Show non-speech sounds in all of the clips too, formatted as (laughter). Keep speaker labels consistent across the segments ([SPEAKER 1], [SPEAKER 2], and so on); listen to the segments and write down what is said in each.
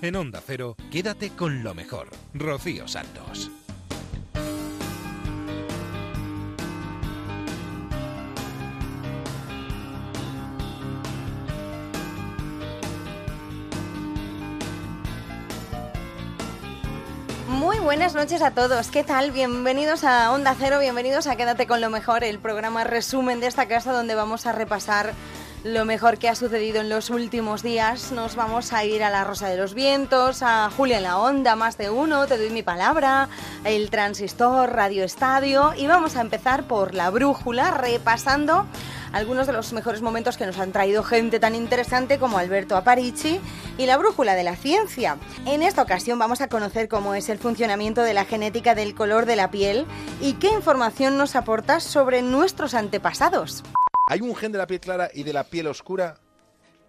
[SPEAKER 1] En Onda Cero, quédate con lo mejor. Rocío Santos.
[SPEAKER 2] Muy buenas noches a todos. ¿Qué tal? Bienvenidos a Onda Cero, bienvenidos a Quédate con lo mejor, el programa resumen de esta casa donde vamos a repasar lo mejor que ha sucedido en los últimos días. Nos vamos a ir a la Rosa de los Vientos, a Julia en la Onda, más de uno, te doy mi palabra, el transistor, Radio Estadio y vamos a empezar por la brújula, repasando algunos de los mejores momentos que nos han traído gente tan interesante como Alberto Aparici y la brújula de la ciencia. En esta ocasión vamos a conocer cómo es el funcionamiento de la genética del color de la piel y qué información nos aporta sobre nuestros antepasados.
[SPEAKER 3] ¿Hay un gen de la piel clara y de la piel oscura?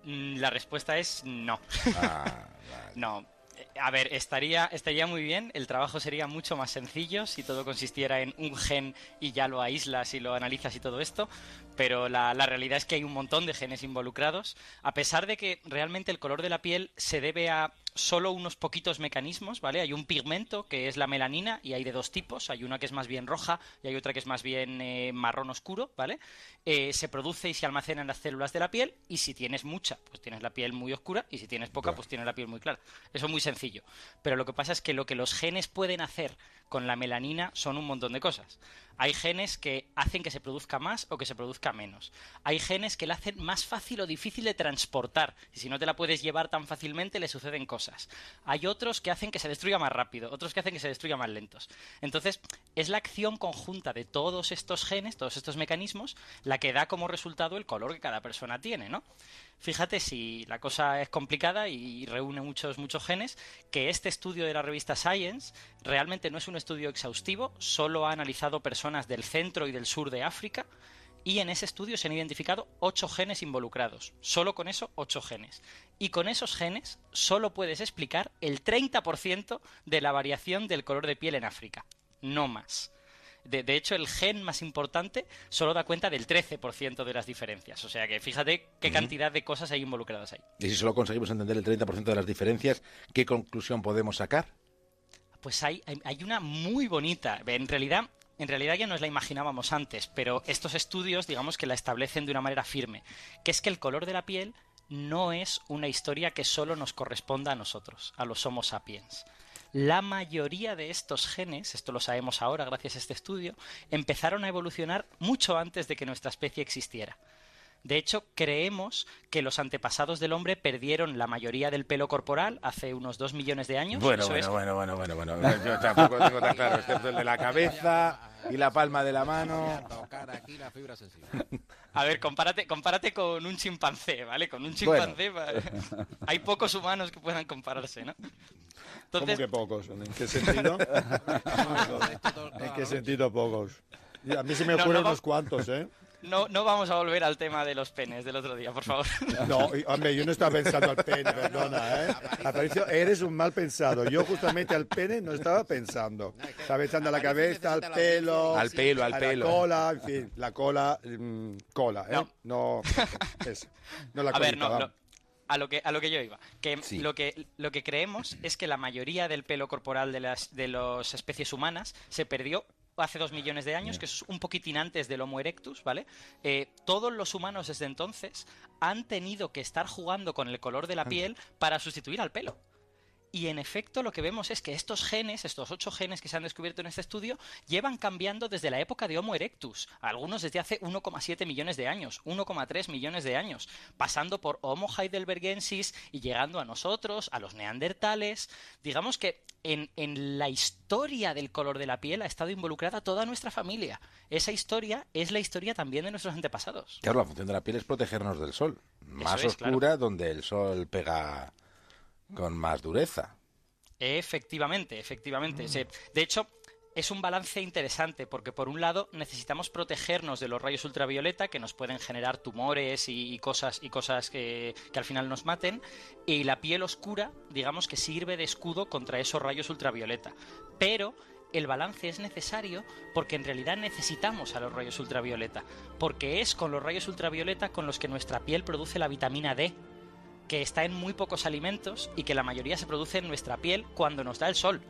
[SPEAKER 4] Mm, La respuesta es no.
[SPEAKER 3] Ah, (laughs) vale.
[SPEAKER 4] No. Eh, A ver, estaría, estaría muy bien, el trabajo sería mucho más sencillo si todo consistiera en un gen y ya lo aíslas y lo analizas y todo esto, pero la, la realidad es que hay un montón de genes involucrados, a pesar de que realmente el color de la piel se debe a solo unos poquitos mecanismos, ¿vale? Hay un pigmento que es la melanina y hay de dos tipos, hay una que es más bien roja y hay otra que es más bien eh, marrón oscuro, ¿vale? Eh, se produce y se almacena en las células de la piel y si tienes mucha, pues tienes la piel muy oscura y si tienes poca, pues tienes la piel muy clara. Eso es muy sencillo. Pero lo que pasa es que lo que los genes pueden hacer con la melanina son un montón de cosas. Hay genes que hacen que se produzca más o que se produzca menos. Hay genes que la hacen más fácil o difícil de transportar. Y si no te la puedes llevar tan fácilmente, le suceden cosas. Hay otros que hacen que se destruya más rápido, otros que hacen que se destruya más lentos. Entonces, es la acción conjunta de todos estos genes, todos estos mecanismos, la que da como resultado el color que cada persona tiene, ¿no? Fíjate si la cosa es complicada y reúne muchos, muchos genes, que este estudio de la revista Science realmente no es un estudio exhaustivo, solo ha analizado personas del centro y del sur de África y en ese estudio se han identificado ocho genes involucrados. Solo con eso, ocho genes. Y con esos genes solo puedes explicar el 30% de la variación del color de piel en África. No más. De, de, hecho, el gen más importante solo da cuenta del 13% de las diferencias. O sea que fíjate qué cantidad de cosas hay involucradas ahí.
[SPEAKER 3] Y si solo conseguimos entender el 30% de las diferencias, ¿qué conclusión podemos sacar?
[SPEAKER 4] Pues hay, hay, hay una muy bonita. En realidad, en realidad ya nos la imaginábamos antes, pero estos estudios, digamos que la establecen de una manera firme, que es que el color de la piel no es una historia que solo nos corresponda a nosotros, a los Homo sapiens. La mayoría de estos genes, esto lo sabemos ahora gracias a este estudio, empezaron a evolucionar mucho antes de que nuestra especie existiera. De hecho, creemos que los antepasados del hombre perdieron la mayoría del pelo corporal hace unos dos millones de años.
[SPEAKER 3] Bueno, bueno,
[SPEAKER 4] es.
[SPEAKER 3] bueno, bueno, bueno, bueno. Yo tampoco tengo tan claro, excepto el de la cabeza y la palma de la mano.
[SPEAKER 4] A ver, compárate, compárate con un chimpancé, ¿vale? Con un chimpancé va- hay pocos humanos que puedan compararse, ¿no?
[SPEAKER 5] ¿Cómo
[SPEAKER 4] Entonces,
[SPEAKER 5] que pocos? ¿En qué sentido? (laughs) ¿En qué sentido pocos? A mí se me ocurren
[SPEAKER 4] no
[SPEAKER 5] unos cuantos, ¿eh?
[SPEAKER 4] No, no vamos a volver al tema de los penes del otro día, por favor. (laughs)
[SPEAKER 5] No, hombre, yo no estaba pensando al pene, perdona, ¿eh? Aparicio, eres un mal pensado. Yo justamente al pene no estaba pensando. Estaba pensando a la cabeza, al pelo,
[SPEAKER 3] Al pelo, al
[SPEAKER 5] a
[SPEAKER 3] pelo.
[SPEAKER 5] la cola, en fin, la cola, mm, cola, ¿eh? No, (laughs) eso. No la
[SPEAKER 4] A ver, no, lo- a lo que a lo que yo iba, que
[SPEAKER 3] Sí.
[SPEAKER 4] lo que lo que creemos es que la mayoría del pelo corporal de las de las especies humanas se perdió hace dos millones de años, que es un poquitín antes del Homo erectus, ¿vale? Eh, todos los humanos desde entonces han tenido que estar jugando con el color de la piel para sustituir al pelo. Y en efecto lo que vemos es que estos genes, estos ocho genes que se han descubierto en este estudio, llevan cambiando desde la época de Homo erectus, algunos desde hace 1,7 millones de años, 1,3 millones de años, pasando por Homo heidelbergensis y llegando a nosotros, a los neandertales. Digamos que en, en la historia del color de la piel ha estado involucrada toda nuestra familia. Esa historia es la historia también de nuestros antepasados.
[SPEAKER 3] Claro, la función de la piel es protegernos del sol. Más
[SPEAKER 4] es, claro.
[SPEAKER 3] oscura, donde el sol pega con más dureza.
[SPEAKER 4] Efectivamente, efectivamente. Se- De hecho, es un balance interesante porque por un lado necesitamos protegernos de los rayos ultravioleta que nos pueden generar tumores y, y cosas y cosas que, que al final nos maten y la piel oscura digamos que sirve de escudo contra esos rayos ultravioleta pero el balance es necesario porque en realidad necesitamos a los rayos ultravioleta porque es con los rayos ultravioleta con los que nuestra piel produce la vitamina D que está en muy pocos alimentos y que la mayoría se produce en nuestra piel cuando nos da el sol.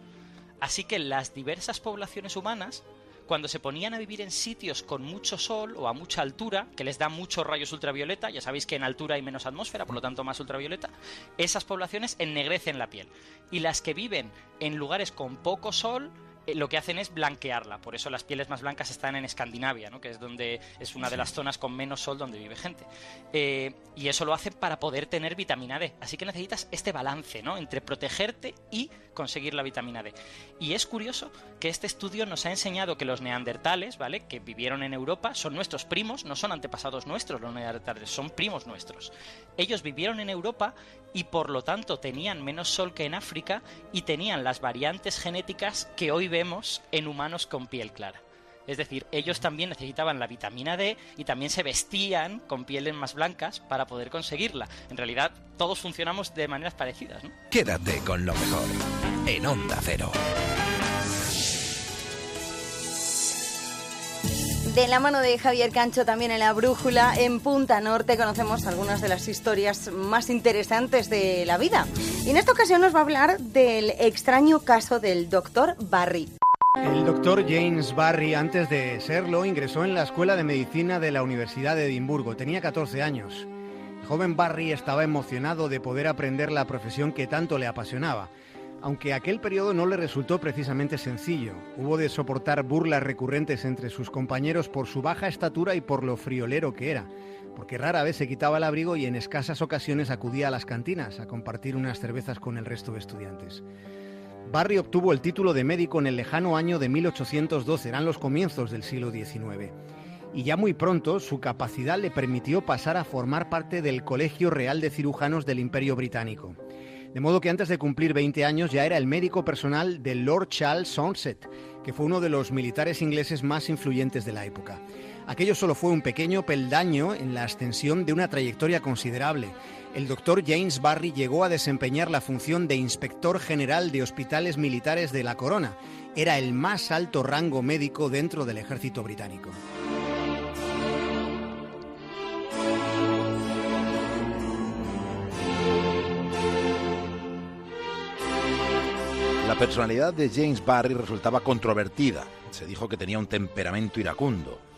[SPEAKER 4] Así que las diversas poblaciones humanas cuando se ponían a vivir en sitios con mucho sol o a mucha altura, que les da muchos rayos ultravioleta, ya sabéis que en altura hay menos atmósfera, por lo tanto más ultravioleta, esas poblaciones ennegrecen la piel. Y las que viven en lugares con poco sol, lo que hacen es blanquearla. Por eso las pieles más blancas están en Escandinavia, ¿no? que es donde es una de las zonas con menos sol donde vive gente. Eh, y eso lo hacen para poder tener vitamina D. Así que necesitas este balance ¿no? entre protegerte y conseguir la vitamina D. Y es curioso que este estudio nos ha enseñado que los neandertales, ¿vale? que vivieron en Europa, son nuestros primos, no son antepasados nuestros los neandertales, son primos nuestros. Ellos vivieron en Europa y por lo tanto tenían menos sol que en África y tenían las variantes genéticas que hoy vemos en humanos con piel clara. Es decir, ellos también necesitaban la vitamina D y también se vestían con pieles más blancas para poder conseguirla. En realidad, todos funcionamos de maneras parecidas. ¿no?
[SPEAKER 1] Quédate con lo mejor en Onda Cero.
[SPEAKER 2] De la mano de Javier Cancho también en la brújula, en Punta Norte conocemos algunas de las historias más interesantes de la vida. Y en esta ocasión nos va a hablar del extraño caso del doctor Barry.
[SPEAKER 6] El doctor James Barry, antes de serlo, ingresó en la Escuela de Medicina de la Universidad de Edimburgo. Tenía 14 años. El joven Barry estaba emocionado de poder aprender la profesión que tanto le apasionaba aunque aquel periodo no le resultó precisamente sencillo. Hubo de soportar burlas recurrentes entre sus compañeros por su baja estatura y por lo friolero que era, porque rara vez se quitaba el abrigo y en escasas ocasiones acudía a las cantinas a compartir unas cervezas con el resto de estudiantes. Barry obtuvo el título de médico en el lejano año de 1812, eran los comienzos del siglo XIX. Y ya muy pronto su capacidad le permitió pasar a formar parte del Colegio Real de Cirujanos del Imperio Británico. De modo que antes de cumplir 20 años ya era el médico personal de Lord Charles Somerset, que fue uno de los militares ingleses más influyentes de la época. Aquello solo fue un pequeño peldaño en la ascensión de una trayectoria considerable. El doctor James Barry llegó a desempeñar la función de inspector general de hospitales militares de la Corona. Era el más alto rango médico dentro del ejército británico.
[SPEAKER 3] La personalidad de James Barry resultaba controvertida. Se dijo que tenía un temperamento iracundo.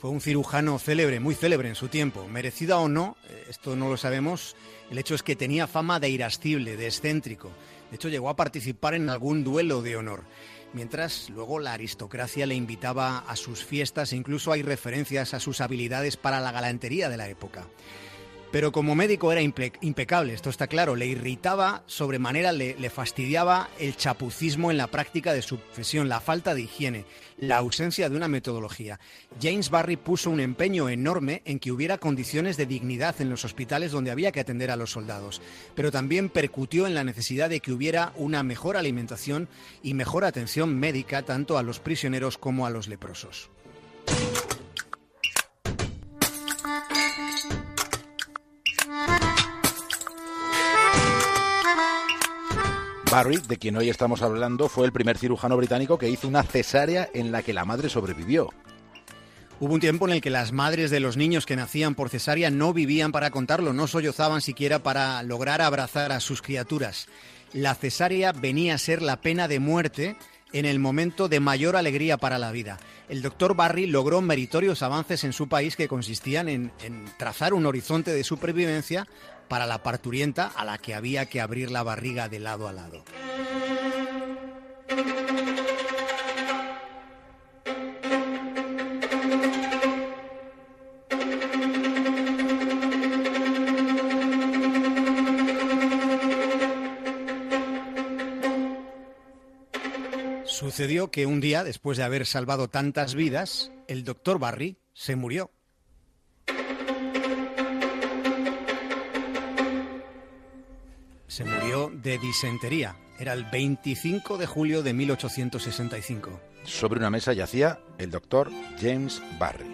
[SPEAKER 6] Fue un cirujano célebre, muy célebre en su tiempo. Merecida o no, eh, esto no lo sabemos, el hecho es que tenía fama de irascible, de excéntrico. De hecho, llegó a participar en algún duelo de honor. Mientras luego la aristocracia le invitaba a sus fiestas e incluso hay referencias a sus habilidades para la galantería de la época. Pero como médico era impecable, esto está claro. Le irritaba sobremanera, le, le, fastidiaba el chapucismo en la práctica de su profesión, la falta de higiene, la ausencia de una metodología. James Barry puso un empeño enorme en que hubiera condiciones de dignidad en los hospitales donde había que atender a los soldados, pero también percutió en la necesidad de que hubiera una mejor alimentación y mejor atención médica tanto a los prisioneros como a los leprosos.
[SPEAKER 3] Barry, de quien hoy estamos hablando, fue el primer cirujano británico que hizo una cesárea en la que la madre sobrevivió.
[SPEAKER 6] Hubo un tiempo en el que las madres de los niños que nacían por cesárea no vivían para contarlo, no sollozaban siquiera para lograr abrazar a sus criaturas. La cesárea venía a ser la pena de muerte en el momento de mayor alegría para la vida. El doctor Barry logró meritorios avances en su país que consistían en, trazar un horizonte de supervivencia para la parturienta a la que había que abrir la barriga de lado a lado. Sucedió que un día, después de haber salvado tantas vidas, el doctor Barry se murió. Se murió de disentería. Era el 25 de julio de 1865.
[SPEAKER 3] Sobre una mesa yacía el doctor James Barry.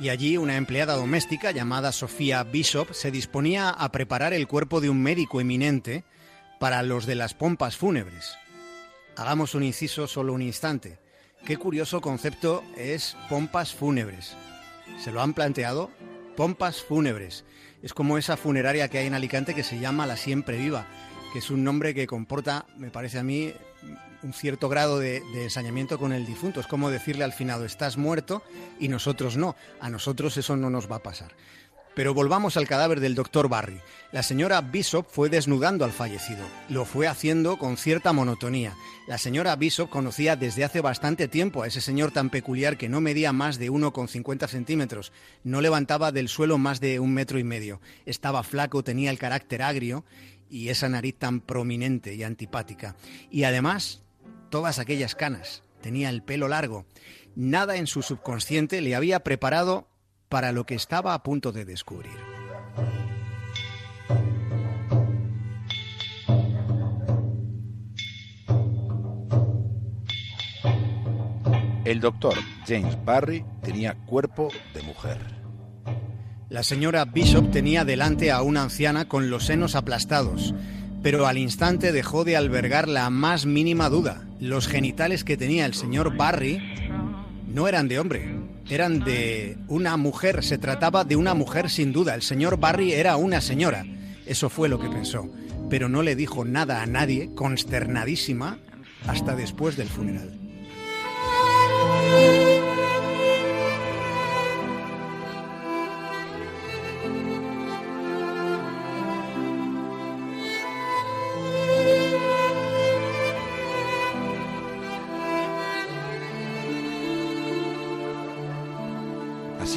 [SPEAKER 6] Y allí una empleada doméstica llamada Sofía Bishop se disponía a preparar el cuerpo de un médico eminente para los de las pompas fúnebres. Hagamos un inciso solo un instante. Qué curioso concepto es pompas fúnebres. ¿Se lo han planteado? Pompas fúnebres. Es como esa funeraria que hay en Alicante que se llama La Siempre Viva, que es un nombre que comporta, me parece a mí, un cierto grado de, de, ensañamiento con el difunto. Es como decirle al finado, estás muerto y nosotros no. A nosotros eso no nos va a pasar. Pero volvamos al cadáver del doctor Barry. La señora Bishop fue desnudando al fallecido. Lo fue haciendo con cierta monotonía. La señora Bishop conocía desde hace bastante tiempo a ese señor tan peculiar que no medía más de 1,50 centímetros, no levantaba del suelo más de un metro y medio, estaba flaco, tenía el carácter agrio y esa nariz tan prominente y antipática. Y además, todas aquellas canas. Tenía el pelo largo. Nada en su subconsciente le había preparado para lo que estaba a punto de descubrir.
[SPEAKER 3] El doctor James Barry tenía cuerpo de mujer.
[SPEAKER 6] La señora Bishop tenía delante a una anciana con los senos aplastados, pero al instante dejó de albergar la más mínima duda. Los genitales que tenía el señor Barry no eran de hombre, eran de una mujer, se trataba de una mujer sin duda. El señor Barry era una señora. Eso fue lo que pensó. Pero no le dijo nada a nadie, consternadísima, hasta después del funeral.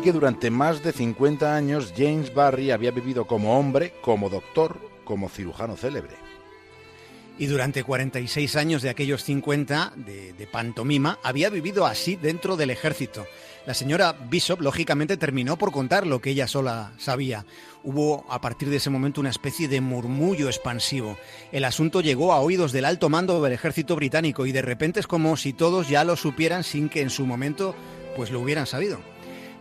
[SPEAKER 3] Que durante más de 50 años James Barry había vivido como hombre, como doctor, como cirujano célebre.
[SPEAKER 6] Y durante 46 años de aquellos 50 de, de, pantomima había vivido así dentro del ejército. La señora Bishop lógicamente terminó por contar lo que ella sola sabía. Hubo a partir de ese momento una especie de murmullo expansivo. El asunto llegó a oídos del alto mando del ejército británico y de repente es como si todos ya lo supieran sin que en su momento pues lo hubieran sabido.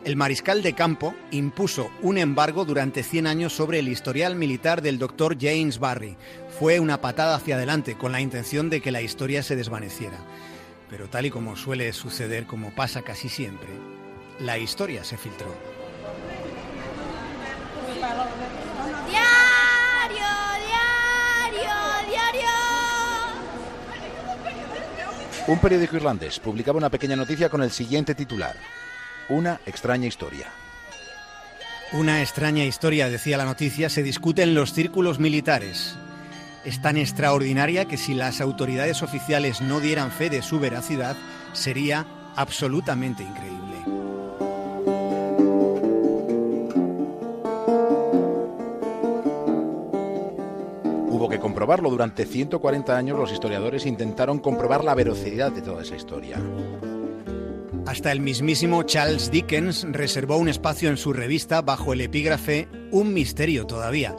[SPEAKER 6] El mariscal de campo impuso un embargo durante 100 años sobre el historial militar del doctor James Barry. Fue una patada hacia adelante con la intención de que la historia se desvaneciera. Pero tal y como suele suceder, como pasa casi siempre, la historia se filtró.
[SPEAKER 7] Diario, diario, diario.
[SPEAKER 3] Un periódico irlandés publicaba una pequeña noticia con el siguiente titular. Una extraña historia.
[SPEAKER 6] Una extraña historia, decía la noticia, se discute en los círculos militares. Es tan extraordinaria que si las autoridades oficiales no dieran fe de su veracidad, sería absolutamente increíble.
[SPEAKER 3] Hubo que comprobarlo. Durante 140 años los historiadores intentaron comprobar la veracidad de toda esa historia.
[SPEAKER 6] Hasta el mismísimo Charles Dickens reservó un espacio en su revista bajo el epígrafe Un misterio todavía.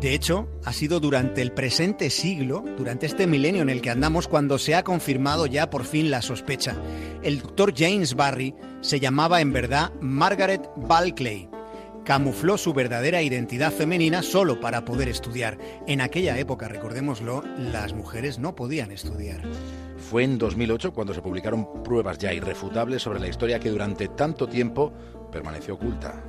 [SPEAKER 6] De hecho, ha sido durante el presente siglo, durante este milenio en el que andamos, cuando se ha confirmado ya por fin la sospecha. El doctor James Barry se llamaba en verdad Margaret Balclay. Camufló su verdadera identidad femenina solo para poder estudiar. En aquella época, recordémoslo, las mujeres no podían estudiar.
[SPEAKER 3] Fue en 2008 cuando se publicaron pruebas ya irrefutables sobre la historia que durante tanto tiempo permaneció oculta.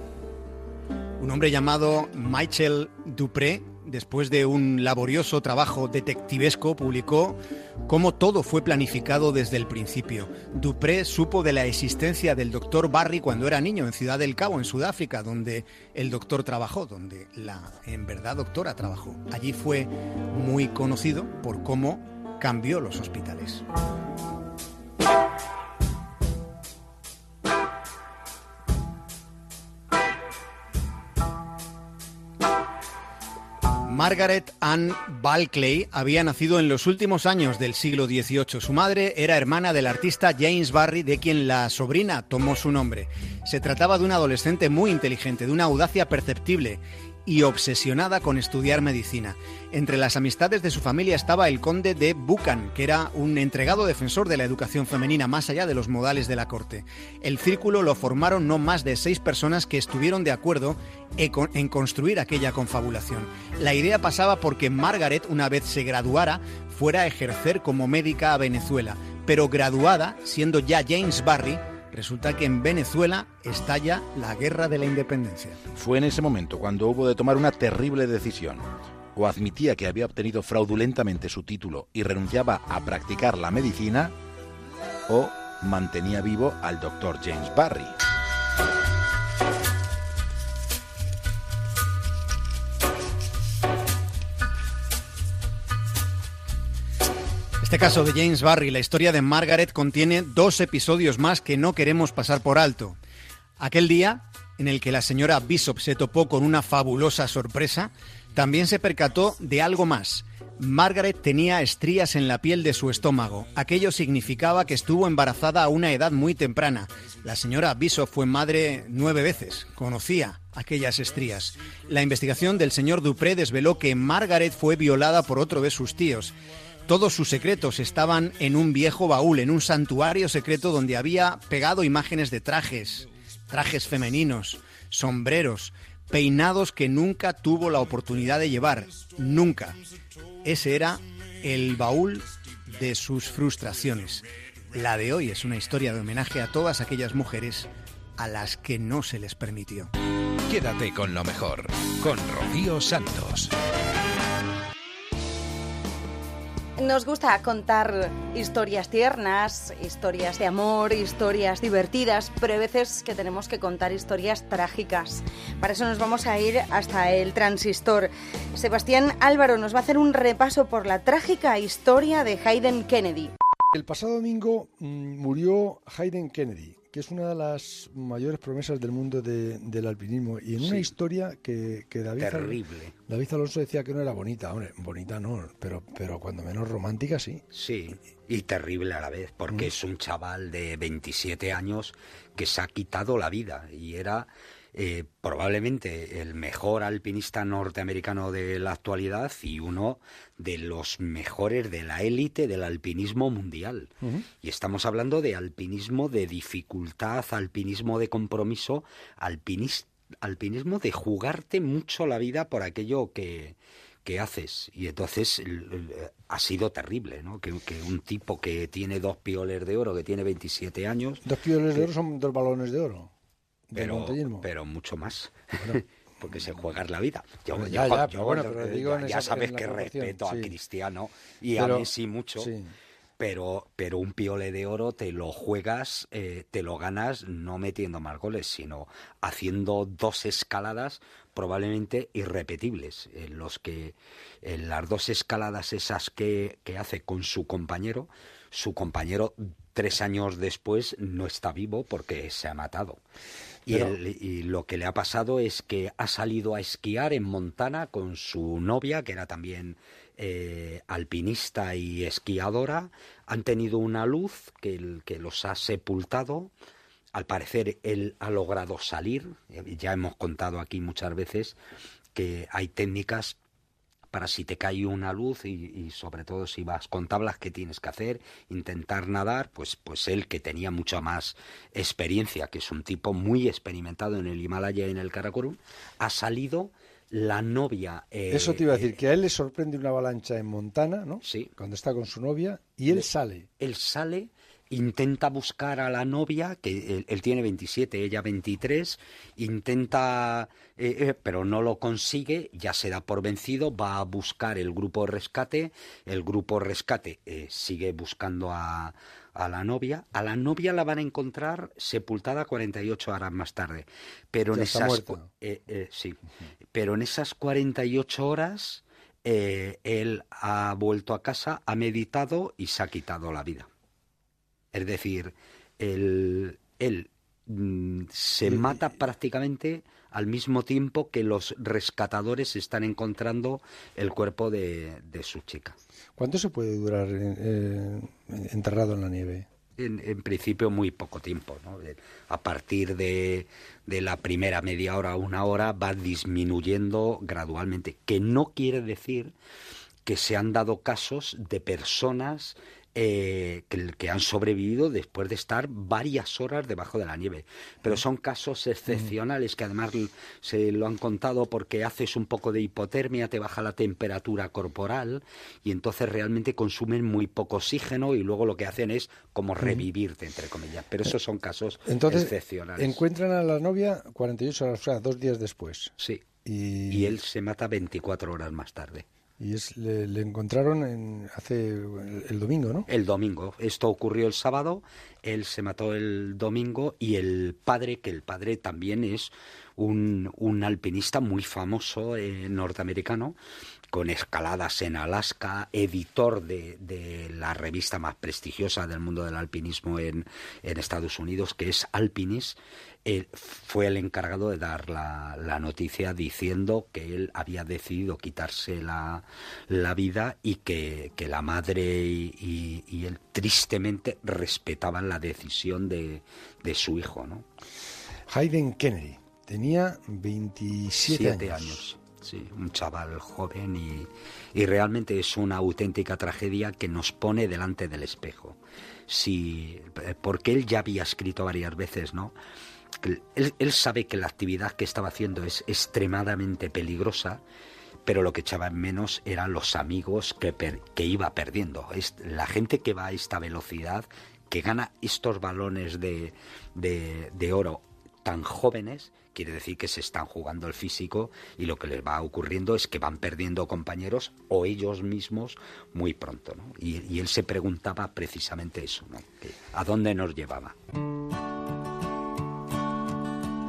[SPEAKER 6] Un hombre llamado Michel Dupré, después de un laborioso trabajo detectivesco, publicó cómo todo fue planificado desde el principio. Dupré supo de la existencia del doctor Barry cuando era niño en Ciudad del Cabo, en Sudáfrica, donde el doctor trabajó, donde la en verdad doctora trabajó. Allí fue muy conocido por cómo cambió los hospitales. Margaret Ann Balclay había nacido en los últimos años del siglo XVIII. Su madre era hermana del artista James Barry, de quien la sobrina tomó su nombre. Se trataba de una adolescente muy inteligente, de una audacia perceptible y obsesionada con estudiar medicina. Entre las amistades de su familia estaba el conde de Buchan, que era un entregado defensor de la educación femenina más allá de los modales de la corte. El círculo lo formaron no más de seis personas que estuvieron de acuerdo en construir aquella confabulación. La idea pasaba porque Margaret, una vez se graduara, fuera a ejercer como médica a Venezuela, pero graduada, siendo ya James Barry, Resulta que en Venezuela estalla la guerra de la independencia.
[SPEAKER 3] Fue en ese momento cuando hubo de tomar una terrible decisión. O admitía que había obtenido fraudulentamente su título y renunciaba a practicar la medicina, o mantenía vivo al doctor James Barry.
[SPEAKER 6] Este caso de James Barry, la historia de Margaret, contiene dos episodios más que no queremos pasar por alto. Aquel día, en el que la señora Bishop se topó con una fabulosa sorpresa, también se percató de algo más. Margaret tenía estrías en la piel de su estómago. Aquello significaba que estuvo embarazada a una edad muy temprana. La señora Bishop fue madre nueve veces. Conocía aquellas estrías. La investigación del señor Dupré desveló que Margaret fue violada por otro de sus tíos. Todos sus secretos estaban en un viejo baúl, en un santuario secreto donde había pegado imágenes de trajes, trajes femeninos, sombreros, peinados que nunca tuvo la oportunidad de llevar, nunca. Ese era el baúl de sus frustraciones. La de hoy es una historia de homenaje a todas aquellas mujeres a las que no se les permitió.
[SPEAKER 1] Quédate con lo mejor, con Rocío Santos.
[SPEAKER 2] Nos gusta contar historias tiernas, historias de amor, historias divertidas, pero hay veces que tenemos que contar historias trágicas. Para eso nos vamos a ir hasta el transistor. Sebastián Álvaro nos va a hacer un repaso por la trágica historia de Hayden Kennedy.
[SPEAKER 8] El pasado domingo mm, murió Hayden Kennedy, que es una de las mayores promesas del mundo de- del alpinismo y en una historia que, que David, Al-
[SPEAKER 9] Terrible.
[SPEAKER 8] David Alonso decía que no era bonita, hombre, bonita no, pero, pero cuando menos romántica sí.
[SPEAKER 9] Sí, y terrible a la vez, porque es un chaval de 27 años que se ha quitado la vida y era eh, probablemente el mejor alpinista norteamericano de la actualidad y uno de los mejores de la élite del alpinismo mundial. Y estamos hablando de alpinismo de dificultad, alpinismo de compromiso, alpinis- alpinismo de jugarte mucho la vida por aquello que, que haces. Y entonces el- el- ha sido terrible, ¿no? Que, que un tipo que tiene dos pioles de oro, que tiene 27 años,
[SPEAKER 8] Dos pioles de oro son dos balones de oro.
[SPEAKER 9] Pero, pero mucho más. (laughs) Porque se juega la vida. Yo,
[SPEAKER 8] ya,
[SPEAKER 9] yo-
[SPEAKER 8] bueno,
[SPEAKER 9] yo-
[SPEAKER 8] pero digo
[SPEAKER 9] ya,
[SPEAKER 8] esa-
[SPEAKER 9] sabes que respeto a. Cristiano y
[SPEAKER 8] Pero-
[SPEAKER 9] a Messi mucho.
[SPEAKER 8] sí.
[SPEAKER 9] Pero, pero un piole de oro te lo juegas, eh, te lo ganas no metiendo más goles, sino haciendo dos escaladas probablemente irrepetibles, en los que en las dos escaladas esas que, que hace con su compañero, su compañero tres años después no está vivo porque se ha matado. Y,
[SPEAKER 8] Pero-
[SPEAKER 9] el- y lo que le ha pasado es que ha salido a esquiar en Montana con su novia, que era también eh, alpinista y esquiadora. Han tenido una luz que, el- que los ha sepultado. Al parecer él ha logrado salir. Ya hemos contado aquí muchas veces que hay técnicas para si te cae una luz y, y sobre todo si vas con tablas que tienes que hacer, intentar nadar, pues, pues él que tenía mucha más experiencia, que es un tipo muy experimentado en el Himalaya y en el Karakorum, ha salido la novia. eh,
[SPEAKER 8] Eso te iba a decir,
[SPEAKER 9] eh,
[SPEAKER 8] que a él le sorprende una avalancha en Montana, ¿no?
[SPEAKER 9] Sí.
[SPEAKER 8] Cuando está con su novia y él sale.
[SPEAKER 9] él sale, intenta buscar a la novia, que él, él tiene 27, ella 23, intenta, eh, eh, pero no lo consigue, ya se da por vencido, va a buscar el grupo rescate, el grupo rescate eh, sigue buscando a, a la novia, a la novia la van a encontrar sepultada 48 horas más tarde, pero en
[SPEAKER 8] Ya
[SPEAKER 9] esas, eh, eh, sí, pero en esas 48 horas eh, él ha vuelto a casa, ha meditado y se ha quitado la vida. Es decir, él, él mm, se mata prácticamente al mismo tiempo que los rescatadores están encontrando el cuerpo de, de su chica.
[SPEAKER 8] ¿Cuánto se puede durar eh, eh, enterrado en la nieve?
[SPEAKER 9] En, en principio muy poco tiempo. ¿no? A partir de, de la primera media hora, una hora, va disminuyendo gradualmente. Que no quiere decir que se han dado casos de personas eh, que, que han sobrevivido después de estar varias horas debajo de la nieve. Pero son casos excepcionales que además se lo han contado porque haces un poco de hipotermia, te baja la temperatura corporal y entonces realmente consumen muy poco oxígeno y luego lo que hacen es como revivirte, entre comillas. Pero esos son casos
[SPEAKER 8] Entonces,
[SPEAKER 9] excepcionales.
[SPEAKER 8] encuentran a la novia 48 horas, o sea, dos días después.
[SPEAKER 9] Sí.
[SPEAKER 8] Y,
[SPEAKER 9] Y él se mata 24 horas más tarde.
[SPEAKER 8] Y es, le, encontraron en, hace el, el domingo, ¿no?
[SPEAKER 9] El domingo. Esto ocurrió el sábado, él se mató el domingo y el padre, que el padre también es un, un alpinista muy famoso eh, norteamericano, con escaladas en Alaska, editor de, de la revista más prestigiosa del mundo del alpinismo en, en Estados Unidos, que es Alpinis, él fue el encargado de dar la, la noticia diciendo que él había decidido quitarse la, la vida y que, que la madre y, y- y él tristemente respetaban la decisión de, de su hijo, ¿no?
[SPEAKER 8] Hayden Kennedy tenía 27
[SPEAKER 9] Siete
[SPEAKER 8] años.
[SPEAKER 9] años. Sí, un chaval joven y, y realmente es una auténtica tragedia que nos pone delante del espejo. Si, eh, porque él ya había escrito varias veces, ¿no? Él, sabe que la actividad que estaba haciendo es extremadamente peligrosa, pero lo que echaba en menos eran los amigos que, iba perdiendo. La gente que va a esta velocidad, que gana estos balones de, oro tan jóvenes, quiere decir que se están jugando el físico y lo que les va ocurriendo es que van perdiendo compañeros o ellos mismos muy pronto. Y, y él se preguntaba precisamente eso, ¿no? ¿a dónde nos llevaba?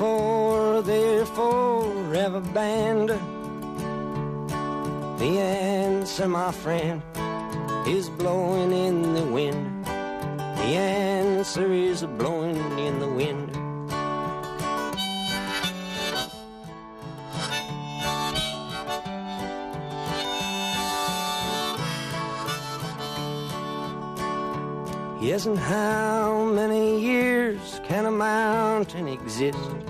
[SPEAKER 10] before they're forever banned? The answer, my friend, is blowing in the wind. The answer is blowing in the wind. Yes, and how many years can a mountain exist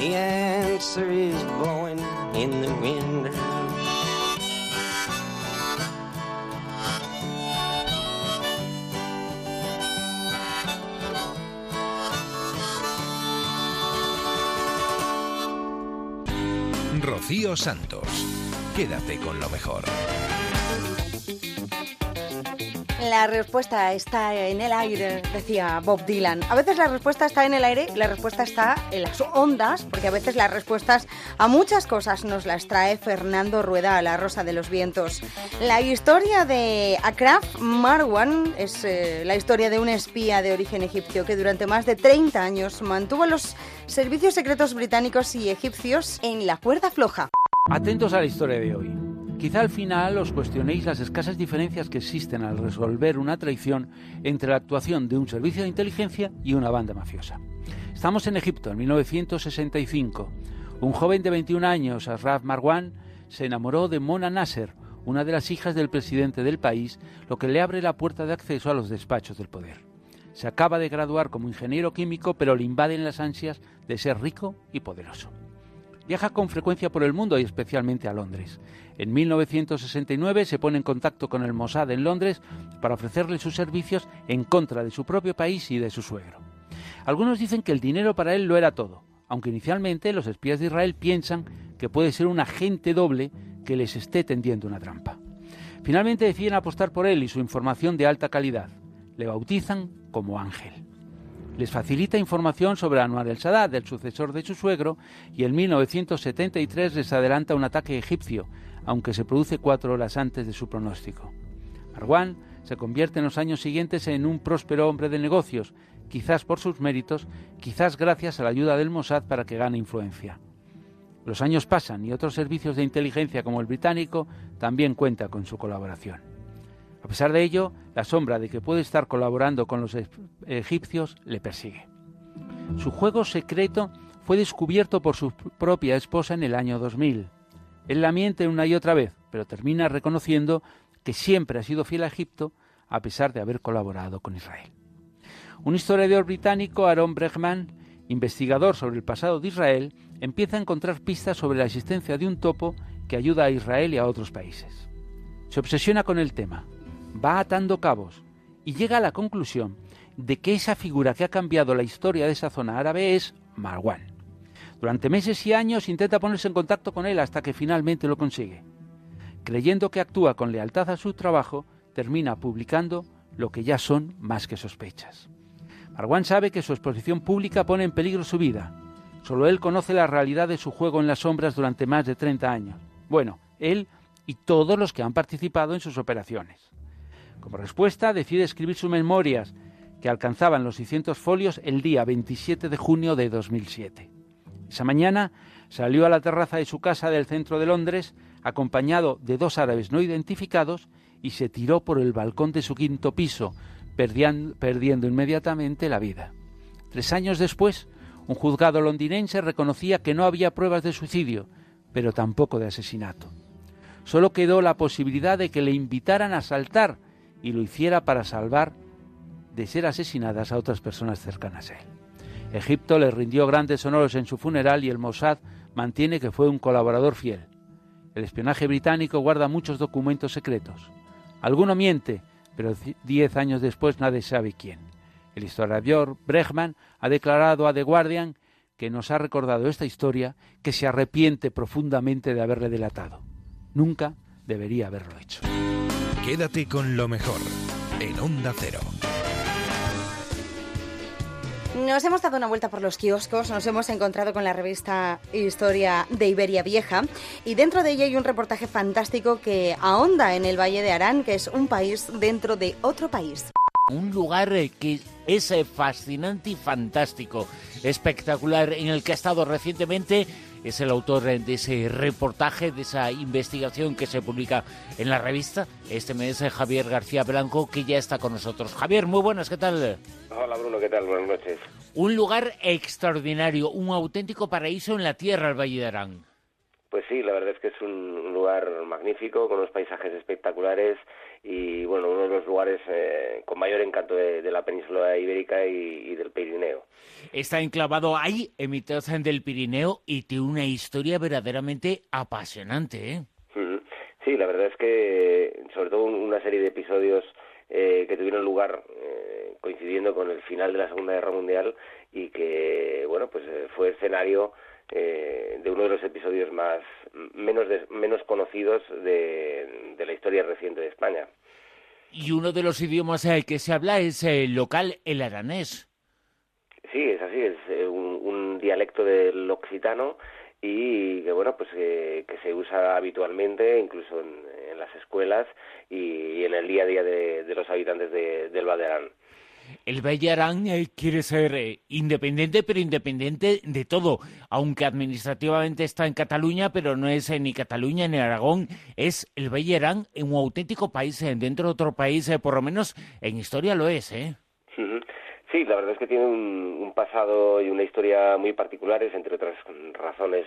[SPEAKER 10] The answer is blowing in the wind.
[SPEAKER 1] Rocío Santos. Quédate con lo mejor.
[SPEAKER 2] La respuesta está en el aire, decía Bob Dylan. A veces la respuesta está en el aire y la respuesta está en las ondas, porque a veces las respuestas a muchas cosas nos las trae Fernando Rueda a la Rosa de los Vientos. La historia de Akraf Marwan es eh, la historia de un espía de origen egipcio que durante más de 30 años mantuvo los servicios secretos británicos y egipcios en la cuerda floja.
[SPEAKER 11] Atentos a la historia de hoy. Quizá al final os cuestionéis las escasas diferencias que existen al resolver una traición entre la actuación de un servicio de inteligencia y una banda mafiosa. Estamos en Egipto, en 1965. Un joven de 21 años, Asraf Marwan, se enamoró de Mona Nasser, una de las hijas del presidente del país, lo que le abre la puerta de acceso a los despachos del poder. Se acaba de graduar como ingeniero químico, pero le invaden las ansias de ser rico y poderoso. Viaja con frecuencia por el mundo y especialmente a Londres. En 1969 se pone en contacto con el Mossad en Londres para ofrecerle sus servicios en contra de su propio país y de su suegro. Algunos dicen que el dinero para él lo era todo, aunque inicialmente los espías de Israel piensan que puede ser un agente doble que les esté tendiendo una trampa. Finalmente deciden apostar por él y su información de alta calidad. Le bautizan como Ángel les facilita información sobre Anwar el Sadat, el sucesor de su suegro, y en 1973 les adelanta un ataque egipcio, aunque se produce cuatro horas antes de su pronóstico. Marwan se convierte en los años siguientes en un próspero hombre de negocios, quizás por sus méritos, quizás gracias a la ayuda del Mossad para que gane influencia. Los años pasan y otros servicios de inteligencia como el británico también cuenta con su colaboración. A pesar de ello, la sombra de que puede estar colaborando con los egipcios le persigue. Su juego secreto fue descubierto por su propia esposa en el año 2000. Él la miente una y otra vez, pero termina reconociendo que siempre ha sido fiel a Egipto a pesar de haber colaborado con Israel. Un historiador británico, Aaron Bregman, investigador sobre el pasado de Israel, empieza a encontrar pistas sobre la existencia de un topo que ayuda a Israel y a otros países. Se obsesiona con el tema, va atando cabos y llega a la conclusión de que esa figura que ha cambiado la historia de esa zona árabe es Marwan. Durante meses y años intenta ponerse en contacto con él hasta que finalmente lo consigue. Creyendo que actúa con lealtad a su trabajo, termina publicando lo que ya son más que sospechas. Marwan sabe que su exposición pública pone en peligro su vida. Solo él conoce la realidad de su juego en las sombras durante más de 30 años. Bueno, él y todos los que han participado en sus operaciones. Como respuesta, decide escribir sus memorias, que alcanzaban los 600 folios el día 27 de junio de 2007. Esa mañana salió a la terraza de su casa del centro de Londres, acompañado de dos árabes no identificados, y se tiró por el balcón de su quinto piso, perdiendo inmediatamente la vida. Tres años después, un juzgado londinense reconocía que no había pruebas de suicidio, pero tampoco de asesinato. Solo quedó la posibilidad de que le invitaran a saltar y lo hiciera para salvar de ser asesinadas a otras personas cercanas a él. Egipto le rindió grandes honores en su funeral y el Mossad mantiene que fue un colaborador fiel. El espionaje británico guarda muchos documentos secretos. Alguno miente, pero diez años después nadie sabe quién. El historiador Bregman ha declarado a The Guardian que nos ha recordado esta historia que se arrepiente profundamente de haberle delatado. Nunca debería haberlo hecho.
[SPEAKER 1] Quédate con lo mejor en Onda Cero.
[SPEAKER 2] Nos hemos dado una vuelta por los kioscos, nos hemos encontrado con la revista Historia de Iberia Vieja y dentro de ella hay un reportaje fantástico que ahonda en el Valle de Arán, que es un país dentro de otro país.
[SPEAKER 12] Un lugar que es eh, fascinante y fantástico, espectacular, en el que ha estado recientemente es el autor de ese reportaje, de esa investigación que se publica en la revista. Este mes es Javier García Blanco, que ya está con nosotros. Javier, muy buenas, ¿qué tal?
[SPEAKER 13] Hola Bruno, ¿qué tal? Buenas noches.
[SPEAKER 12] Un lugar extraordinario, un auténtico paraíso en la tierra, el Valle de Arán.
[SPEAKER 13] Pues sí, la verdad es que es un lugar magnífico, con unos paisajes espectaculares y bueno, uno de los lugares eh, con mayor encanto de, la península ibérica y, del Pirineo.
[SPEAKER 12] Está enclavado ahí, en mitad del Pirineo, y tiene una historia verdaderamente apasionante. ¿eh?
[SPEAKER 13] Sí, la verdad es que sobre todo una serie de episodios eh, que tuvieron lugar eh, coincidiendo con el final de la Segunda Guerra Mundial y que bueno pues fue escenario de uno de los episodios más menos menos conocidos de, la historia reciente de España.
[SPEAKER 12] Y uno de los idiomas eh, que se habla es el local, el aranés.
[SPEAKER 13] Sí, es así, es eh, un, dialecto del occitano y que bueno pues que se usa habitualmente incluso en, las escuelas y, en el día a día de, los habitantes de, del Baderán.
[SPEAKER 12] El Bellarán eh, quiere ser eh, independiente, pero independiente de todo, aunque administrativamente está en Cataluña, pero no es ni Cataluña ni Aragón, es el Bellarán un auténtico país dentro de otro país, por lo menos en historia lo es, ¿eh?
[SPEAKER 13] Sí, la verdad es que tiene un, pasado y una historia muy particulares, entre otras razones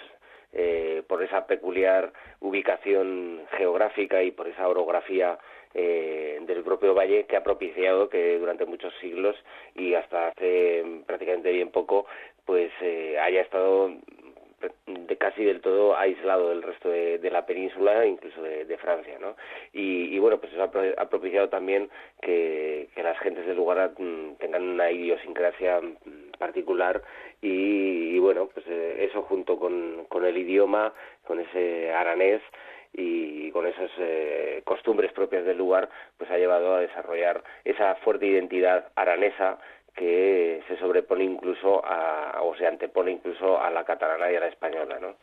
[SPEAKER 13] eh, por esa peculiar ubicación geográfica y por esa orografía eh, del propio valle que ha propiciado que durante muchos siglos y hasta hace prácticamente bien poco pues eh, haya estado de casi del todo aislado del resto de, la península, incluso de, Francia, ¿no? Y, bueno, pues eso ha, propiciado también que, las gentes del lugar mm, tengan una idiosincrasia mm, particular y, bueno, pues eh, eso junto con, con el idioma, con ese aranés, y con esas eh, costumbres propias del lugar, pues ha llevado a desarrollar esa fuerte identidad aranesa que se sobrepone incluso a, o se antepone incluso a la catalana y a la española, ¿no?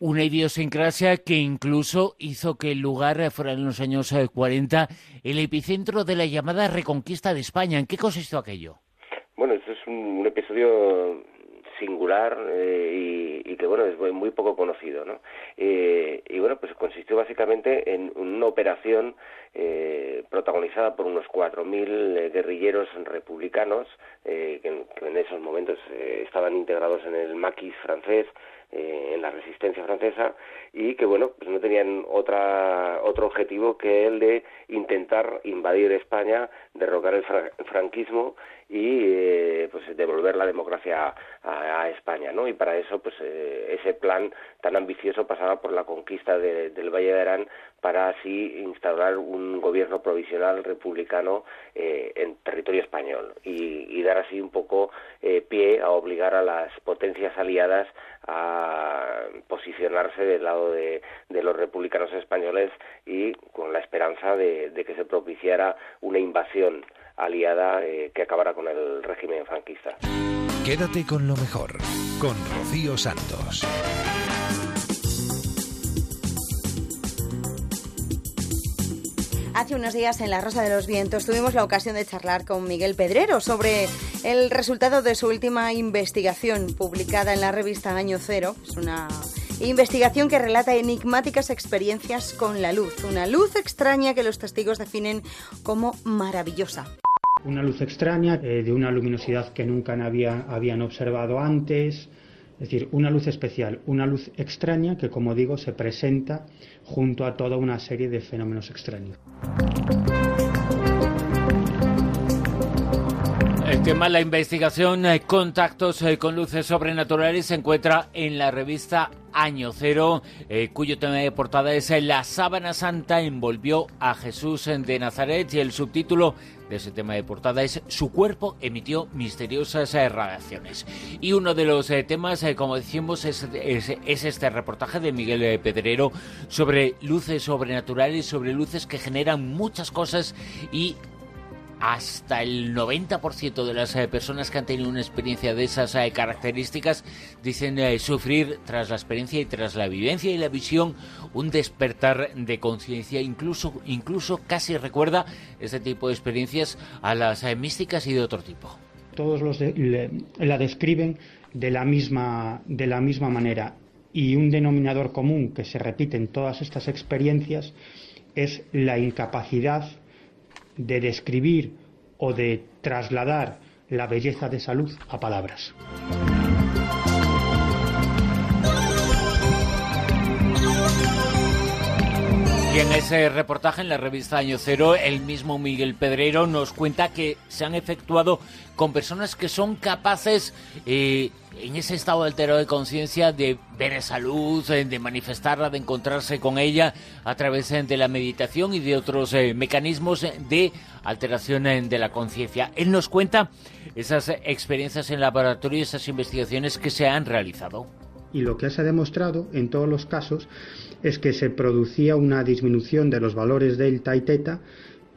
[SPEAKER 12] Una idiosincrasia que incluso hizo que el lugar fuera en los años 40 eh, el epicentro de la llamada reconquista de España. ¿En qué consistió aquello?
[SPEAKER 13] Bueno, esto es un, episodio singular eh, y, que bueno es muy poco conocido no eh, y bueno pues consistió básicamente en una operación eh, protagonizada por unos 4.000 eh, guerrilleros republicanos eh, que, en, esos momentos estaban integrados en el maquis francés, en la resistencia francesa, y que bueno, pues no tenían otra, otro objetivo que el de intentar invadir España, derrocar el, franquismo y pues devolver la democracia a, España, ¿no? Y para eso, pues ese plan tan ambicioso pasaba por la conquista del Valle de Arán para así instaurar un gobierno provisional republicano eh, en territorio español y, dar así un poco eh, pie a obligar a las potencias aliadas a posicionarse del lado de, los republicanos españoles y con la esperanza de, que se propiciara una invasión aliada eh, que acabara con el régimen franquista.
[SPEAKER 1] Quédate con lo mejor, con Rocío Santos.
[SPEAKER 2] Hace unos días en La Rosa de los Vientos tuvimos la ocasión de charlar con Miguel Pedrero sobre el resultado de su última investigación publicada en la revista Año Cero. Es una investigación que relata enigmáticas experiencias con la luz, una luz extraña que los testigos definen como maravillosa.
[SPEAKER 14] Una luz extraña, eh, de una luminosidad que nunca habían observado antes, es decir, una luz especial, una luz extraña que, como digo, se presenta junto a toda una serie de fenómenos extraños.
[SPEAKER 12] Tema la investigación, eh, contactos eh, con luces sobrenaturales, se encuentra en la revista Año Cero, eh, cuyo tema de portada es La sábana santa envolvió a Jesús de Nazaret y el subtítulo de ese tema de portada es Su cuerpo emitió misteriosas radiaciones. Y uno de los temas, como decimos, es, es, este reportaje de Miguel Pedrero sobre luces sobrenaturales, sobre luces que generan muchas cosas y hasta el 90% de las eh, personas que han tenido una experiencia de esas eh, características dicen eh, sufrir tras la experiencia y tras la vivencia y la visión un despertar de conciencia, incluso, incluso casi recuerda este tipo de experiencias a las místicas y de otro tipo.
[SPEAKER 14] Todos los la describen de la misma de la misma manera y un denominador común que se repite en todas estas experiencias es la incapacidad de describir o de trasladar la belleza de salud a palabras.
[SPEAKER 12] Y en ese reportaje en la revista Año Cero, el mismo Miguel Pedrero nos cuenta que se han efectuado con personas que son capaces eh, en ese estado alterado de conciencia de ver esa luz, eh, de manifestarla, de encontrarse con ella a través eh, de la meditación y de otros eh, mecanismos de alteración de la conciencia. Él nos cuenta esas experiencias en laboratorio y esas investigaciones que se han realizado.
[SPEAKER 14] Y lo que se ha demostrado en todos los casos es que se producía una disminución de los valores delta y teta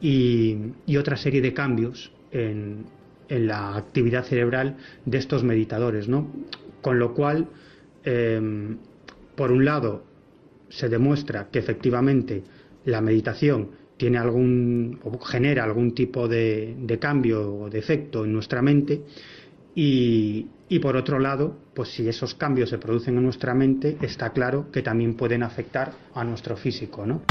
[SPEAKER 14] y, y otra serie de cambios en, en la actividad cerebral de estos meditadores, ¿no? Con lo cual, em, por un lado, se demuestra que efectivamente la meditación tiene algún o genera algún tipo de, de cambio o de efecto en nuestra mente y, y por otro lado, pues si esos cambios se producen en nuestra mente, está claro que también pueden afectar a nuestro físico, ¿no?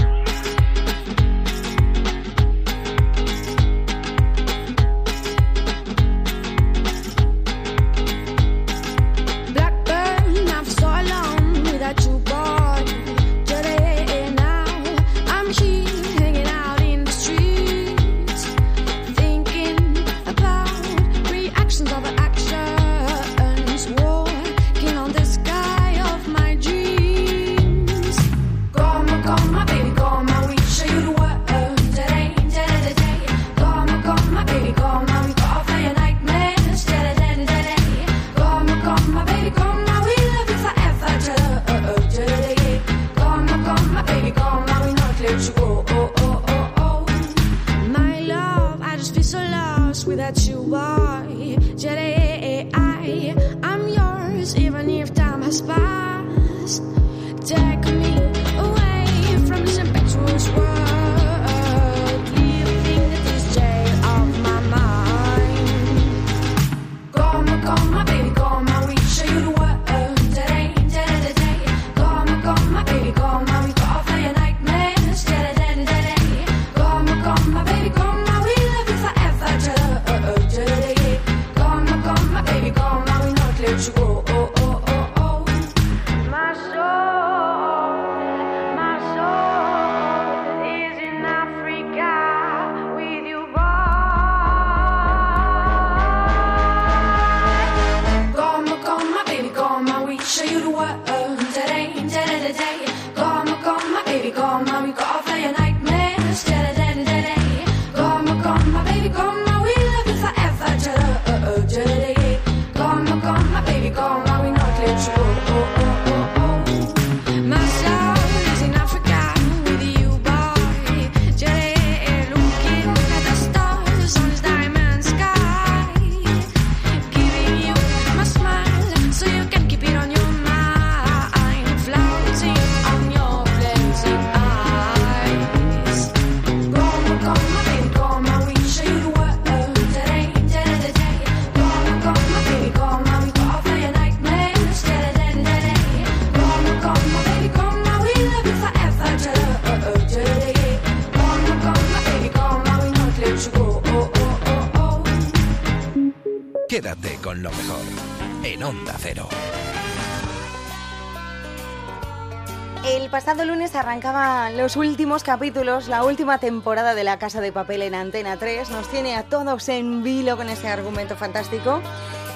[SPEAKER 2] Los últimos capítulos, la última temporada de La Casa de Papel en Antena 3. Nos tiene a todos en vilo con ese argumento fantástico.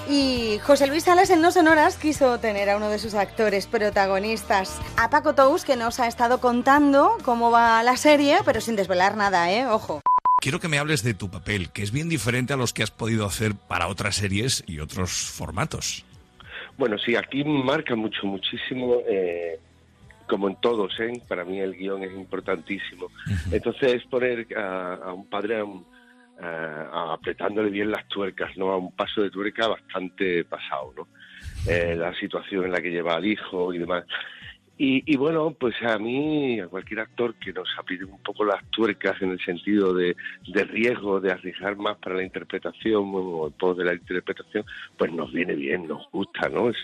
[SPEAKER 2] Y José Luis Salas en No Sonoras quiso tener a uno de sus actores protagonistas, a Paco Tous, que nos ha estado contando cómo va la serie, pero sin desvelar nada, ¿eh? Ojo.
[SPEAKER 15] Quiero que me hables de tu papel, que es bien diferente a los que has podido hacer para otras series y otros formatos.
[SPEAKER 16] Bueno, sí, aquí marca mucho, muchísimo, eh, como en todos, ¿eh? para mí el guion es importantísimo. Entonces es poner a, a un padre a un- a- apretándole bien las tuercas, ¿no? A un paso de tuerca bastante pasado, ¿no? Eh, la situación en la que lleva al hijo y demás. Y, y bueno, pues a mí, a cualquier actor que nos apriete un poco las tuercas en el sentido de, de riesgo, de arriesgar más para la interpretación o el pos de la interpretación, pues nos viene bien, nos gusta, ¿no? Es,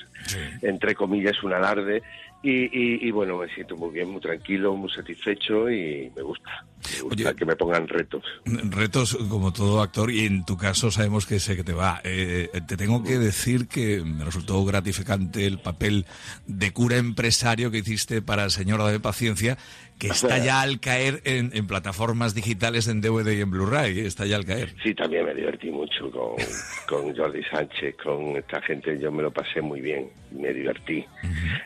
[SPEAKER 16] entre comillas, un alarde. Y, y, y bueno, me siento muy bien, muy tranquilo, muy satisfecho y me gusta. Me gusta que me pongan retos.
[SPEAKER 15] Retos como todo actor y en tu caso sabemos que sé que te va. Eh, te tengo que decir que me resultó gratificante el papel de cura empresario que hiciste para Señora de Paciencia, que está ya al caer en, en plataformas digitales en DVD y en Blu-ray, ¿eh? está ya al caer.
[SPEAKER 16] Sí, también me divertí mucho con, (laughs) con Jordi Sánchez, con esta gente, yo me lo pasé muy bien, me divertí.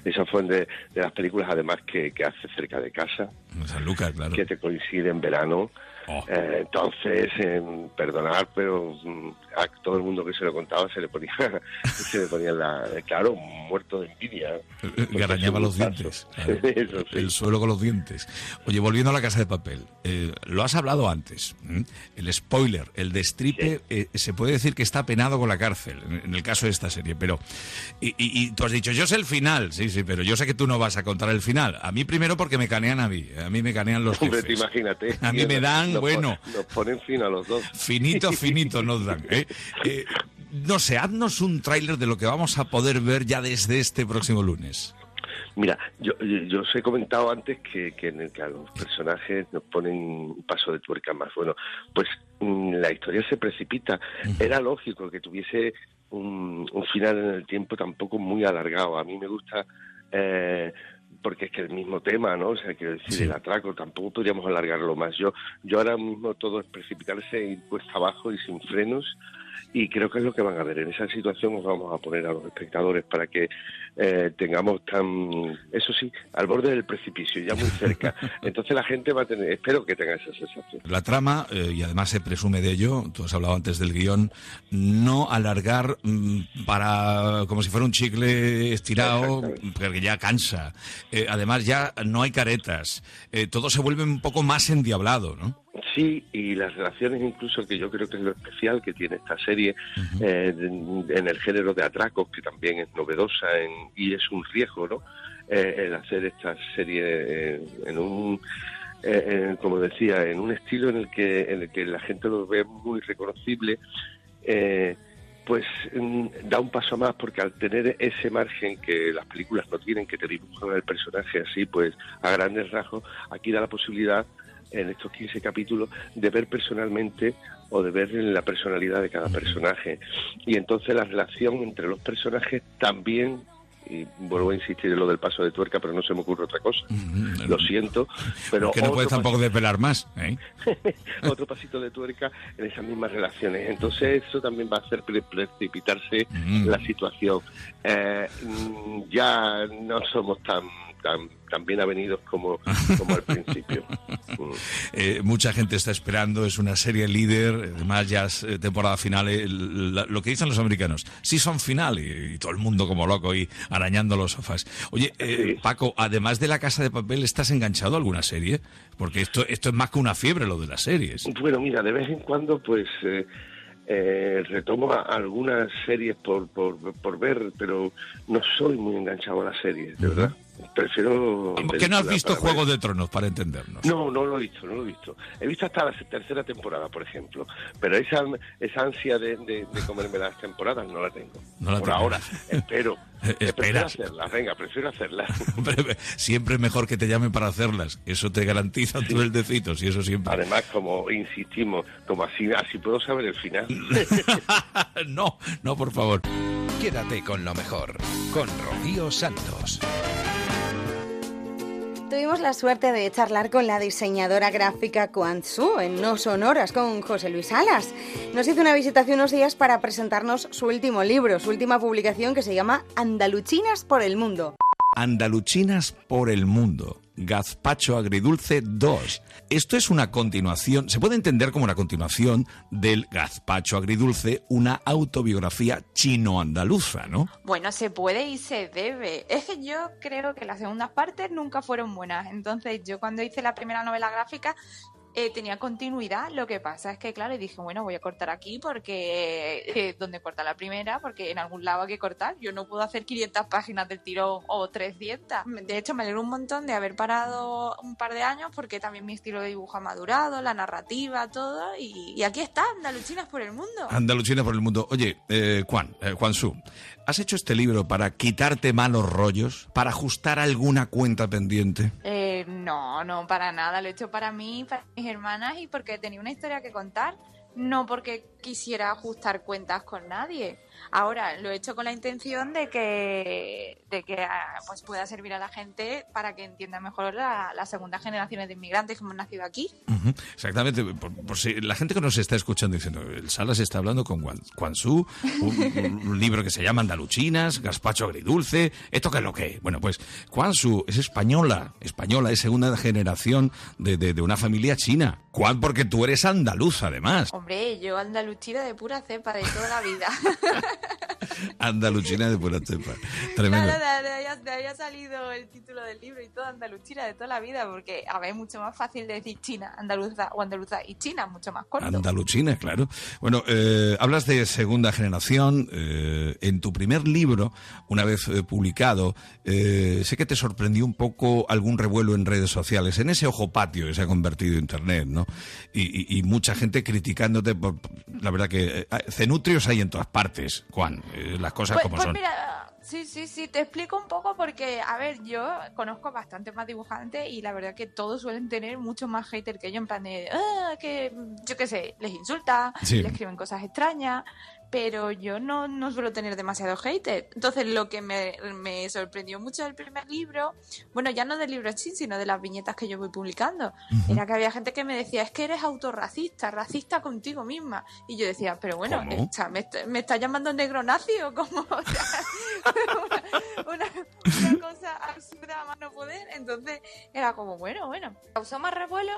[SPEAKER 16] Esa fue de, de las películas además que, que hace cerca de casa,
[SPEAKER 15] San Lucas, claro.
[SPEAKER 16] que te coincide en verano. Eh, entonces, eh, perdonar, pero mm, a todo el mundo que se lo contaba se le ponía, (laughs) se le ponía la, claro, muerto de envidia.
[SPEAKER 15] Que arañaba los dientes. (laughs) claro.
[SPEAKER 16] Eso sí.
[SPEAKER 15] El suelo con los dientes. Oye, volviendo a la casa de papel, eh, lo has hablado antes. El spoiler, el destripe, eh, se puede decir que está penado con la cárcel, en, en el caso de esta serie. Pero, y, y- y tú has dicho, yo sé el final, sí, sí, pero yo sé que tú no vas a contar el final. A mí primero porque me canean a mí, a mí me canean los
[SPEAKER 16] Hombre, te
[SPEAKER 15] jefes.
[SPEAKER 16] imagínate.
[SPEAKER 15] A mí me dan,
[SPEAKER 16] Nos
[SPEAKER 15] bueno.
[SPEAKER 16] Nos ponen fin a los dos.
[SPEAKER 15] Finito, (laughs) finito nos dan. ¿eh? Eh, no sé, haznos un tráiler de lo que vamos a poder ver ya desde este próximo lunes.
[SPEAKER 16] Mira, yo, yo os he comentado antes que, que, en el que a los personajes nos ponen un paso de tuerca más. Bueno, pues mm, la historia se precipita. Era lógico que tuviese un, un final en el tiempo tampoco muy alargado. A mí me gusta... eh, porque es que el mismo tema, ¿no? O sea, quiero decir, el atraco, tampoco podríamos alargarlo más. Yo, yo ahora mismo todo es precipitarse, ir cuesta abajo y sin frenos, y creo que es lo que van a ver. En esa situación nos vamos a poner a los espectadores para que eh, tengamos tan, eso sí, al borde del precipicio, ya muy cerca. (laughs) Entonces la gente va a tener, espero que tenga esa sensación.
[SPEAKER 15] La trama, eh, y además se presume de ello, tú has hablado antes del guion, no alargar mm, para como si fuera un chicle estirado, porque ya cansa. Eh, además ya no hay caretas. Eh, todo se vuelve un poco más endiablado, ¿no?
[SPEAKER 16] Sí, y las relaciones incluso que yo creo que es lo especial que tiene esta serie eh, en, el género de atracos, que también es novedosa en- y es un riesgo, ¿no? Eh, el hacer esta serie eh, en un, eh, como decía, en un estilo en el que, en el que la gente lo ve muy reconocible, eh, pues mm, da un paso más porque al tener ese margen que las películas no tienen, que te dibujan el personaje así, pues a grandes rasgos, aquí da la posibilidad en estos 15 capítulos de ver personalmente o de ver la personalidad de cada personaje. Y entonces la relación entre los personajes también, y vuelvo a insistir en lo del paso de tuerca, pero no se me ocurre otra cosa. Lo siento, pero
[SPEAKER 15] que no puedes tampoco desvelar más. ¿eh? (laughs)
[SPEAKER 16] otro pasito de tuerca en esas mismas relaciones. Entonces eso también va a hacer pre- precipitarse la situación. Eh, mm, ya no somos tan tan, tan bien avenidos como, como al principio. Mm. (laughs)
[SPEAKER 15] Eh, mucha gente está esperando, es una serie líder, además ya es eh, temporada final, eh, la- lo que dicen los americanos, sí son final y, y todo el mundo como loco y arañando los sofás. Oye, eh, Paco, además de la casa de papel, ¿estás enganchado a alguna serie? Porque esto, esto es más que una fiebre, lo de las series.
[SPEAKER 16] Bueno, mira, de vez en cuando pues eh, retomo algunas series por, por, por ver, pero no soy muy enganchado a las series, de verdad. Prefiero...
[SPEAKER 15] ¿Por qué no has visto
[SPEAKER 16] ver.
[SPEAKER 15] Juego de Tronos, para entendernos?
[SPEAKER 16] No, no lo he visto, no lo he visto. He visto hasta la tercera temporada, por ejemplo, pero esa, esa ansia de, de, de comerme las temporadas no la tengo.
[SPEAKER 15] No la
[SPEAKER 16] por
[SPEAKER 15] tengo.
[SPEAKER 16] ahora, (laughs) espero. (laughs)
[SPEAKER 15] Eh,
[SPEAKER 16] Prefiero
[SPEAKER 15] esperas.
[SPEAKER 16] hacerlas, venga, prefiero hacerlas. (laughs)
[SPEAKER 15] Siempre es mejor que te llamen para hacerlas. Eso te garantiza un sueldecito, y eso siempre.
[SPEAKER 16] Además, como insistimos, como así, así puedo saber el final. (laughs)
[SPEAKER 15] no, no, por favor.
[SPEAKER 1] Quédate con lo mejor, con Rocío Santos.
[SPEAKER 2] Tuvimos la suerte de charlar con la diseñadora gráfica Kuan Tzu en No Sonoras con José Luis Salas. Nos hizo una visita hace unos días para presentarnos su último libro, su última publicación que se llama Andaluchinas por el Mundo.
[SPEAKER 15] Andaluchinas por el mundo. Gazpacho agridulce 2. Esto es una continuación, se puede entender como una continuación del Gazpacho agridulce, una autobiografía chino-andaluza, ¿no?
[SPEAKER 17] Bueno, se puede y se debe. Es que yo creo que las segundas partes nunca fueron buenas. Entonces, yo cuando hice la primera novela gráfica eh, tenía continuidad. Lo que pasa es que, claro, dije, bueno, voy a cortar aquí porque eh, donde corta la primera, porque en algún lado hay que cortar. Yo no puedo hacer 500 páginas del tirón o 300. De hecho, me alegro un montón de haber parado un par de años porque también mi estilo de dibujo ha madurado, la narrativa, todo. Y, y aquí está, Andaluchinas por el mundo.
[SPEAKER 15] Andalucina por el mundo. Oye, eh, Juan, eh, Juan Su, ¿has hecho este libro para quitarte malos rollos? ¿Para ajustar alguna cuenta pendiente?
[SPEAKER 17] Eh, no, no, para nada. Lo he hecho para mí, para mis hermanas y porque tenía una historia que contar, no porque quisiera ajustar cuentas con nadie. Ahora lo he hecho con la intención de que, de que ah, pues pueda servir a la gente para que entienda mejor la- las segundas generaciones de inmigrantes que hemos nacido aquí.
[SPEAKER 15] Exactamente, por, por si la gente que nos está escuchando diciendo, el Salas está hablando con Guan- Guansú, un, un libro que se llama Andaluchinas, Gazpacho agridulce, ¿esto qué es lo que es? Bueno, pues Guansú es española, española, es segunda generación de, de- de una familia china. ¿Cuál? Porque tú eres andaluz, además.
[SPEAKER 17] Hombre, yo andaluchina de pura cepa de toda la vida. (laughs)
[SPEAKER 15] Andaluchina de pura cepa. Tremendo.
[SPEAKER 17] De, ahí ha- de ahí ha salido el título del libro y todo andaluchina de toda la vida, porque a ver, es mucho más fácil de decir China, andaluza o andaluza y China, mucho más corto.
[SPEAKER 15] Andaluchina, claro. Bueno, eh, hablas de segunda generación. eh, en tu primer libro, una vez eh, publicado, eh, sé que te sorprendió un poco algún revuelo en redes sociales, en ese ojo patio que se ha convertido Internet, ¿no? Y, y- y mucha gente criticándote. Por, la verdad que eh, cenutrios hay en todas partes, Juan. eh, las cosas
[SPEAKER 17] Pues,
[SPEAKER 15] como
[SPEAKER 17] pues
[SPEAKER 15] son.
[SPEAKER 17] mira, sí, sí, sí, te explico un poco porque, a ver, yo conozco bastante más dibujantes y la verdad que todos suelen tener mucho más hater que yo, en plan de, ah, que yo qué sé, les insulta,
[SPEAKER 18] Sí.
[SPEAKER 17] les escriben cosas extrañas, pero yo no, no suelo tener demasiado hater. Entonces, lo que me, me sorprendió mucho del primer libro, bueno, ya no del libro en sí, sino de las viñetas que yo voy publicando, era que había gente que me decía, es que eres autorracista, racista contigo misma. Y yo decía, pero bueno, esta- ¿me, está, me está llamando negro nazi o cómo? (laughs) O sea, (laughs) una, una cosa absurda a más no poder. Entonces era como, bueno, bueno. Causó más revuelo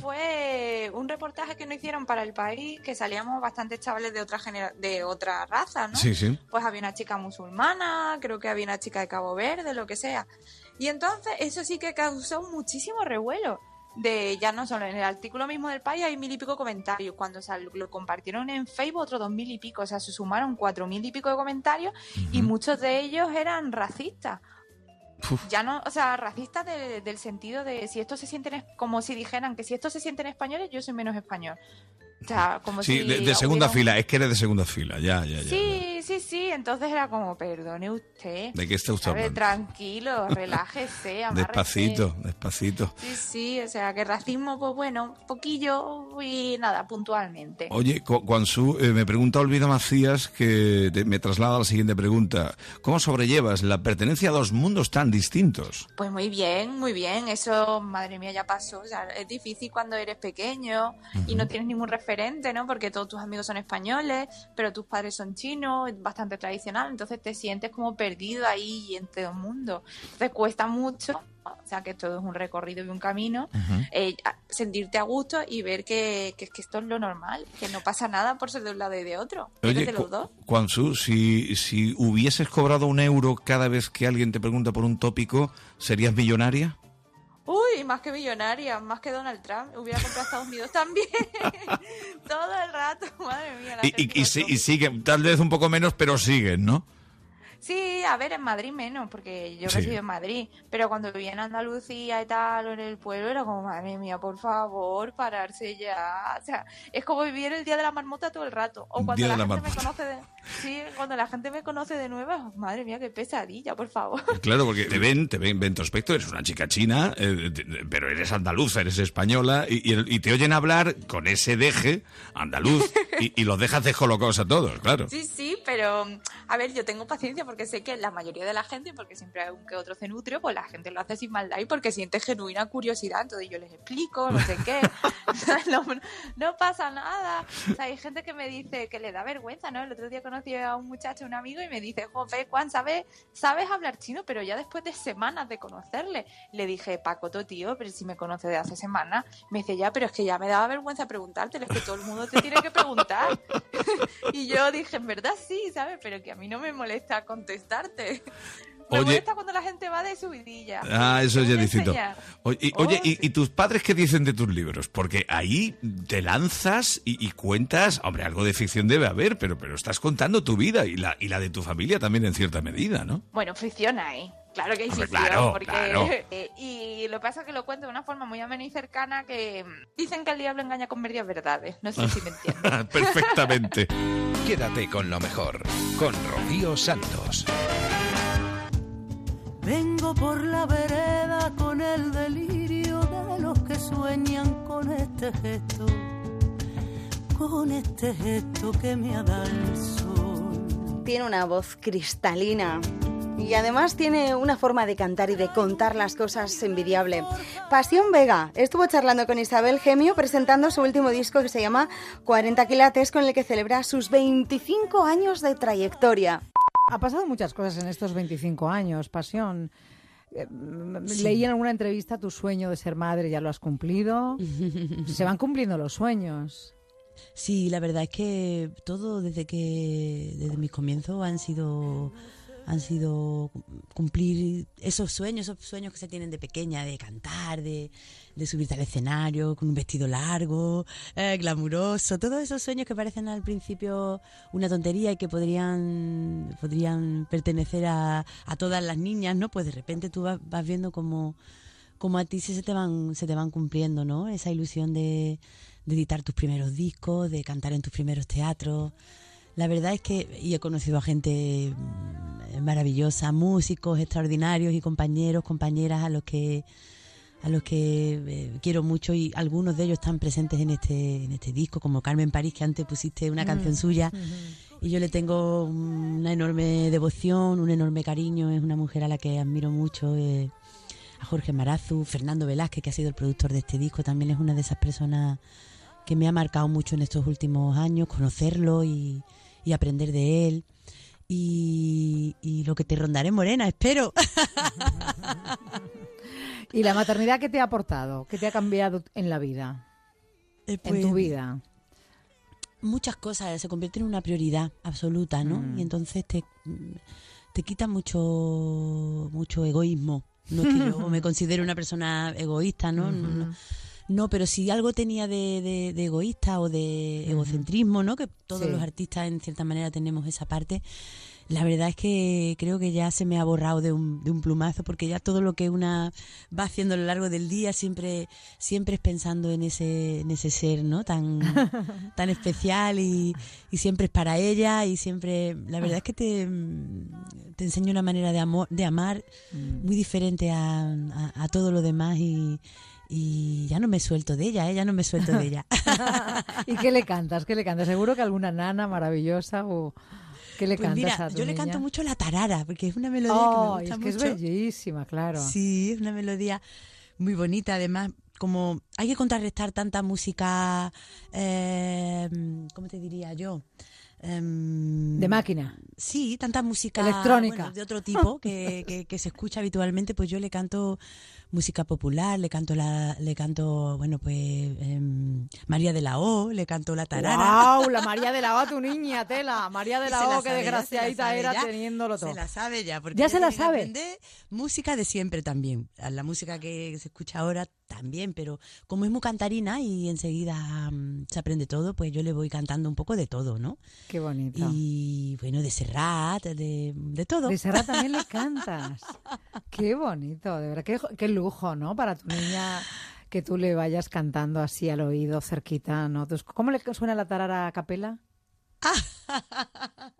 [SPEAKER 17] fue un reportaje que nos hicieron para el país que salíamos bastantes chavales de otra genera de otra raza, ¿no?
[SPEAKER 15] Sí, sí.
[SPEAKER 17] Pues había una chica musulmana, creo que había una chica de Cabo Verde, lo que sea. Y entonces eso sí que causó muchísimo revuelo. De ya no solo en el artículo mismo del país hay mil y pico comentarios. Cuando lo compartieron en Facebook, otros dos mil y pico. O sea, se sumaron cuatro mil y pico de comentarios y muchos de ellos eran racistas. Ya no, o sea, racistas de- del sentido de si estos se sienten, como si dijeran que si estos se sienten españoles, yo soy menos español. O sea, como
[SPEAKER 15] Sí,
[SPEAKER 17] si
[SPEAKER 15] de, de segunda
[SPEAKER 17] hubiera
[SPEAKER 15] fila. Es que eres de segunda fila, ya, ya, ya.
[SPEAKER 17] Sí, sí, sí. Entonces era como, perdone usted.
[SPEAKER 15] ¿De qué está usted
[SPEAKER 17] ¿sabe?
[SPEAKER 15] hablando?
[SPEAKER 17] Tranquilo, (laughs) relájese, amárrese.
[SPEAKER 15] Despacito, despacito.
[SPEAKER 17] Sí, sí, o sea, que racismo, pues bueno, poquillo y nada, puntualmente.
[SPEAKER 15] Oye, Guansú, eh, me pregunta Olvido Macías que te- me traslada a la siguiente pregunta. ¿Cómo sobrellevas la pertenencia a dos mundos tan distintos?
[SPEAKER 17] Pues muy bien, muy bien. Eso, madre mía, ya pasó. O sea, es difícil cuando eres pequeño y no tienes ningún referente, ¿no? Porque todos tus amigos son españoles, pero tus padres son chinos, es bastante tradicional. Entonces te sientes como perdido ahí entre dos mundos. Entonces cuesta mucho. O sea, que todo es un recorrido y un camino. eh, sentirte a gusto y ver que, que, que esto es lo normal, que no pasa nada por ser de un lado y de otro.
[SPEAKER 15] Oye,
[SPEAKER 17] de los dos.
[SPEAKER 15] Guansú, si, si hubieses cobrado un euro cada vez que alguien te pregunta por un tópico, ¿serías millonaria?
[SPEAKER 17] Más que millonaria, más que Donald Trump. Hubiera comprado Estados Unidos también. (laughs) Todo el rato, (laughs) madre mía. la
[SPEAKER 15] Y, y, y, sigue, tal vez un poco menos, pero siguen, ¿no?
[SPEAKER 17] Sí, a ver, en Madrid menos, porque yo
[SPEAKER 15] Sí.
[SPEAKER 17] resido en Madrid, pero cuando vivía en Andalucía y tal, o en el pueblo, era como, madre mía, por favor, pararse ya. O sea, es como vivir el Día de la Marmota todo el rato. O cuando
[SPEAKER 15] Día
[SPEAKER 17] la,
[SPEAKER 15] de la
[SPEAKER 17] gente me conoce de... Sí, cuando la gente me conoce de nuevo, madre mía, qué pesadilla, por favor. (laughs)
[SPEAKER 15] Claro, porque te ven, te ven, ven tu aspecto, eres una chica china, eh, te- pero eres andaluza, eres española, y, y- y te oyen hablar con ese deje andaluz, (laughs) y, y los dejas descolocados a todos, claro.
[SPEAKER 17] Sí, sí, pero a ver, yo tengo paciencia porque sé que la mayoría de la gente, porque siempre hay un que otro cenutrio, pues la gente lo hace sin maldad y porque siente genuina curiosidad. Entonces yo les explico, no sé qué. (laughs) no, no pasa nada. O sea, hay gente que me dice que le da vergüenza, ¿no? El otro día conocí a un muchacho, un amigo, y me dice, Jope, Juan, ¿sabes, sabes hablar chino? Pero ya después de semanas de conocerle, le dije, Pacoto, tío, pero si me conoces de hace semanas, me dice, ya, pero es que ya me daba vergüenza preguntarte, es que todo el mundo te tiene que preguntar. (laughs) Y yo dije, en verdad sí, ¿sabes? Pero que a mí no me molesta contestarte. Me
[SPEAKER 15] Oye.
[SPEAKER 17] molesta cuando la gente va de subidilla.
[SPEAKER 15] Ah, eso ya
[SPEAKER 17] a
[SPEAKER 15] distinto. Oye, y, oye, y, y tus padres qué dicen de tus libros? Porque ahí te lanzas y, y cuentas, hombre, algo de ficción debe haber, pero, pero estás contando tu vida y la, y la de tu familia también en cierta medida, ¿no?
[SPEAKER 17] Bueno, fricción hay. Claro que hay
[SPEAKER 15] Hombre,
[SPEAKER 17] ficción,
[SPEAKER 15] claro,
[SPEAKER 17] porque...
[SPEAKER 15] claro. (laughs)
[SPEAKER 17] eh, y lo que pasa es que lo cuento de una forma muy amena y cercana que dicen que el diablo engaña con medias verdades. No sé si me entiendes. (laughs)
[SPEAKER 15] Perfectamente.
[SPEAKER 1] Quédate con lo mejor, con Rocío Santos.
[SPEAKER 19] Vengo por la vereda con el delirio de los que sueñan con este gesto, con este gesto que me ha dado el sol.
[SPEAKER 2] tiene una voz cristalina. Y además tiene una forma de cantar y de contar las cosas envidiable. Pasión Vega estuvo charlando con Isabel Gemio presentando su último disco que se llama 40 quilates con el que celebra sus 25 años de trayectoria.
[SPEAKER 18] Ha pasado muchas cosas en estos 25 años, Pasión. Eh, m-
[SPEAKER 20] Sí.
[SPEAKER 18] Leí en alguna entrevista tu sueño de ser madre, ya lo has cumplido. (laughs) Se van cumpliendo los sueños.
[SPEAKER 20] Sí, la verdad es que todo desde que desde mis comienzos han sido han sido cumplir esos sueños, esos sueños que se tienen de pequeña, de cantar, de, de subirte al escenario con un vestido largo, eh, glamuroso, todos esos sueños que parecen al principio una tontería y que podrían podrían pertenecer a, a todas las niñas, ¿no? Pues de repente tú vas, vas viendo como como a ti se te van se te van cumpliendo, ¿no? Esa ilusión de, de editar tus primeros discos, de cantar en tus primeros teatros. La verdad es que y he conocido a gente mm, maravillosa, músicos extraordinarios y compañeros, compañeras a los que a los que eh, quiero mucho y algunos de ellos están presentes en este en este disco, como Carmen París que antes pusiste una
[SPEAKER 21] Mm,
[SPEAKER 20] canción suya y yo le tengo una enorme devoción, un enorme cariño, es una mujer a la que admiro mucho. eh, a Jorge Marazu, Fernando Velázquez, que ha sido el productor de este disco, también es una de esas personas que me ha marcado mucho en estos últimos años, conocerlo y, y aprender de él. Y, y lo que te rondaré, Morena, espero. (laughs)
[SPEAKER 18] ¿Y la maternidad qué te ha aportado? ¿Qué te ha cambiado en la vida? en
[SPEAKER 20] pues,
[SPEAKER 18] tu vida.
[SPEAKER 20] muchas cosas se convierte en una prioridad absoluta, ¿no?
[SPEAKER 18] Mm.
[SPEAKER 20] Y entonces te, te quita mucho mucho egoísmo. No es que yo (laughs) me considero una persona egoísta, ¿no? No, no.
[SPEAKER 18] Ujú.
[SPEAKER 20] No, pero si algo tenía de, de- de egoísta o de egocentrismo, ¿no? Que todos
[SPEAKER 18] Sí.
[SPEAKER 20] los artistas en cierta manera tenemos esa parte. La verdad es que creo que ya se me ha borrado de un, de un plumazo porque ya todo lo que una va haciendo a lo largo del día siempre siempre es pensando en ese en ese ser, ¿no? Tan (laughs) tan especial y, y siempre es para ella y siempre la verdad es que te, te enseña una manera de amor de amar muy diferente a, a- a todo lo demás y, y ya no me suelto de ella, ¿eh? ya no me suelto de ella. (laughs)
[SPEAKER 18] ¿Y qué le cantas? ¿Qué le cantas? Seguro que alguna nana maravillosa o ¿qué le
[SPEAKER 20] Pues
[SPEAKER 18] cantas
[SPEAKER 20] mira,
[SPEAKER 18] a tu
[SPEAKER 20] yo le canto mucho la tarara, porque es una melodía
[SPEAKER 18] Oh,
[SPEAKER 20] que me gusta
[SPEAKER 18] es que
[SPEAKER 20] mucho.
[SPEAKER 18] es bellísima, claro.
[SPEAKER 20] Sí, es una melodía muy bonita, además, como hay que contrarrestar tanta música, eh, ¿cómo te diría yo? Em,
[SPEAKER 18] De máquina.
[SPEAKER 20] Sí, tanta música
[SPEAKER 18] Electrónica.
[SPEAKER 20] bueno, de otro tipo que, que- que se escucha habitualmente, pues yo le canto música popular, le canto la, le canto, bueno, pues em, María de la O, le canto la tarara.
[SPEAKER 18] ¡Wow! La (laughs) María de la O, tu niña, tela. María de la O,
[SPEAKER 20] ya, la
[SPEAKER 18] desgraciadita
[SPEAKER 20] sabe
[SPEAKER 18] era
[SPEAKER 20] ya.
[SPEAKER 18] teniéndolo todo.
[SPEAKER 20] Se la sabe ya, porque
[SPEAKER 18] ya se la
[SPEAKER 20] que
[SPEAKER 18] sabe.
[SPEAKER 20] aprender música de siempre también. La música que se escucha ahora también, pero como es muy cantarina y enseguida mm, se aprende todo, pues yo le voy cantando un poco de todo, ¿no?
[SPEAKER 18] Qué bonito.
[SPEAKER 20] Y bueno, de Serrat, de, de todo.
[SPEAKER 18] De Serrat también le (laughs) cantas. Qué bonito, de verdad. Qué, qué ¿no? Para tu niña que tú le vayas cantando así al oído, cerquita, ¿no? ¿Cómo le suena la tarara a capela? (laughs)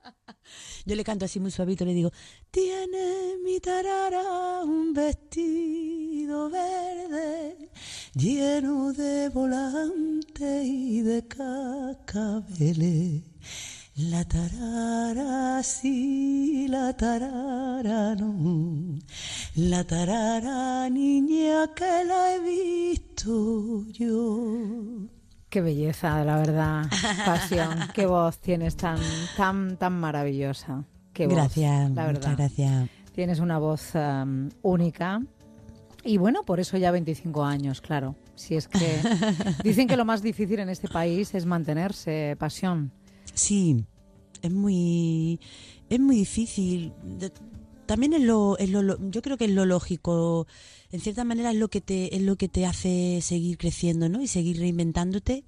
[SPEAKER 20] Yo le canto así muy suavito, le digo, tiene mi tarara un vestido verde lleno de volantes y de cascabeles. La tarara sí, la tarara no, la tarara niña que la he visto yo.
[SPEAKER 18] Qué belleza, la verdad. Pasión. (laughs) Qué voz tienes tan, tan, tan maravillosa. Qué voz,
[SPEAKER 20] Gracias,
[SPEAKER 18] la verdad.
[SPEAKER 20] muchas gracias.
[SPEAKER 18] Tienes una voz am, única. Y bueno, por eso ya 25 años, claro. Si es que (laughs) dicen que lo más difícil en este país es mantenerse, pasión.
[SPEAKER 20] Sí, es muy, es muy difícil. También es lo, es lo- lo- yo creo que es lo lógico. En cierta manera es lo que te, es lo que te hace seguir creciendo, ¿no? Y seguir reinventándote.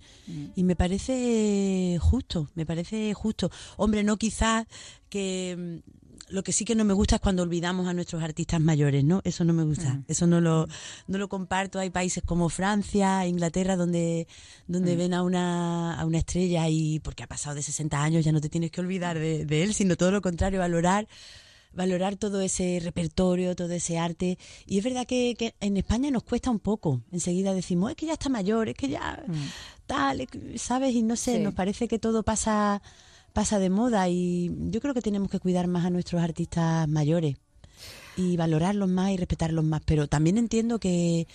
[SPEAKER 20] Y me parece justo, me parece justo. Hombre, no quizás que mm, lo que sí que no me gusta es cuando olvidamos a nuestros artistas mayores, ¿no? Eso no me gusta.
[SPEAKER 18] Mm.
[SPEAKER 20] Eso no lo, no lo comparto. Hay países como Francia, Inglaterra, donde, donde
[SPEAKER 18] Mm.
[SPEAKER 20] ven a una, a una estrella y porque ha pasado de 60 años ya no te tienes que olvidar de, de él, sino todo lo contrario, valorar valorar todo ese repertorio, todo ese arte. Y es verdad que, que en España nos cuesta un poco. Enseguida decimos, es que ya está mayor, es que ya tal, es que- ¿sabes? Y no sé,
[SPEAKER 18] Sí.
[SPEAKER 20] nos parece que todo pasa pasa de moda y yo creo que tenemos que cuidar más a nuestros artistas mayores y valorarlos más y respetarlos más. Pero también entiendo que,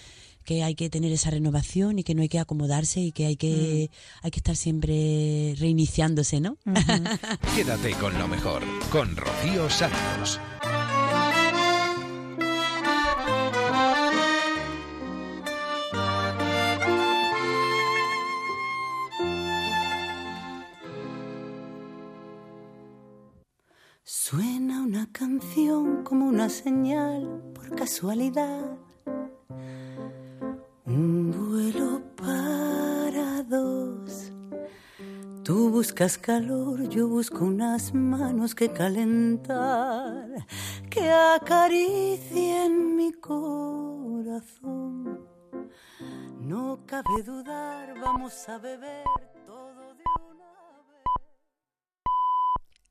[SPEAKER 20] que hay que tener esa renovación y que no hay que acomodarse y que hay que, hay que estar siempre reiniciándose, ¿no? (laughs)
[SPEAKER 1] Quédate con lo mejor, con Rocío Santos.
[SPEAKER 19] Señal por casualidad. Un vuelo para dos. Tú buscas calor, yo busco unas manos que calentar, que acaricien mi corazón. No cabe dudar, vamos a beber todo de una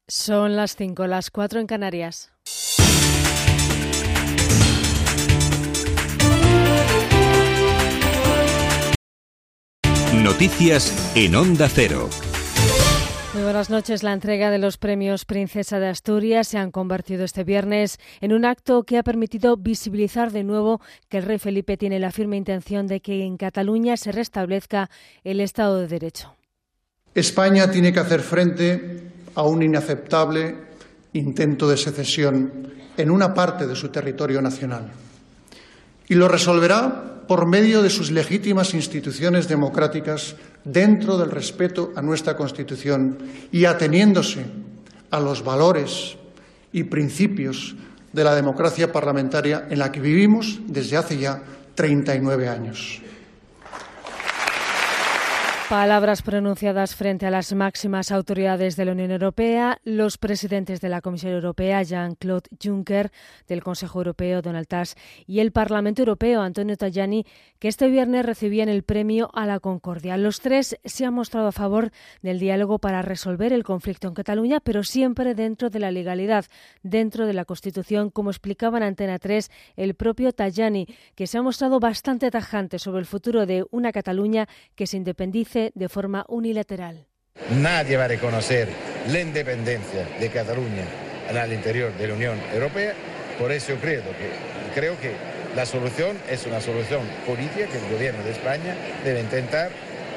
[SPEAKER 21] Son las 5, las 4 en Canarias.
[SPEAKER 1] Noticias en Onda Cero.
[SPEAKER 21] Muy buenas noches. La entrega de los premios Princesa de Asturias se han convertido este viernes en un acto que ha permitido visibilizar de nuevo que el rey Felipe tiene la firme intención de que en Cataluña se restablezca el Estado de Derecho.
[SPEAKER 22] España tiene que hacer frente a un inaceptable intento de secesión en una parte de su territorio nacional. Y lo resolverá por medio de sus legítimas instituciones democráticas dentro del respeto a nuestra Constitución y ateniéndose a los valores y principios de la democracia parlamentaria en la que vivimos desde hace ya 39 años.
[SPEAKER 21] Palabras pronunciadas frente a las máximas autoridades de la Unión Europea, los presidentes de la Comisión Europea, Jean-Claude Juncker, del Consejo Europeo, Donald Tusk, y el Parlamento Europeo, Antonio Tajani, que este viernes recibían el premio a la Concordia. Los tres se han mostrado a favor del diálogo para resolver el conflicto en Cataluña, pero siempre dentro de la legalidad, dentro de la Constitución, como explicaba en Antena 3 el propio Tajani, que se ha mostrado bastante tajante sobre el futuro de una Cataluña que se independice de forma unilateral.
[SPEAKER 23] Nadie va a reconocer la independencia de Cataluña al interior de la Unión Europea, por eso creo que, creo que la solución es una solución política que el gobierno de España debe intentar.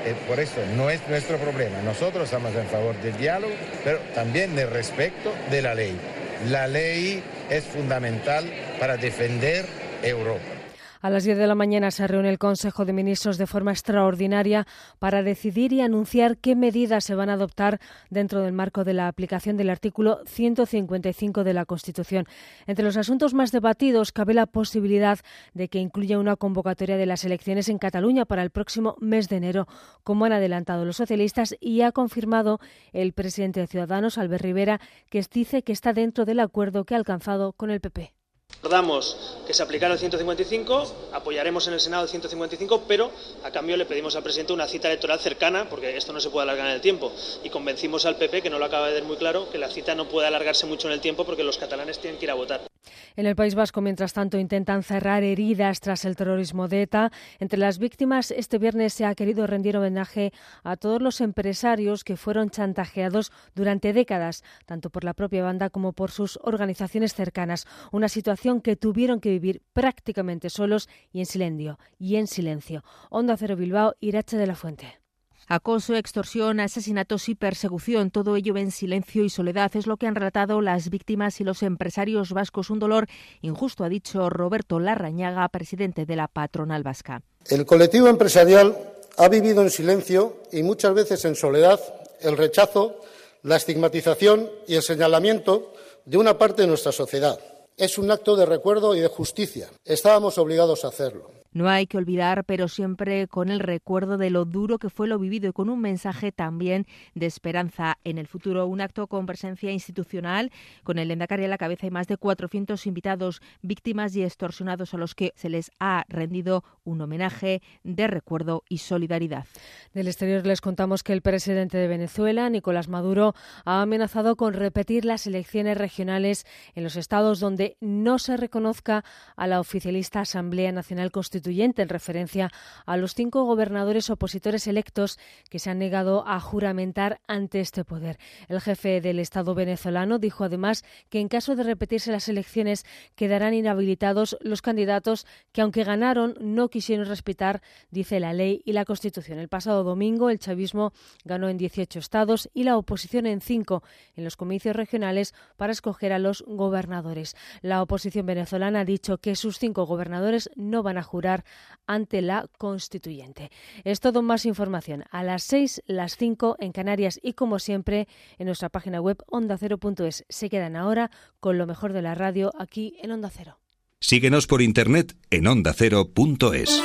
[SPEAKER 23] eh, por eso no es nuestro problema. Nosotros estamos en favor del diálogo, pero también del respeto de la ley. La ley es fundamental para defender Europa.
[SPEAKER 21] A las 10 de la mañana se reúne el Consejo de Ministros de forma extraordinaria para decidir y anunciar qué medidas se van a adoptar dentro del marco de la aplicación del artículo 155 de la Constitución. Entre los asuntos más debatidos cabe la posibilidad de que incluya una convocatoria de las elecciones en Cataluña para el próximo mes de enero, como han adelantado los socialistas y ha confirmado el presidente de Ciudadanos, Albert Rivera, que dice que está dentro del acuerdo que ha alcanzado con el PP.
[SPEAKER 24] Acordamos que se aplicara el 155, apoyaremos en el Senado el 155, pero a cambio le pedimos al presidente una cita electoral cercana, porque esto no se puede alargar en el tiempo. Y convencimos al PP, que no lo acaba de ver muy claro, que la cita no puede alargarse mucho en el tiempo porque los catalanes tienen que ir a votar.
[SPEAKER 21] En el País Vasco, mientras tanto, intentan cerrar heridas tras el terrorismo de ETA. Entre las víctimas, este viernes se ha querido rendir homenaje a todos los empresarios que fueron chantajeados durante décadas, tanto por la propia banda como por sus organizaciones cercanas. Una situación que tuvieron que vivir prácticamente solos y en silencio. Y en silencio. Onda Cero Bilbao, Irache de la Fuente.
[SPEAKER 25] Acoso, extorsión, asesinatos y persecución, todo ello en silencio y soledad es lo que han relatado las víctimas y los empresarios vascos. Un dolor injusto, ha dicho Roberto Larrañaga, presidente de la patronal vasca.
[SPEAKER 26] El colectivo empresarial ha vivido en silencio y muchas veces en soledad el rechazo, la estigmatización y el señalamiento de una parte de nuestra sociedad. Es un acto de recuerdo y de justicia. Estábamos obligados a hacerlo.
[SPEAKER 25] No hay que olvidar, pero siempre con el recuerdo de lo duro que fue lo vivido y con un mensaje también de esperanza en el futuro. Un acto con presencia institucional, con el Endacari a la cabeza y más de 400 invitados, víctimas y extorsionados a los que se les ha rendido un homenaje de recuerdo y solidaridad.
[SPEAKER 21] Del exterior les contamos que el presidente de Venezuela, Nicolás Maduro, ha amenazado con repetir las elecciones regionales en los estados donde no se reconozca a la oficialista Asamblea Nacional Constitucional constituyente en referencia a los cinco gobernadores opositores electos que se han negado a juramentar ante este poder. El jefe del Estado venezolano dijo además que en caso de repetirse las elecciones quedarán inhabilitados los candidatos que, aunque ganaron, no quisieron respetar, dice la ley y la Constitución. El pasado domingo el chavismo ganó en 18 estados y la oposición en cinco en los comicios regionales para escoger a los gobernadores. La oposición venezolana ha dicho que sus cinco gobernadores no van a jurar ante la constituyente. Es todo más información a las seis, las cinco en Canarias y como siempre en nuestra página web ondacero.es. Se quedan ahora con lo mejor de la radio aquí en Onda Cero.
[SPEAKER 1] Síguenos por internet en ondacero.es.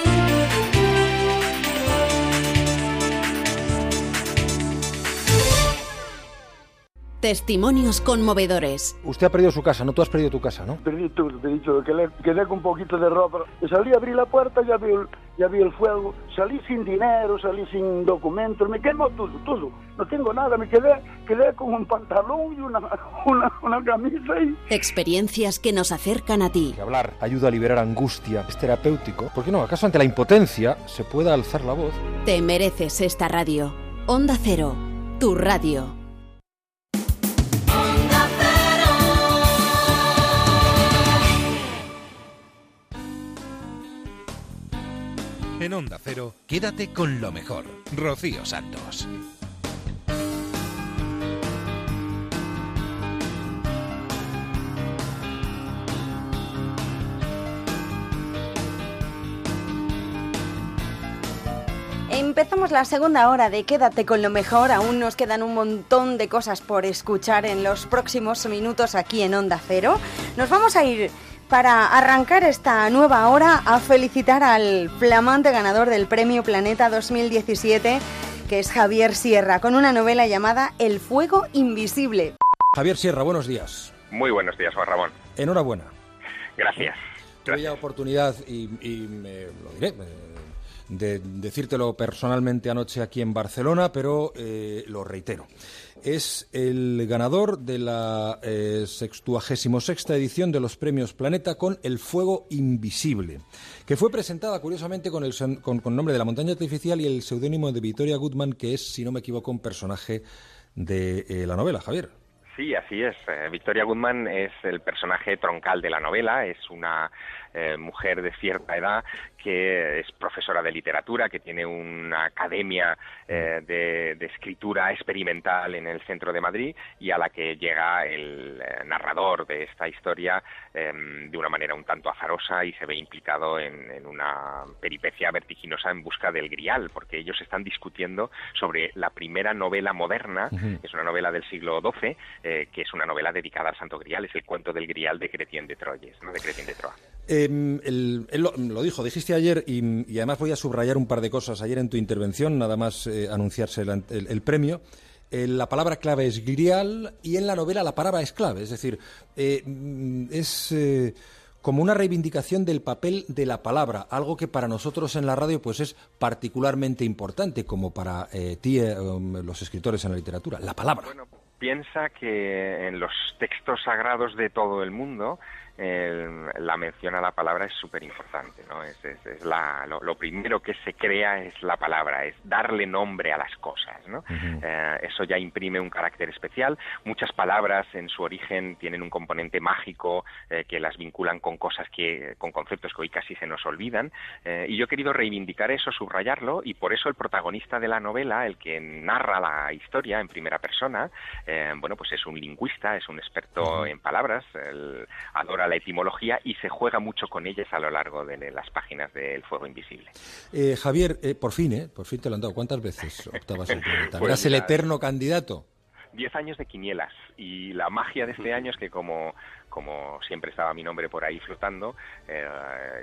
[SPEAKER 27] Testimonios conmovedores.
[SPEAKER 28] Usted ha perdido su casa, no tú has perdido tu casa, ¿no?
[SPEAKER 29] Perdí todo, te he dicho, que le quedé con un poquito de ropa. Salí a abrir la puerta, ya vi, el, ya vi el fuego. Salí sin dinero, salí sin documentos, me quemó todo, todo. No tengo nada, me quedé, quedé con un pantalón y una, una, una camisa. Y...
[SPEAKER 27] Experiencias que nos acercan a ti.
[SPEAKER 28] Que hablar ayuda a liberar angustia, es terapéutico. ¿Por qué no? ¿Acaso ante la impotencia se pueda alzar la voz?
[SPEAKER 27] Te mereces esta radio. Onda Cero, tu radio.
[SPEAKER 1] En Onda Cero, quédate con lo mejor. Rocío Santos.
[SPEAKER 2] Empezamos la segunda hora de Quédate con lo mejor. Aún nos quedan un montón de cosas por escuchar en los próximos minutos aquí en Onda Cero. Nos vamos a ir para arrancar esta nueva hora a felicitar al flamante ganador del Premio Planeta 2017, que es Javier Sierra, con una novela llamada El Fuego Invisible.
[SPEAKER 28] Javier Sierra, buenos días.
[SPEAKER 30] Muy buenos días, Juan Ramón.
[SPEAKER 28] Enhorabuena.
[SPEAKER 30] Gracias.
[SPEAKER 28] Tuve ya oportunidad, y, y me lo diré, de decírtelo personalmente anoche aquí en Barcelona, pero eh, lo reitero. Es el ganador de la eh, 66 edición de los Premios Planeta con El Fuego Invisible, que fue presentada curiosamente con el con, nombre de la montaña artificial y el seudónimo de Victoria Goodman, que es, si no me equivoco, un personaje de eh, la novela, Javier.
[SPEAKER 30] Sí, así es. Eh, Victoria Goodman es el personaje troncal de la novela, es una eh, mujer de cierta edad que es profesora de literatura, que tiene una academia eh, de, de, escritura experimental en el centro de Madrid y a la que llega el eh, narrador de esta historia em, de una manera un tanto azarosa y se ve implicado en, en, una peripecia vertiginosa en busca del grial, porque ellos están discutiendo sobre la primera novela moderna, uh -huh. es una novela del siglo XII, eh, que es una novela dedicada al Santo Grial, es el cuento del grial de Cretien de Troyes, ¿no? de Cretien de Troyes.
[SPEAKER 28] Eh, él, lo, dijo, dijiste ayer, y, y, además voy a subrayar un par de cosas ayer en tu intervención, nada más eh, anunciarse el, el, el premio. Eh, la palabra clave es grial y en la novela la palabra es clave, es decir, eh, es como una reivindicación del papel de la palabra, algo que para nosotros en la radio pues es particularmente importante, como para ti, um, los escritores en la literatura, la palabra.
[SPEAKER 30] Bueno, piensa que en los textos sagrados de todo el mundo eh, la mención a la palabra es súper importante, ¿no? Es, es, es la, lo, lo, primero que se crea es la palabra, es darle nombre a las cosas, ¿no? Uh -huh. eh, eso ya imprime un carácter especial. Muchas palabras en su origen tienen un componente mágico eh, que las vinculan con cosas que, con conceptos que hoy casi se nos olvidan. Eh, y yo he querido reivindicar eso, subrayarlo, y por eso el protagonista de la novela, el que narra la historia en primera persona, bueno, pues es un lingüista, es un experto uh -huh. en palabras, el, adora la etimología y se juega mucho con ellas a lo largo de las páginas del Fuego Invisible.
[SPEAKER 28] Eh, Javier, eh, por fin, ¿eh? Por fin te lo han dado. ¿Cuántas veces optabas el planeta? (laughs) pues ¿Eras el eterno candidato?
[SPEAKER 30] Diez años de quinielas y la magia de este año es que como como siempre estaba mi nombre por ahí flotando, eh,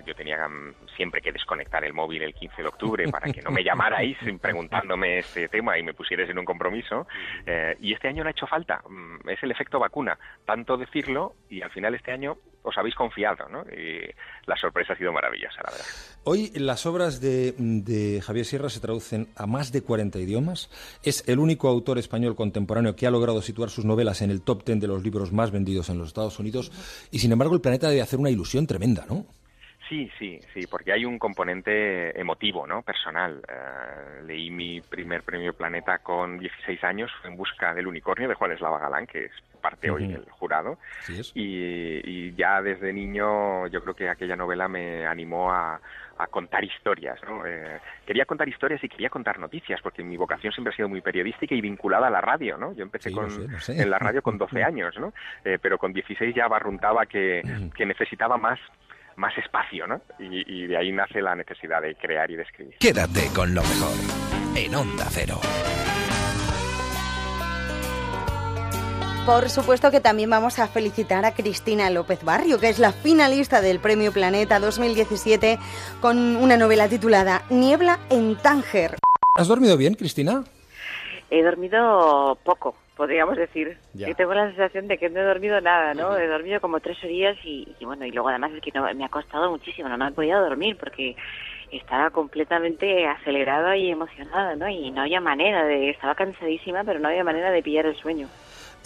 [SPEAKER 30] yo tenía siempre que desconectar el móvil el 15 de octubre para que no me llamarais (laughs) preguntándome este tema y me pusierais en un compromiso. Eh, y este año no ha hecho falta. Mm, es el efecto vacuna. Tanto decirlo y al final este año os habéis confiado, ¿no? Y la sorpresa ha sido maravillosa, la verdad.
[SPEAKER 28] Hoy las obras de, de, Javier Sierra se traducen a más de 40 idiomas. Es el único autor español contemporáneo que ha logrado situar sus novelas en el top 10 de los libros más vendidos en los Estados Unidos. Y sin embargo, el planeta debe hacer una ilusión tremenda, ¿no?
[SPEAKER 30] Sí, sí, sí, porque hay un componente emotivo, ¿no? Personal. Eh, leí mi primer premio Planeta con 16 años, en busca del unicornio de Juan Eslava Galán, que es parte hoy del jurado. Y, y ya desde niño yo creo que aquella novela me animó a, a contar historias, ¿no? Eh, quería contar historias y quería contar noticias, porque mi vocación siempre ha sido muy periodística y vinculada a la radio, ¿no? Yo empecé
[SPEAKER 28] Sí,
[SPEAKER 30] con,
[SPEAKER 28] sé, sé.
[SPEAKER 30] en la radio con (laughs) 12 años, ¿no? Eh, pero con 16 ya barruntaba que, que necesitaba más más espacio, ¿no? Y, y de ahí nace la necesidad de crear y de escribir.
[SPEAKER 1] Quédate con lo mejor en Onda Cero.
[SPEAKER 2] Por supuesto que también vamos a felicitar a Cristina López Barrio, que es la finalista del Premio Planeta 2017 con una novela titulada Niebla en Tánger.
[SPEAKER 28] ¿Has dormido bien, Cristina?
[SPEAKER 31] He dormido poco, podríamos decir.
[SPEAKER 28] Ya.
[SPEAKER 31] Yo tengo la sensación de que no he dormido nada, ¿no? He dormido como tres horas y, y bueno, y luego además es que no, me ha costado muchísimo, no, no he podido dormir porque estaba completamente acelerada y emocionada, ¿no? Y no había manera de, estaba cansadísima, pero no había manera de pillar el sueño.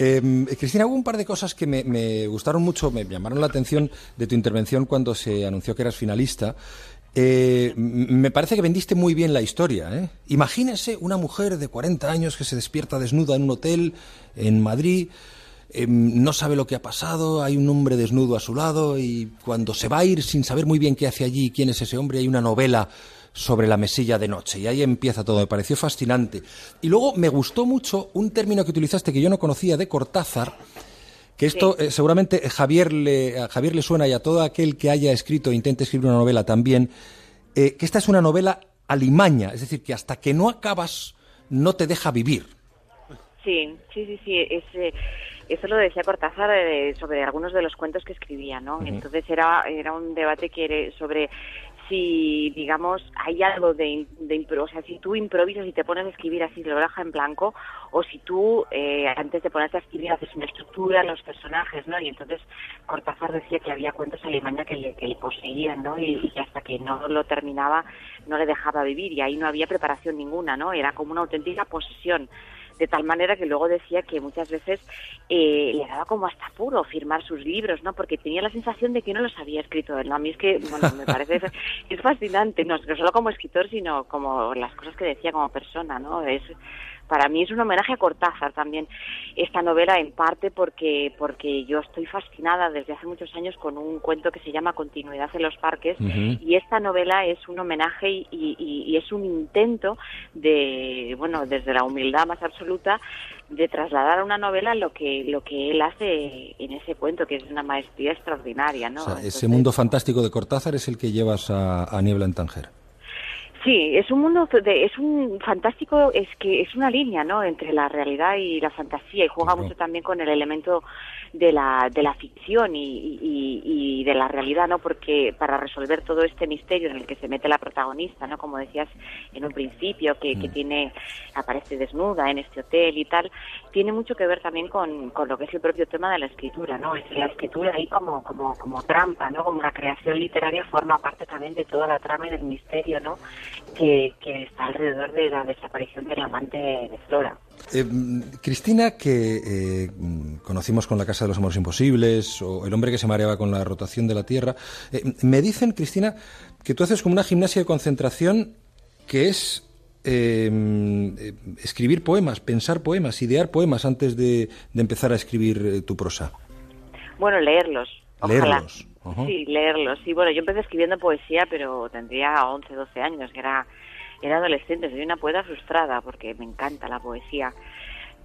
[SPEAKER 28] Eh, Cristina, hubo un par de cosas que me, me gustaron mucho, me llamaron la atención de tu intervención cuando se anunció que eras finalista. Eh, me parece que vendiste muy bien la historia. ¿eh? Imagínese una mujer de 40 años que se despierta desnuda en un hotel en Madrid, eh, no sabe lo que ha pasado, hay un hombre desnudo a su lado y cuando se va a ir sin saber muy bien qué hace allí quién es ese hombre, hay una novela sobre la mesilla de noche y ahí empieza todo, me pareció fascinante. Y luego me gustó mucho un término que utilizaste que yo no conocía de Cortázar, que esto eh, seguramente eh, Javier le, a Javier le suena y a todo aquel que haya escrito e intente escribir una novela también, eh, que esta es una novela alimaña, es decir, que hasta que no acabas no te deja vivir.
[SPEAKER 31] Sí, sí, sí, sí. Es, eh, eso lo decía Cortázar eh, sobre algunos de los cuentos que escribía, ¿no? Entonces era, era un debate que sobre si, digamos, hay algo de, de impro, o sea, si tú improvisas y te pones a escribir así de hoja en blanco, o si tú, eh, antes de ponerte a escribir, haces una estructura en los personajes, ¿no? Y entonces Cortázar decía que había cuentos alemanes que le, que le poseían, ¿no? Y, hasta que no lo terminaba no le dejaba vivir, y ahí no había preparación ninguna, ¿no? Era como una auténtica posesión de tal manera que luego decía que muchas veces eh, le daba como hasta puro firmar sus libros, ¿no? Porque tenía la sensación de que no los había escrito él, ¿no? A mí es que, bueno, me parece, (laughs) es fascinante, no, no solo como escritor, sino como las cosas que decía como persona, ¿no? Es, para mí es un homenaje a Cortázar también esta novela en parte porque porque yo estoy fascinada desde hace muchos años con un cuento que se llama Continuidad en los parques y esta novela es un homenaje y, y- y es un intento de bueno desde la humildad más absoluta de trasladar a una novela lo que lo que él hace en ese cuento que es una maestría extraordinaria no
[SPEAKER 28] O sea,
[SPEAKER 31] Entonces,
[SPEAKER 28] ese mundo fantástico de Cortázar es el que llevas a, a Niebla en Tánger.
[SPEAKER 31] Sí, es un mundo, de, es un fantástico, es que es una línea, ¿no? Entre la realidad y la fantasía y juega mucho también con el elemento de la, de la ficción y, y- y de la realidad, ¿no? Porque para resolver todo este misterio en el que se mete la protagonista, ¿no? Como decías en un principio, que, que tiene, aparece desnuda en este hotel y tal, tiene mucho que ver también con, con lo que es el propio tema de la escritura, ¿no? Es la escritura ahí como, como, como trampa, ¿no? Como una creación literaria forma parte también de toda la trama y del misterio, ¿no? Que, que está alrededor de la desaparición del amante de Flora.
[SPEAKER 28] Eh, Cristina, que eh, conocimos con La Casa de los Amores Imposibles, o El hombre que se mareaba con la rotación de la Tierra, eh, me dicen, Cristina, que tú haces como una gimnasia de concentración que es eh, mm, eh, escribir poemas, pensar poemas, idear poemas antes de, de empezar a escribir tu prosa.
[SPEAKER 31] Bueno, leerlos. Ojalá.
[SPEAKER 28] Leerlos.
[SPEAKER 31] Sí, leerlos. Sí, bueno, yo empecé escribiendo poesía, pero tendría 11, 12 años, que era, era adolescente. Soy una poeta frustrada porque me encanta la poesía.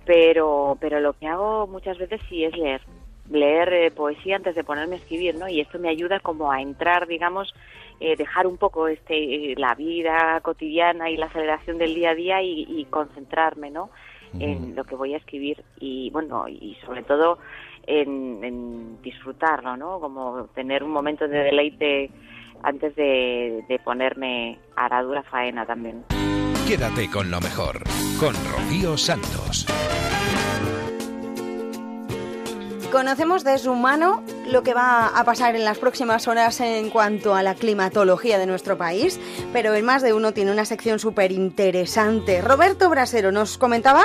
[SPEAKER 31] Pero, pero lo que hago muchas veces sí es leer. Leer eh, poesía antes de ponerme a escribir, ¿no? Y esto me ayuda como a entrar, digamos, eh, dejar un poco este eh, la vida cotidiana y la aceleración del día a día y, y concentrarme, ¿no? En lo que voy a escribir y, bueno, y sobre todo en, en disfrutarlo, ¿no? Como tener un momento de deleite antes de, de ponerme a la dura faena también.
[SPEAKER 1] Quédate con lo mejor, con Rocío Santos.
[SPEAKER 2] Conocemos de su mano lo que va a pasar en las próximas horas en cuanto a la climatología de nuestro país, pero en más de uno tiene una sección súper interesante. Roberto Brasero nos comentaba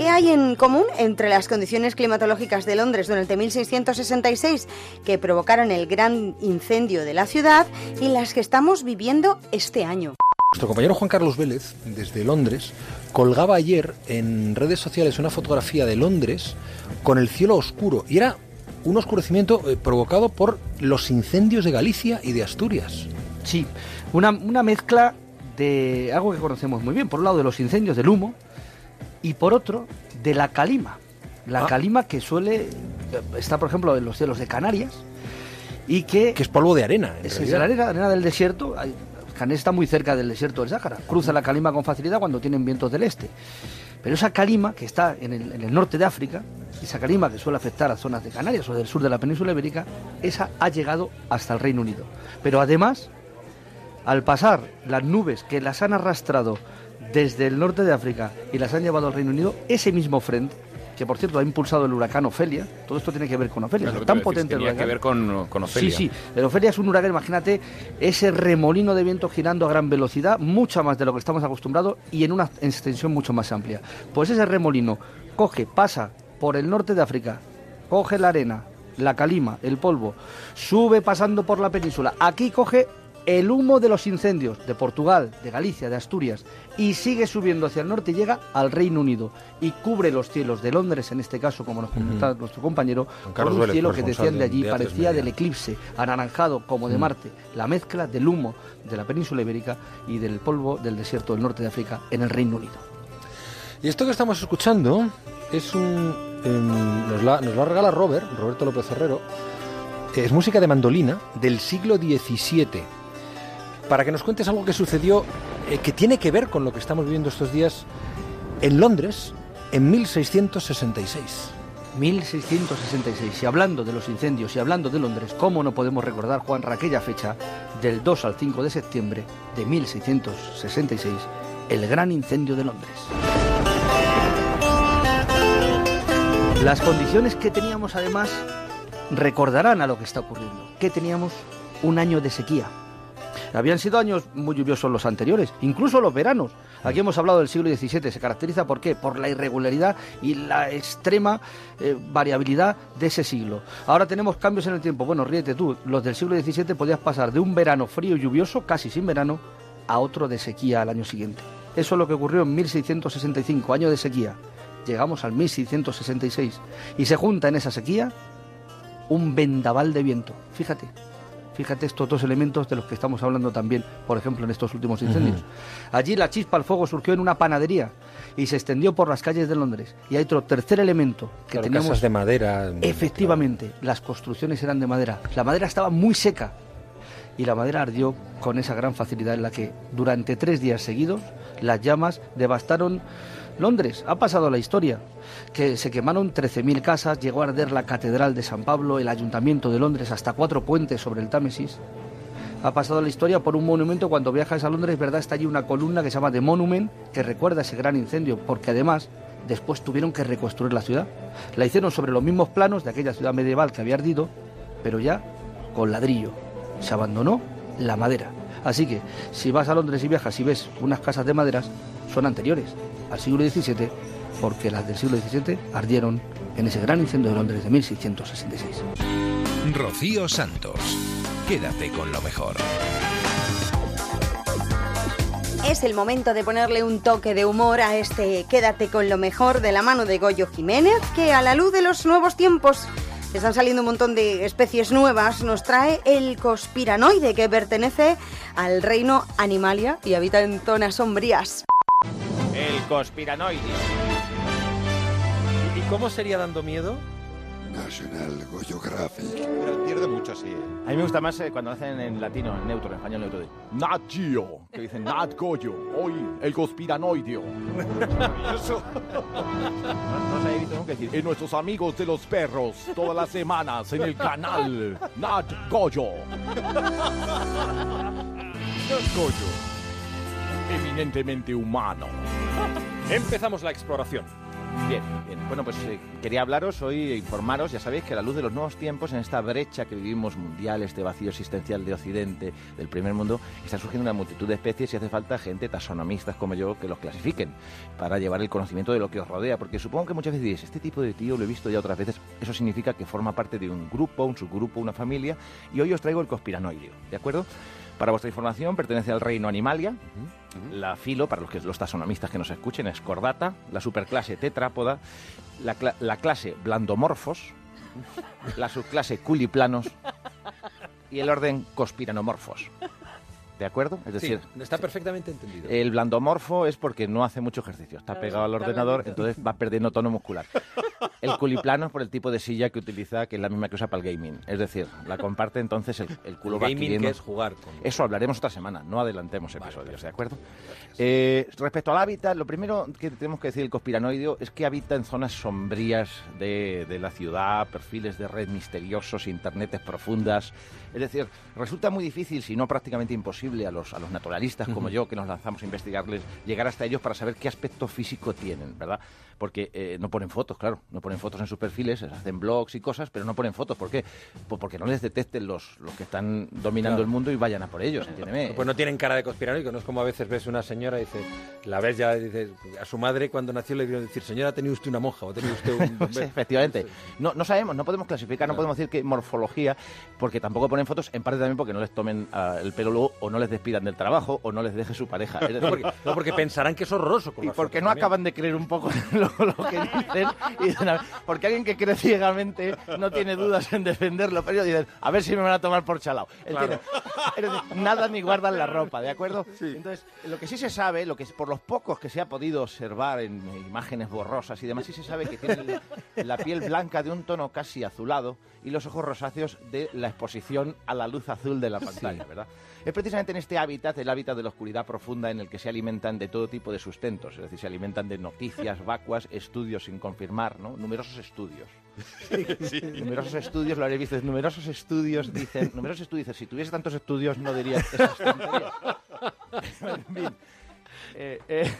[SPEAKER 2] qué hay en común entre las condiciones climatológicas de Londres durante 1666 que provocaron el gran incendio de la ciudad y las que estamos viviendo este año.
[SPEAKER 28] Nuestro compañero Juan Carlos Vélez, desde Londres, colgaba ayer en redes sociales una fotografía de Londres con el cielo oscuro y era un oscurecimiento eh, provocado por los incendios de Galicia y de Asturias.
[SPEAKER 32] Sí, una, una mezcla de algo que conocemos muy bien. Por un lado de los incendios del humo y por otro de la calima. La
[SPEAKER 28] Ah.
[SPEAKER 32] calima que suele estar, por ejemplo, en los cielos de Canarias y que...
[SPEAKER 28] Que es polvo de arena. en
[SPEAKER 32] Es,
[SPEAKER 28] realidad.
[SPEAKER 32] la arena, arena del desierto. Canarias está muy cerca del desierto del Sáhara. Cruza la calima con facilidad cuando tienen vientos del este. Pero esa calima que está en el, en el norte de África, esa calima que suele afectar a zonas de Canarias o del sur de la península ibérica, esa ha llegado hasta el Reino Unido. Pero además, al pasar las nubes que las han arrastrado desde el norte de África y las han llevado al Reino Unido, ese mismo frente, que por cierto ha impulsado el huracán Ofelia, todo esto tiene que ver con Ofelia,
[SPEAKER 28] es
[SPEAKER 32] tan
[SPEAKER 28] decir,
[SPEAKER 32] potente el huracán.
[SPEAKER 28] que ver con, con Ofelia.
[SPEAKER 32] Sí, sí. El Ofelia es un huracán, imagínate ese remolino de viento girando a gran velocidad, mucha más de lo que estamos acostumbrados y en una extensión mucho más amplia. Pues ese remolino coge, pasa por el norte de África, coge la arena, la calima, el polvo, sube pasando por la península, aquí coge el humo de los incendios de Portugal, de Galicia, de Asturias y sigue subiendo hacia el norte y llega al Reino Unido y cubre los cielos de Londres, en este caso, como nos comentaba nuestro compañero, con un
[SPEAKER 28] Vélez,
[SPEAKER 32] cielo que decían de allí
[SPEAKER 28] de A3
[SPEAKER 32] parecía del eclipse, anaranjado como de. Marte, la mezcla del humo de la península ibérica y del polvo del desierto del norte de África en el Reino Unido.
[SPEAKER 28] Y esto que estamos escuchando es un. em, nos, la, nos la regala Robert, Roberto López Herrero. Es música de mandolina del siglo XVII. Para que nos cuentes algo que sucedió eh, que tiene que ver con lo que estamos viviendo estos días en Londres en 1666.
[SPEAKER 32] 1666. Y hablando de los incendios y hablando de Londres, ¿cómo no podemos recordar, Juan, aquella fecha del 2 al 5 de septiembre de 1666, el gran incendio de Londres? Las condiciones que teníamos además recordarán a lo que está ocurriendo. Que teníamos un año de sequía. Habían sido años muy lluviosos los anteriores, incluso los veranos. Aquí hemos hablado del siglo XVII. Se caracteriza por qué? Por la irregularidad y la extrema eh, variabilidad de ese siglo. Ahora tenemos cambios en el tiempo. Bueno, ríete tú. Los del siglo XVII podías pasar de un verano frío y lluvioso, casi sin verano, a otro de sequía al año siguiente. Eso es lo que ocurrió en 1665, año de sequía. Llegamos al 1666 y se junta en esa sequía un vendaval de viento. Fíjate, fíjate estos dos elementos de los que estamos hablando también, por ejemplo, en estos últimos incendios. Allí la chispa al fuego surgió en una panadería y se extendió por las calles de Londres. Y hay otro tercer elemento que
[SPEAKER 28] Claro,
[SPEAKER 32] teníamos.
[SPEAKER 28] casas de madera.
[SPEAKER 32] Efectivamente, las construcciones eran de madera. La madera estaba muy seca y la madera ardió con esa gran facilidad en la que durante tres días seguidos las llamas devastaron Londres. Ha pasado la historia, que se quemaron 13.000 casas, llegó a arder la Catedral de San Pablo, el Ayuntamiento de Londres, hasta cuatro puentes sobre el Támesis. Ha pasado la historia por un monumento, cuando viajas a Londres, ¿verdad? Está allí una columna que se llama The Monument, que recuerda ese gran incendio, porque además después tuvieron que reconstruir la ciudad. La hicieron sobre los mismos planos de aquella ciudad medieval que había ardido, pero ya con ladrillo. Se abandonó la madera. Así que si vas a Londres y viajas y ves unas casas de maderas, son anteriores al siglo XVII, porque las del siglo XVII ardieron en ese gran incendio de Londres de 1666.
[SPEAKER 1] Rocío Santos. Quédate con lo mejor.
[SPEAKER 2] Es el momento de ponerle un toque de humor a este Quédate con lo mejor de la mano de Goyo Jiménez, que a la luz de los nuevos tiempos están saliendo un montón de especies nuevas, nos trae el conspiranoide que pertenece al reino Animalia y habita en zonas sombrías.
[SPEAKER 33] El conspiranoide.
[SPEAKER 28] ¿Y cómo sería dando miedo?
[SPEAKER 33] National Geographic. Pero pierde mucho así. A mí me gusta más eh, cuando hacen en latino, en neutro, en español neutro. de Nat Geo, que dicen Nat Goyo, hoy el conspiranoideo. Maravilloso. No, no se ha visto nunca decir. Y nuestros amigos de los perros, todas las semanas en el canal Nat Goyo. (laughs) Nat Goyo, eminentemente humano. (laughs)
[SPEAKER 28] Empezamos la exploración.
[SPEAKER 33] Bien, bien. Bueno, pues eh, quería hablaros hoy informaros, ya sabéis que a la luz de los nuevos tiempos, en esta brecha que vivimos mundial, este vacío existencial de Occidente, del primer mundo, está surgiendo una multitud de especies y hace falta gente taxonomistas como yo que los clasifiquen para llevar el conocimiento de lo que os rodea, porque supongo que muchas veces diréis, este tipo de tío lo he visto ya otras veces, eso significa que forma parte de un grupo, un subgrupo, una familia, y hoy os traigo el conspiranoideo, ¿de acuerdo? Para vuestra información, pertenece al reino Animalia. La filo, para los, que, los taxonomistas que nos escuchen, es cordata. La superclase tetrápoda. La, la clase blandomorfos. La subclase culiplanos. Y el orden conspiranomorfos. ¿De acuerdo? Es decir,
[SPEAKER 28] Sí, está perfectamente entendido.
[SPEAKER 33] el blandomorfo es porque no hace mucho ejercicio. Está pegado al ordenador, entonces va perdiendo tono muscular. El culiplano es por el tipo de silla que utiliza, que es la misma que usa para el gaming. Es decir, la comparte, entonces el, el culo
[SPEAKER 28] El
[SPEAKER 33] va
[SPEAKER 28] gaming
[SPEAKER 33] adquiriendo-
[SPEAKER 28] que es jugar con-
[SPEAKER 33] Eso hablaremos otra semana, no adelantemos episodios, ¿de acuerdo? Eh, respecto al hábitat, lo primero que tenemos que decir del conspiranoideo es que habita en zonas sombrías de, de la ciudad, perfiles de red misteriosos, internetes profundas. Es decir, resulta muy difícil, si no prácticamente imposible, a los, a los naturalistas como yo, que nos lanzamos a investigarles, llegar hasta ellos para saber qué aspecto físico tienen, ¿verdad? Porque eh, no ponen fotos, claro, no ponen fotos en sus perfiles, hacen blogs y cosas, pero no ponen fotos. ¿Por qué? Pues porque no les detecten los, los que están dominando
[SPEAKER 28] Claro.
[SPEAKER 33] el mundo y vayan a por ellos, entiéndeme.
[SPEAKER 28] Pues no tienen cara de conspiranoico, no es como a veces ves una señora y dice, la ves ya, dice, a su madre cuando nació le vieron decir, señora, ha tenido usted una monja o ha tenido usted un... (laughs)
[SPEAKER 33] Pues, efectivamente. No, no sabemos, no podemos clasificar, no podemos decir que morfología, porque tampoco ponen fotos, en parte también porque no les tomen ah, el pelo luego o no les despidan del trabajo o no les deje su pareja. Es decir,
[SPEAKER 28] No, porque, no, porque pensarán que es horroroso. Con
[SPEAKER 33] y porque no
[SPEAKER 28] también.
[SPEAKER 33] acaban de creer un poco lo, lo que dicen. Y dicen, a ver, porque alguien que cree ciegamente no tiene dudas en defenderlo, pero ellos dicen, a ver si me van a tomar por chalao. Decir, nada ni guardan la ropa, ¿de acuerdo? Entonces, lo que sí se sabe, lo que por los pocos que se ha podido observar en imágenes borrosas y demás, sí se sabe que tienen la, la piel blanca de un tono casi azulado y los ojos rosáceos de la exposición a la luz azul de la pantalla, ¿verdad? Es precisamente en este hábitat, el hábitat de la oscuridad profunda, en el que se alimentan de todo tipo de sustentos, es decir, se alimentan de noticias (laughs) vacuas, estudios sin confirmar, ¿no? Numerosos estudios. (laughs) Numerosos estudios, lo habréis visto, numerosos estudios (laughs) dicen, numerosos estudios dicen, si tuviese tantos estudios no dirías esas tonterías. en fin, eh, eh,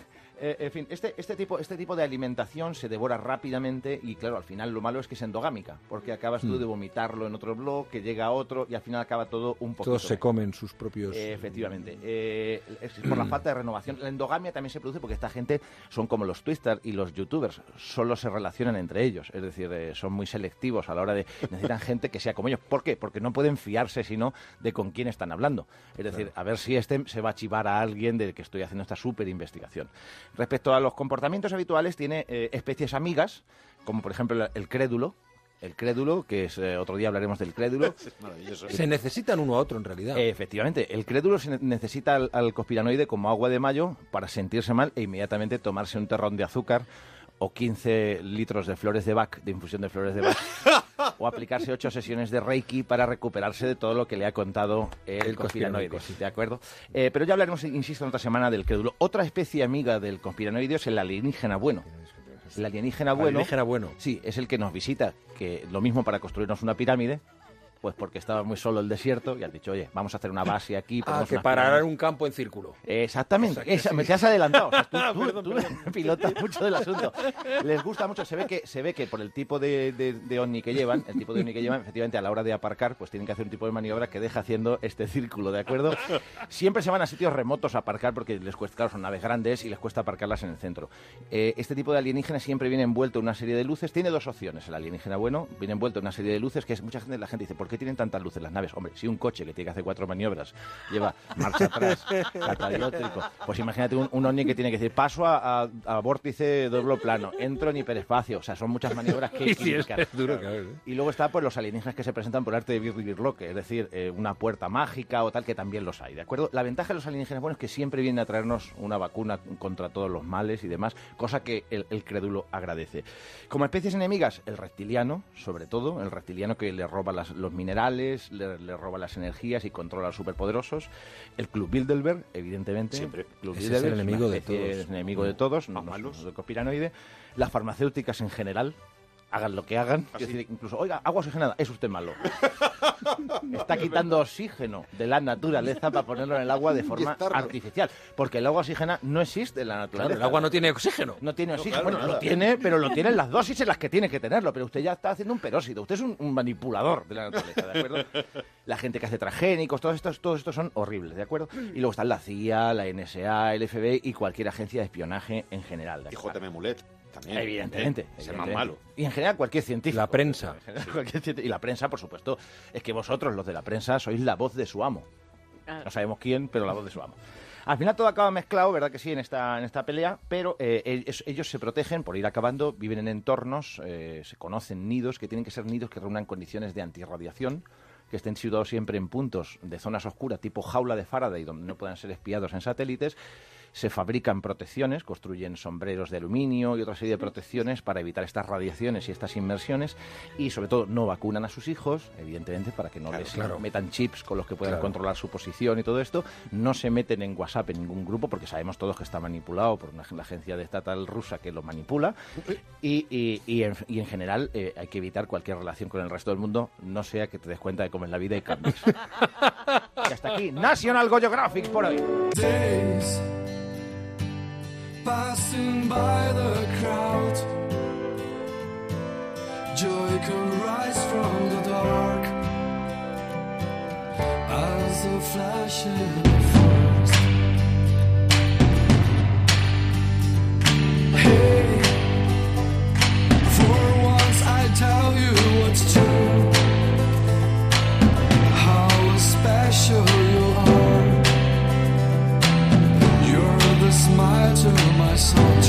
[SPEAKER 33] eh, en fin, este, este, tipo, este tipo de alimentación se devora rápidamente y claro, al final lo malo es que es endogámica, porque acabas tú
[SPEAKER 28] Mm.
[SPEAKER 33] de vomitarlo en otro blog, que llega a otro y al final acaba todo un poquito...
[SPEAKER 28] Todos se comen sus propios...
[SPEAKER 33] Eh, Efectivamente. Eh, es por la falta de renovación. La endogamia también se produce porque esta gente son como los twisters y los youtubers. Solo se relacionan entre ellos. Es decir, eh, son muy selectivos a la hora de... Necesitan gente que sea como ellos. ¿Por qué? Porque no pueden fiarse sino de con quién están hablando. Es decir, a ver si este se va a chivar a alguien de que estoy haciendo esta súper investigación. Respecto a los comportamientos habituales, tiene eh, especies amigas, como por ejemplo el crédulo. El crédulo, que es eh, otro día hablaremos del crédulo. (laughs)
[SPEAKER 28] Se necesitan uno a otro en realidad.
[SPEAKER 33] Eh, Efectivamente, el crédulo se ne- necesita al, al conspiranoide como agua de mayo para sentirse mal e inmediatamente tomarse un terrón de azúcar o 15 litros de flores de Bach, de infusión de flores de Bach, (laughs) o aplicarse 8 sesiones de Reiki para recuperarse de todo lo que le ha contado el,
[SPEAKER 28] El
[SPEAKER 33] conspiranoide.
[SPEAKER 28] conspiranoico,
[SPEAKER 33] ¿De acuerdo? Eh, pero ya hablaremos, insisto, en otra semana del crédulo. Otra especie amiga del conspiranoide es el alienígena bueno. El alienígena bueno.
[SPEAKER 28] Alienígena bueno.
[SPEAKER 33] Sí, es el que nos visita, que lo mismo para construirnos una pirámide, pues porque estaba muy solo el desierto y han dicho, oye, vamos a hacer una base aquí.
[SPEAKER 28] Ah, que
[SPEAKER 33] unas
[SPEAKER 28] parar
[SPEAKER 33] pirámides".
[SPEAKER 28] un campo en círculo.
[SPEAKER 33] Exactamente,
[SPEAKER 28] Exacto,
[SPEAKER 33] esa-
[SPEAKER 28] sí.
[SPEAKER 33] me te has adelantado. O sea, tú, (laughs) tú-
[SPEAKER 28] Perdón,
[SPEAKER 33] tú
[SPEAKER 28] perdón. (laughs)
[SPEAKER 33] pilotas mucho del asunto. Les gusta mucho, se ve que, se ve que por el tipo de, de, de ovni que llevan, el tipo de ovni que llevan, efectivamente a la hora de aparcar, pues tienen que hacer un tipo de maniobra que deja haciendo este círculo, ¿de acuerdo? Siempre se van a sitios remotos a aparcar porque les cuesta, claro, son naves grandes y les cuesta aparcarlas en el centro. Eh, este tipo de alienígena siempre viene envuelto en una serie de luces. Tiene dos opciones el alienígena bueno, viene envuelto en una serie de luces que es mucha gente, la gente dice, ¿por qué tienen tantas luces las naves? Hombre, si un coche que tiene que hacer cuatro maniobras lleva marcha atrás, (laughs) catadiótrico, pues imagínate un, un ovni que tiene que decir, paso a, a- a vórtice doble plano, entro en hiperespacio, o sea, son muchas maniobras que... (laughs)
[SPEAKER 28] Sí, es- es duro, claro.
[SPEAKER 33] Y luego está pues los alienígenas que se presentan por arte de birlibirloque, es decir, eh, una puerta mágica o tal, que también los hay, ¿de acuerdo? La ventaja de los alienígenas buenos es que siempre vienen a traernos una vacuna contra todos los males y demás, cosa que el, el crédulo agradece. Como especies enemigas, el reptiliano, sobre todo, el reptiliano que le roba las- los minerales, le, le roba las energías y controla a los superpoderosos. El Club Bilderberg, evidentemente.
[SPEAKER 28] Siempre.
[SPEAKER 33] Club
[SPEAKER 28] Ese es el enemigo de todos.
[SPEAKER 33] es enemigo de todos, no, no es de conspiranoide. Las farmacéuticas en general, hagan lo que hagan.
[SPEAKER 28] ¿Ah,
[SPEAKER 33] decir, incluso, oiga, agua oxigenada, es usted malo. (laughs) está quitando oxígeno de la naturaleza para ponerlo en el agua de forma artificial. Porque el agua oxígena no existe en la naturaleza.
[SPEAKER 28] el agua no tiene oxígeno.
[SPEAKER 33] No tiene
[SPEAKER 28] No,
[SPEAKER 33] oxígeno.
[SPEAKER 28] claro,
[SPEAKER 33] bueno, lo tiene, pero lo tiene en las dosis en las que tiene que tenerlo. Pero usted ya está haciendo un peróxido. Usted es un, un manipulador de la naturaleza, ¿de acuerdo? (laughs) La gente que hace transgénicos, todos estos, todos estos son horribles, ¿de acuerdo? Y luego están la CIA, la NSA, el FBI y cualquier agencia de espionaje en general.
[SPEAKER 23] JM Mulet también.
[SPEAKER 33] Evidentemente.
[SPEAKER 23] Es el más malo.
[SPEAKER 33] Y en general cualquier científico.
[SPEAKER 28] La prensa. (laughs)
[SPEAKER 33] Cualquier científico. Y la prensa, por supuesto. Es que vosotros, los de la prensa, sois la voz de su amo. No sabemos quién, pero la voz de su amo. Al final todo acaba mezclado, ¿verdad que sí, en esta, en esta pelea? Pero eh, ellos, ellos se protegen por ir acabando, viven en entornos, eh, se conocen nidos, que tienen que ser nidos que reúnan condiciones de antirradiación, que estén situados siempre en puntos de zonas oscuras, tipo jaula de Faraday, donde no puedan ser espiados en satélites. Se fabrican protecciones, construyen sombreros de aluminio y otra serie de protecciones para evitar estas radiaciones y estas inmersiones. Y sobre todo no vacunan a sus hijos, evidentemente, para que no les
[SPEAKER 28] claro.
[SPEAKER 33] metan chips con los que puedan
[SPEAKER 28] Claro.
[SPEAKER 33] controlar su posición y todo esto. No se meten en WhatsApp en ningún grupo porque sabemos todos que está manipulado por una, la agencia de estatal rusa que lo manipula. Y, y- y en, y en general eh, hay que evitar cualquier relación con el resto del mundo, no sea que te des cuenta de cómo es la vida y cambies. (laughs) y hasta aquí, National Geographic por hoy.
[SPEAKER 34] days passing by the crowd. Joy can rise from the dark as a flash to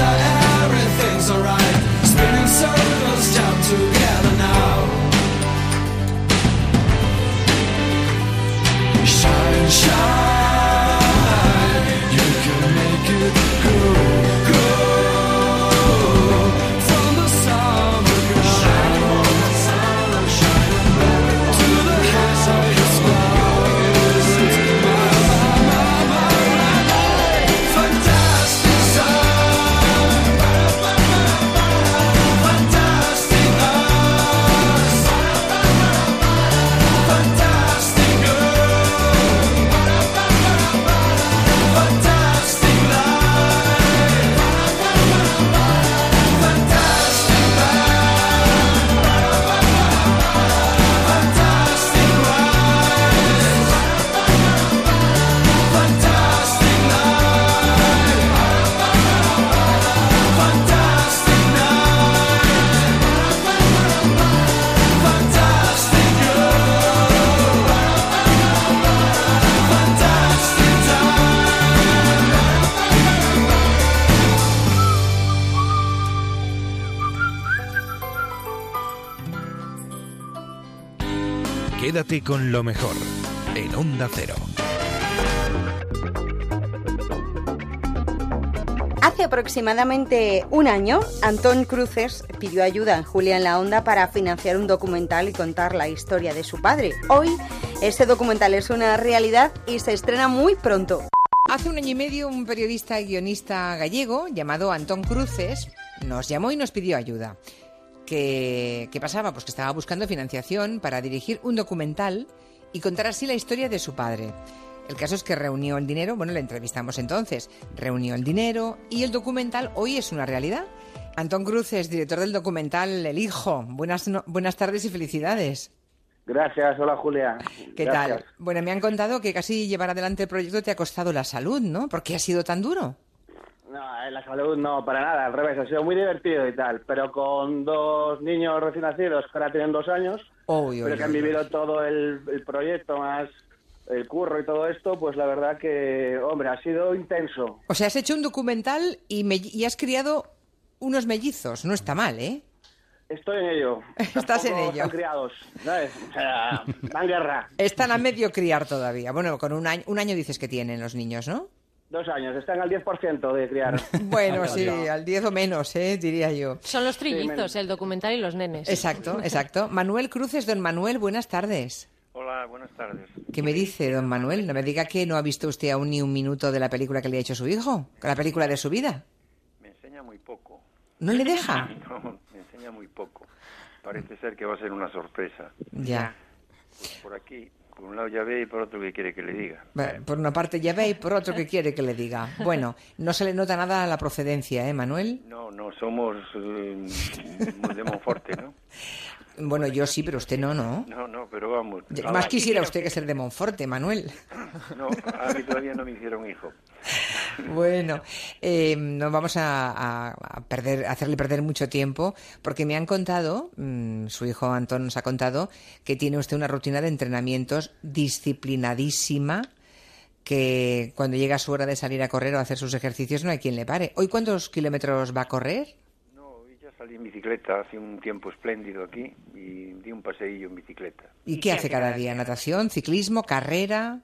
[SPEAKER 34] that everything's alright. Spinning circles, jump together now. Shine, shine,
[SPEAKER 1] Quédate con lo mejor en Onda Cero.
[SPEAKER 2] Hace aproximadamente un año, Antón Cruces pidió ayuda en Julia en la Onda para financiar un documental y contar la historia de su padre. Hoy, ese documental es una realidad y se estrena muy pronto.
[SPEAKER 35] Hace un año y medio un periodista y guionista gallego llamado Antón Cruces nos llamó y nos pidió ayuda. ¿Qué, qué pasaba? Pues que estaba buscando financiación para dirigir un documental y contar así la historia de su padre. El caso es que reunió el dinero, bueno, le entrevistamos entonces, reunió el dinero y el documental hoy es una realidad. Antón Cruces, director del documental El Hijo. Buenas, no- buenas tardes y felicidades.
[SPEAKER 36] Gracias, hola Julia.
[SPEAKER 35] ¿Qué
[SPEAKER 36] Gracias.
[SPEAKER 35] tal? Bueno, me han contado que casi llevar adelante el proyecto te ha costado la salud, ¿no? ¿Por qué ha sido tan duro?
[SPEAKER 36] No, en la salud no, para nada, al revés, ha sido muy divertido y tal, pero con dos niños recién nacidos que ahora tienen dos años, pero que han vivido todo el, el proyecto más el curro y todo esto, pues la verdad que, hombre, ha sido intenso.
[SPEAKER 35] O sea, has hecho un documental y, me- y has criado unos mellizos. No está mal, ¿eh?
[SPEAKER 36] Estoy en ello. (laughs)
[SPEAKER 35] Estás en ello.
[SPEAKER 36] Están criados, ¿sabes? O sea, dan guerra.
[SPEAKER 35] Están a medio criar todavía. Bueno, con un año, un año dices que tienen los niños, ¿no?
[SPEAKER 36] Dos años, están al 10% de criar. (laughs)
[SPEAKER 35] Bueno, sí, al 10 o menos, ¿eh? diría yo.
[SPEAKER 23] Son los trillizos, el documental y los nenes.
[SPEAKER 35] Exacto, exacto. Manuel Cruces, don Manuel, buenas tardes.
[SPEAKER 34] Hola, buenas tardes.
[SPEAKER 35] ¿Qué me dice, don Manuel? No me diga que no ha visto usted aún ni un minuto de la película que le ha hecho su hijo, la película de su vida.
[SPEAKER 34] Me enseña muy poco.
[SPEAKER 35] ¿No le deja? (laughs)
[SPEAKER 34] No, me enseña muy poco. Parece ser que va a ser una sorpresa.
[SPEAKER 35] Ya.
[SPEAKER 34] Por aquí, por un lado ya ve y por otro que quiere que le diga.
[SPEAKER 35] Por una parte ya ve y por otro que quiere que le diga. Bueno, no se le nota nada la procedencia, ¿eh, Manuel?
[SPEAKER 34] No, no, somos eh, muy de Monforte, ¿no? (laughs)
[SPEAKER 35] Bueno, yo sí, pero usted no, ¿no?
[SPEAKER 34] No, no, pero vamos.
[SPEAKER 35] Más quisiera usted que ser de Monforte, Manuel. (laughs)
[SPEAKER 34] No, a mí todavía no me hicieron hijo. (laughs)
[SPEAKER 35] Bueno, eh, no vamos a, perder, a hacerle perder mucho tiempo, porque me han contado, mm, su hijo Antón nos ha contado, que tiene usted una rutina de entrenamientos disciplinadísima, que cuando llega su hora de salir a correr o hacer sus ejercicios no hay quien le pare. ¿Hoy cuántos kilómetros va a correr?
[SPEAKER 34] Salí en bicicleta, hace un tiempo espléndido aquí y di un paseillo en bicicleta.
[SPEAKER 35] ¿Y qué hace cada día? ¿Natación, ciclismo, carrera?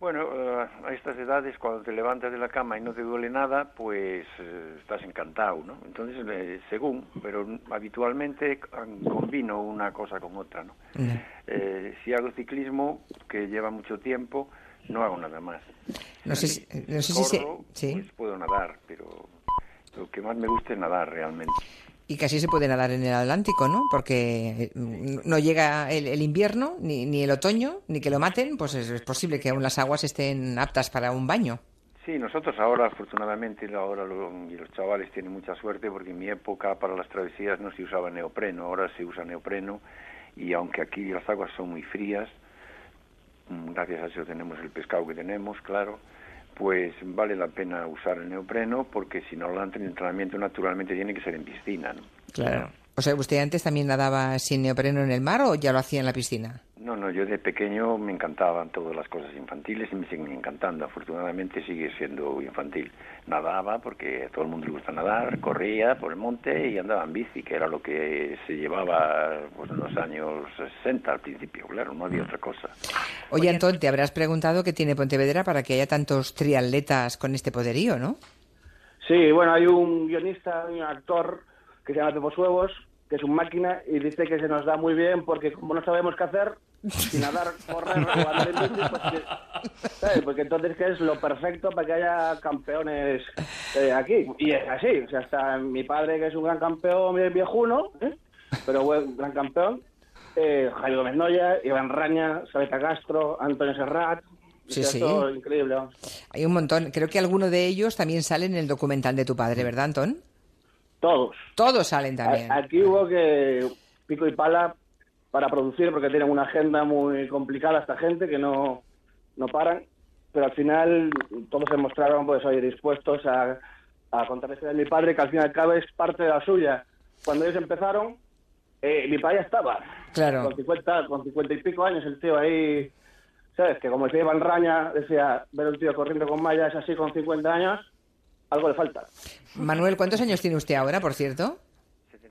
[SPEAKER 34] Bueno, eh, a estas edades, cuando te levantas de la cama y no te duele nada, pues eh, estás encantado, ¿no? Entonces, eh, según, pero habitualmente combino una cosa con otra, ¿no? Eh, si hago ciclismo, que lleva mucho tiempo, no hago nada más.
[SPEAKER 35] No sé si, no sé si se-
[SPEAKER 34] Corro,
[SPEAKER 35] sí.
[SPEAKER 34] pues puedo nadar, pero lo que más me gusta es nadar realmente.
[SPEAKER 35] Y casi se puede nadar en el Atlántico, ¿no? Porque eh, no llega el, el invierno, ni, ni el otoño, ni que lo maten, pues es, posible que aún las aguas estén aptas para un baño.
[SPEAKER 34] Sí, nosotros ahora, afortunadamente, ahora lo- y los chavales tienen mucha suerte porque en mi época para las travesías no se usaba neopreno, ahora se usa neopreno y aunque aquí las aguas son muy frías, mm, gracias a eso tenemos el pescado que tenemos, claro, pues vale la pena usar el neopreno porque si no el entrenamiento naturalmente tiene que ser en piscina, ¿no?
[SPEAKER 35] Claro. O sea, ¿usted antes también nadaba sin neopreno en el mar o ya lo hacía en la piscina?
[SPEAKER 34] No, no, yo de pequeño me encantaban todas las cosas infantiles y me siguen encantando. Afortunadamente sigue siendo infantil. Nadaba porque a todo el mundo le gusta nadar, corría por el monte y andaba en bici, que era lo que se llevaba pues, en los años 60 al principio, claro, no había otra cosa.
[SPEAKER 35] Oye, Antón, te habrás preguntado qué tiene Pontevedra para que haya tantos triatletas con este poderío, ¿no?
[SPEAKER 36] Sí, bueno, hay un guionista, un actor que se llama Pepo Suevos, que es un máquina y dice que se nos da muy bien porque como no sabemos qué hacer, sin nadar, correr andar en bici, que- ¿sabes? porque entonces que es lo perfecto para que haya campeones eh, aquí. Y es así, o sea, hasta mi padre que es un gran campeón viejuno, ¿eh? pero buen gran campeón, eh, Jaime Gómez Noya, Iván Raña, Sabeta Castro, Antonio Serrat,
[SPEAKER 35] Sí, sí.
[SPEAKER 36] increíble.
[SPEAKER 35] Hay un montón. Creo que alguno de ellos también sale en el documental de tu padre, ¿verdad, Antón?
[SPEAKER 36] Todos.
[SPEAKER 35] Todos salen también.
[SPEAKER 36] Aquí hubo que pico y pala para producir porque tienen una agenda muy complicada esta gente que no, no paran, pero al final todos se mostraron pues oye, dispuestos a, a contar la historia de mi padre que al fin y al cabo es parte de la suya. Cuando ellos empezaron, eh, mi padre estaba.
[SPEAKER 35] Claro.
[SPEAKER 36] Con 50, con 50 y pico años el tío ahí, ¿sabes? Que como decía Iván Raña, decía, ver un tío corriendo con mallas así con 50 años, algo le falta.
[SPEAKER 35] Manuel, ¿cuántos años tiene usted ahora, por cierto?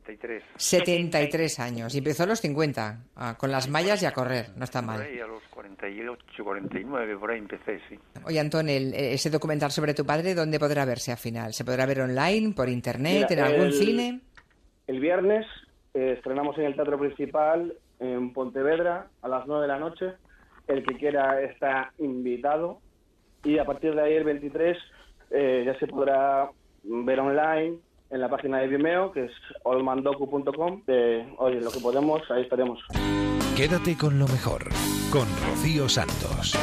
[SPEAKER 34] 73.
[SPEAKER 35] 73 años. Y empezó a los 50, ah, con las mallas y a correr. No está
[SPEAKER 34] Por
[SPEAKER 35] mal.
[SPEAKER 34] ahí a los 48, 49, por ahí empecé, sí.
[SPEAKER 35] Oye, Antón, el- ese documental sobre tu padre, ¿dónde podrá verse al final? ¿Se podrá ver online, por internet,
[SPEAKER 36] Mira,
[SPEAKER 35] en algún
[SPEAKER 36] el-
[SPEAKER 35] cine?
[SPEAKER 36] El viernes eh, estrenamos en el Teatro Principal en Pontevedra a las 9 de la noche. El que quiera está invitado. Y a partir de ahí, el 23, eh, ya se podrá ver online en la página de Vimeo, que es olmandocu.com. Eh, oye, lo que podemos, ahí estaremos.
[SPEAKER 1] Quédate con lo mejor, con Rocío Santos.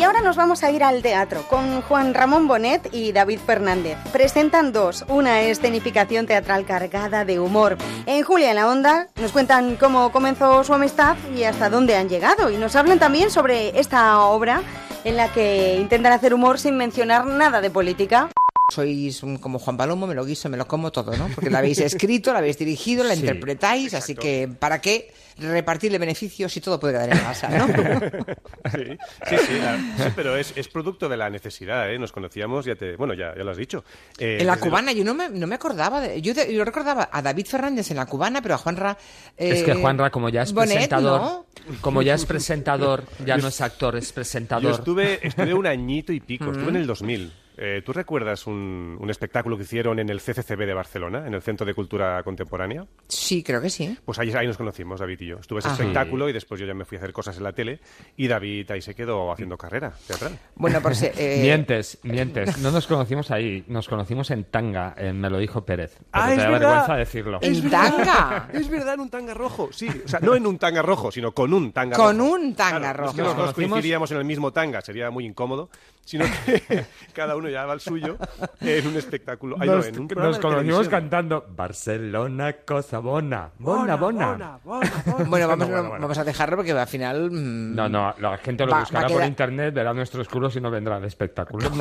[SPEAKER 2] Y ahora nos vamos a ir al teatro con Juan Ramón Bonet y David Fernández. Presentan dos, una escenificación teatral cargada de humor. En Julia en la Onda nos cuentan cómo comenzó su amistad y hasta dónde han llegado. Y nos hablan también sobre esta obra en la que intentan hacer humor sin mencionar nada de política.
[SPEAKER 35] Sois como Juan Palomo, me lo guiso, me lo como todo, ¿no? Porque la habéis (laughs) escrito, la habéis dirigido, la
[SPEAKER 34] Sí,
[SPEAKER 35] interpretáis, así que ¿para qué repartirle beneficios si todo puede quedar en casa, ¿no? (laughs)
[SPEAKER 34] Sí, sí, sí, la- sí, pero es, es producto de la necesidad, ¿eh? Nos conocíamos, ya te, bueno, ya, ya lo has dicho. Eh,
[SPEAKER 35] En la cubana, yo no me, no me acordaba. De, yo, de- yo recordaba a David Fernández en la cubana, pero a Juanra.
[SPEAKER 37] Es
[SPEAKER 35] eh,
[SPEAKER 37] que Juanra, como ya es
[SPEAKER 35] Bonet,
[SPEAKER 37] presentador,
[SPEAKER 35] ¿no?
[SPEAKER 37] como ya es presentador, ya no es actor, es presentador.
[SPEAKER 34] Yo estuve, estuve un añito y pico, estuve en el 2000. Eh, ¿Tú recuerdas un, un espectáculo que hicieron en el CCCB de Barcelona, en el Centro de Cultura Contemporánea?
[SPEAKER 35] Sí, creo que sí.
[SPEAKER 34] Pues ahí, ahí nos conocimos, David y yo. Estuve ese
[SPEAKER 35] Ah.
[SPEAKER 34] espectáculo y después yo ya me fui a hacer cosas en la tele y David ahí se quedó haciendo carrera teatral.
[SPEAKER 35] Bueno, por si- (laughs) eh,
[SPEAKER 37] Mientes, mientes. No nos conocimos ahí, nos conocimos en Tanga, en Me lo dijo Pérez. Pero
[SPEAKER 34] Ah,
[SPEAKER 37] te
[SPEAKER 34] es
[SPEAKER 37] da
[SPEAKER 34] verdad.
[SPEAKER 37] vergüenza decirlo.
[SPEAKER 35] ¿En tanga? (laughs)
[SPEAKER 34] Es verdad, en un tanga rojo, sí. O sea, no en un tanga rojo, sino con un tanga
[SPEAKER 35] Con
[SPEAKER 34] rojo.
[SPEAKER 35] un tanga
[SPEAKER 34] Claro, no es que
[SPEAKER 35] rojo. Nos conocimos-
[SPEAKER 34] coincidíamos en el mismo tanga, sería muy incómodo, sino que (laughs) cada uno llevaba el suyo en un espectáculo. Ay, no,
[SPEAKER 37] nos
[SPEAKER 34] en un
[SPEAKER 37] nos conocimos cantando Barcelona, cosa bona. Bona, bona. (laughs)
[SPEAKER 35] Bueno, vamos,
[SPEAKER 37] Bueno, bueno.
[SPEAKER 35] vamos a dejarlo porque al final. mm,
[SPEAKER 37] No, no, la gente lo
[SPEAKER 35] Va- va
[SPEAKER 37] buscará
[SPEAKER 35] a
[SPEAKER 37] por
[SPEAKER 35] quedar-
[SPEAKER 37] internet, verá nuestros culos y no vendrá al espectáculo. (laughs)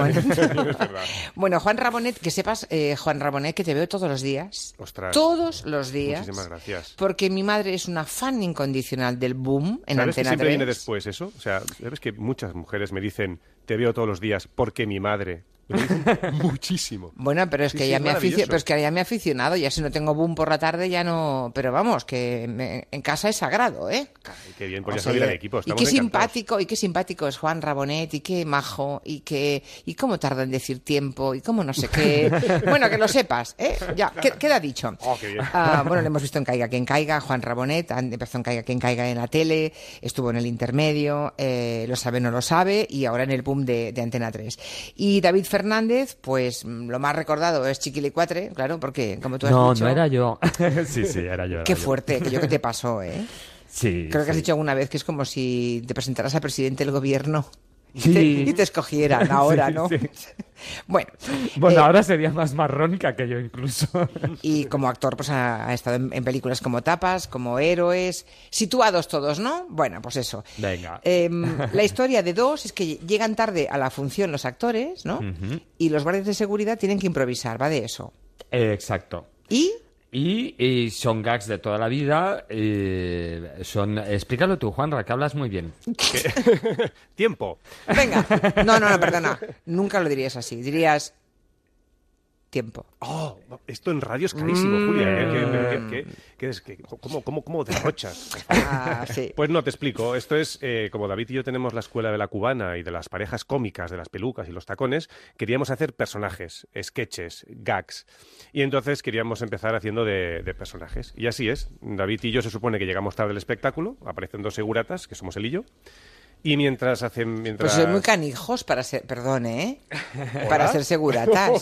[SPEAKER 35] Bueno, Juan Rabonet, que sepas, eh, Juan Rabonet, que te veo todos los días.
[SPEAKER 34] Ostras.
[SPEAKER 35] Todos los días.
[SPEAKER 34] Muchísimas gracias.
[SPEAKER 35] Porque mi madre es una fan incondicional del boom en
[SPEAKER 34] ¿Sabes que
[SPEAKER 35] Antena
[SPEAKER 34] siempre
[SPEAKER 35] 3.
[SPEAKER 34] viene después eso? O sea, ¿sabes que muchas mujeres me dicen, te veo todos los días porque mi madre? (laughs) Muchísimo.
[SPEAKER 35] Bueno, pero es
[SPEAKER 34] Sí,
[SPEAKER 35] que
[SPEAKER 34] sí,
[SPEAKER 35] ya
[SPEAKER 34] es
[SPEAKER 35] me aficio-
[SPEAKER 34] maravilloso.
[SPEAKER 35] pero es que ya me he aficionado, ya si no tengo boom por la tarde ya no, pero vamos, que me- en casa es sagrado, ¿eh?
[SPEAKER 34] Ay, qué bien, pues ya salir al equipo.
[SPEAKER 35] y qué
[SPEAKER 34] encantados.
[SPEAKER 35] simpático, y qué simpático es Juan Rabonet, y qué majo, y qué, y cómo tarda en decir tiempo, y cómo no sé qué. (laughs) bueno, que lo sepas, ¿eh? Ya, que- queda dicho.
[SPEAKER 34] Oh, qué bien.
[SPEAKER 35] Ah, bueno, lo hemos visto en Caiga quien caiga, Juan Rabonet, empezó en Caiga quien caiga en la tele, estuvo en el intermedio, eh, lo sabe no lo sabe, y ahora en el boom de, de Antena 3. Y David Fernández, pues mm, lo más recordado es Chiquilicuatre, claro, porque como tú has
[SPEAKER 37] No,
[SPEAKER 35] dicho...
[SPEAKER 37] no era yo. (laughs) sí, sí, era yo. era
[SPEAKER 35] Qué
[SPEAKER 37] yo.
[SPEAKER 35] fuerte, aquello que te pasó, ¿eh?
[SPEAKER 37] Sí.
[SPEAKER 35] Creo que has dicho alguna vez que es como si te presentaras a presidente del gobierno y,
[SPEAKER 37] Sí.
[SPEAKER 35] te, y te escogieran (laughs) ahora,
[SPEAKER 37] Sí,
[SPEAKER 35] ¿no?
[SPEAKER 37] sí. (laughs)
[SPEAKER 35] Bueno,
[SPEAKER 37] Bueno,
[SPEAKER 35] eh,
[SPEAKER 37] ahora sería más marrón que aquello incluso. (laughs)
[SPEAKER 35] y como actor pues ha, ha estado en, en películas como Tapas, como Héroes, situados todos, ¿no? Bueno, pues eso.
[SPEAKER 37] Venga.
[SPEAKER 35] Em, la historia de dos es que llegan tarde a la función los actores, ¿no? Y los guardias de seguridad tienen que improvisar, va de eso.
[SPEAKER 37] Eh, exacto.
[SPEAKER 35] ¿Y?
[SPEAKER 37] Y, y son gags de toda la vida. eh, son, explícalo tú, Juanra, que hablas muy bien. (laughs)
[SPEAKER 34] Tiempo.
[SPEAKER 35] Venga, no, no, no, perdona, nunca lo dirías así, dirías tiempo.
[SPEAKER 34] Oh, esto en radio es carísimo,
[SPEAKER 35] Mm.
[SPEAKER 34] Julia. ¿Qué- cómo, cómo, cómo derrochas?
[SPEAKER 35] Ah, sí. (laughs)
[SPEAKER 34] Pues no, te explico. Esto es, eh, como David y yo tenemos la escuela de la cubana y de las parejas cómicas, de las pelucas y los tacones, queríamos hacer personajes, sketches, gags. Y entonces queríamos empezar haciendo de, de personajes. Y así es. David y yo se supone que llegamos tarde al espectáculo, aparecen dos seguratas, que somos él y yo. Y mientras hacen... Mientras...
[SPEAKER 35] Pues soy muy canijos para ser, perdón, ¿eh? (laughs) Para ser seguratas. (laughs)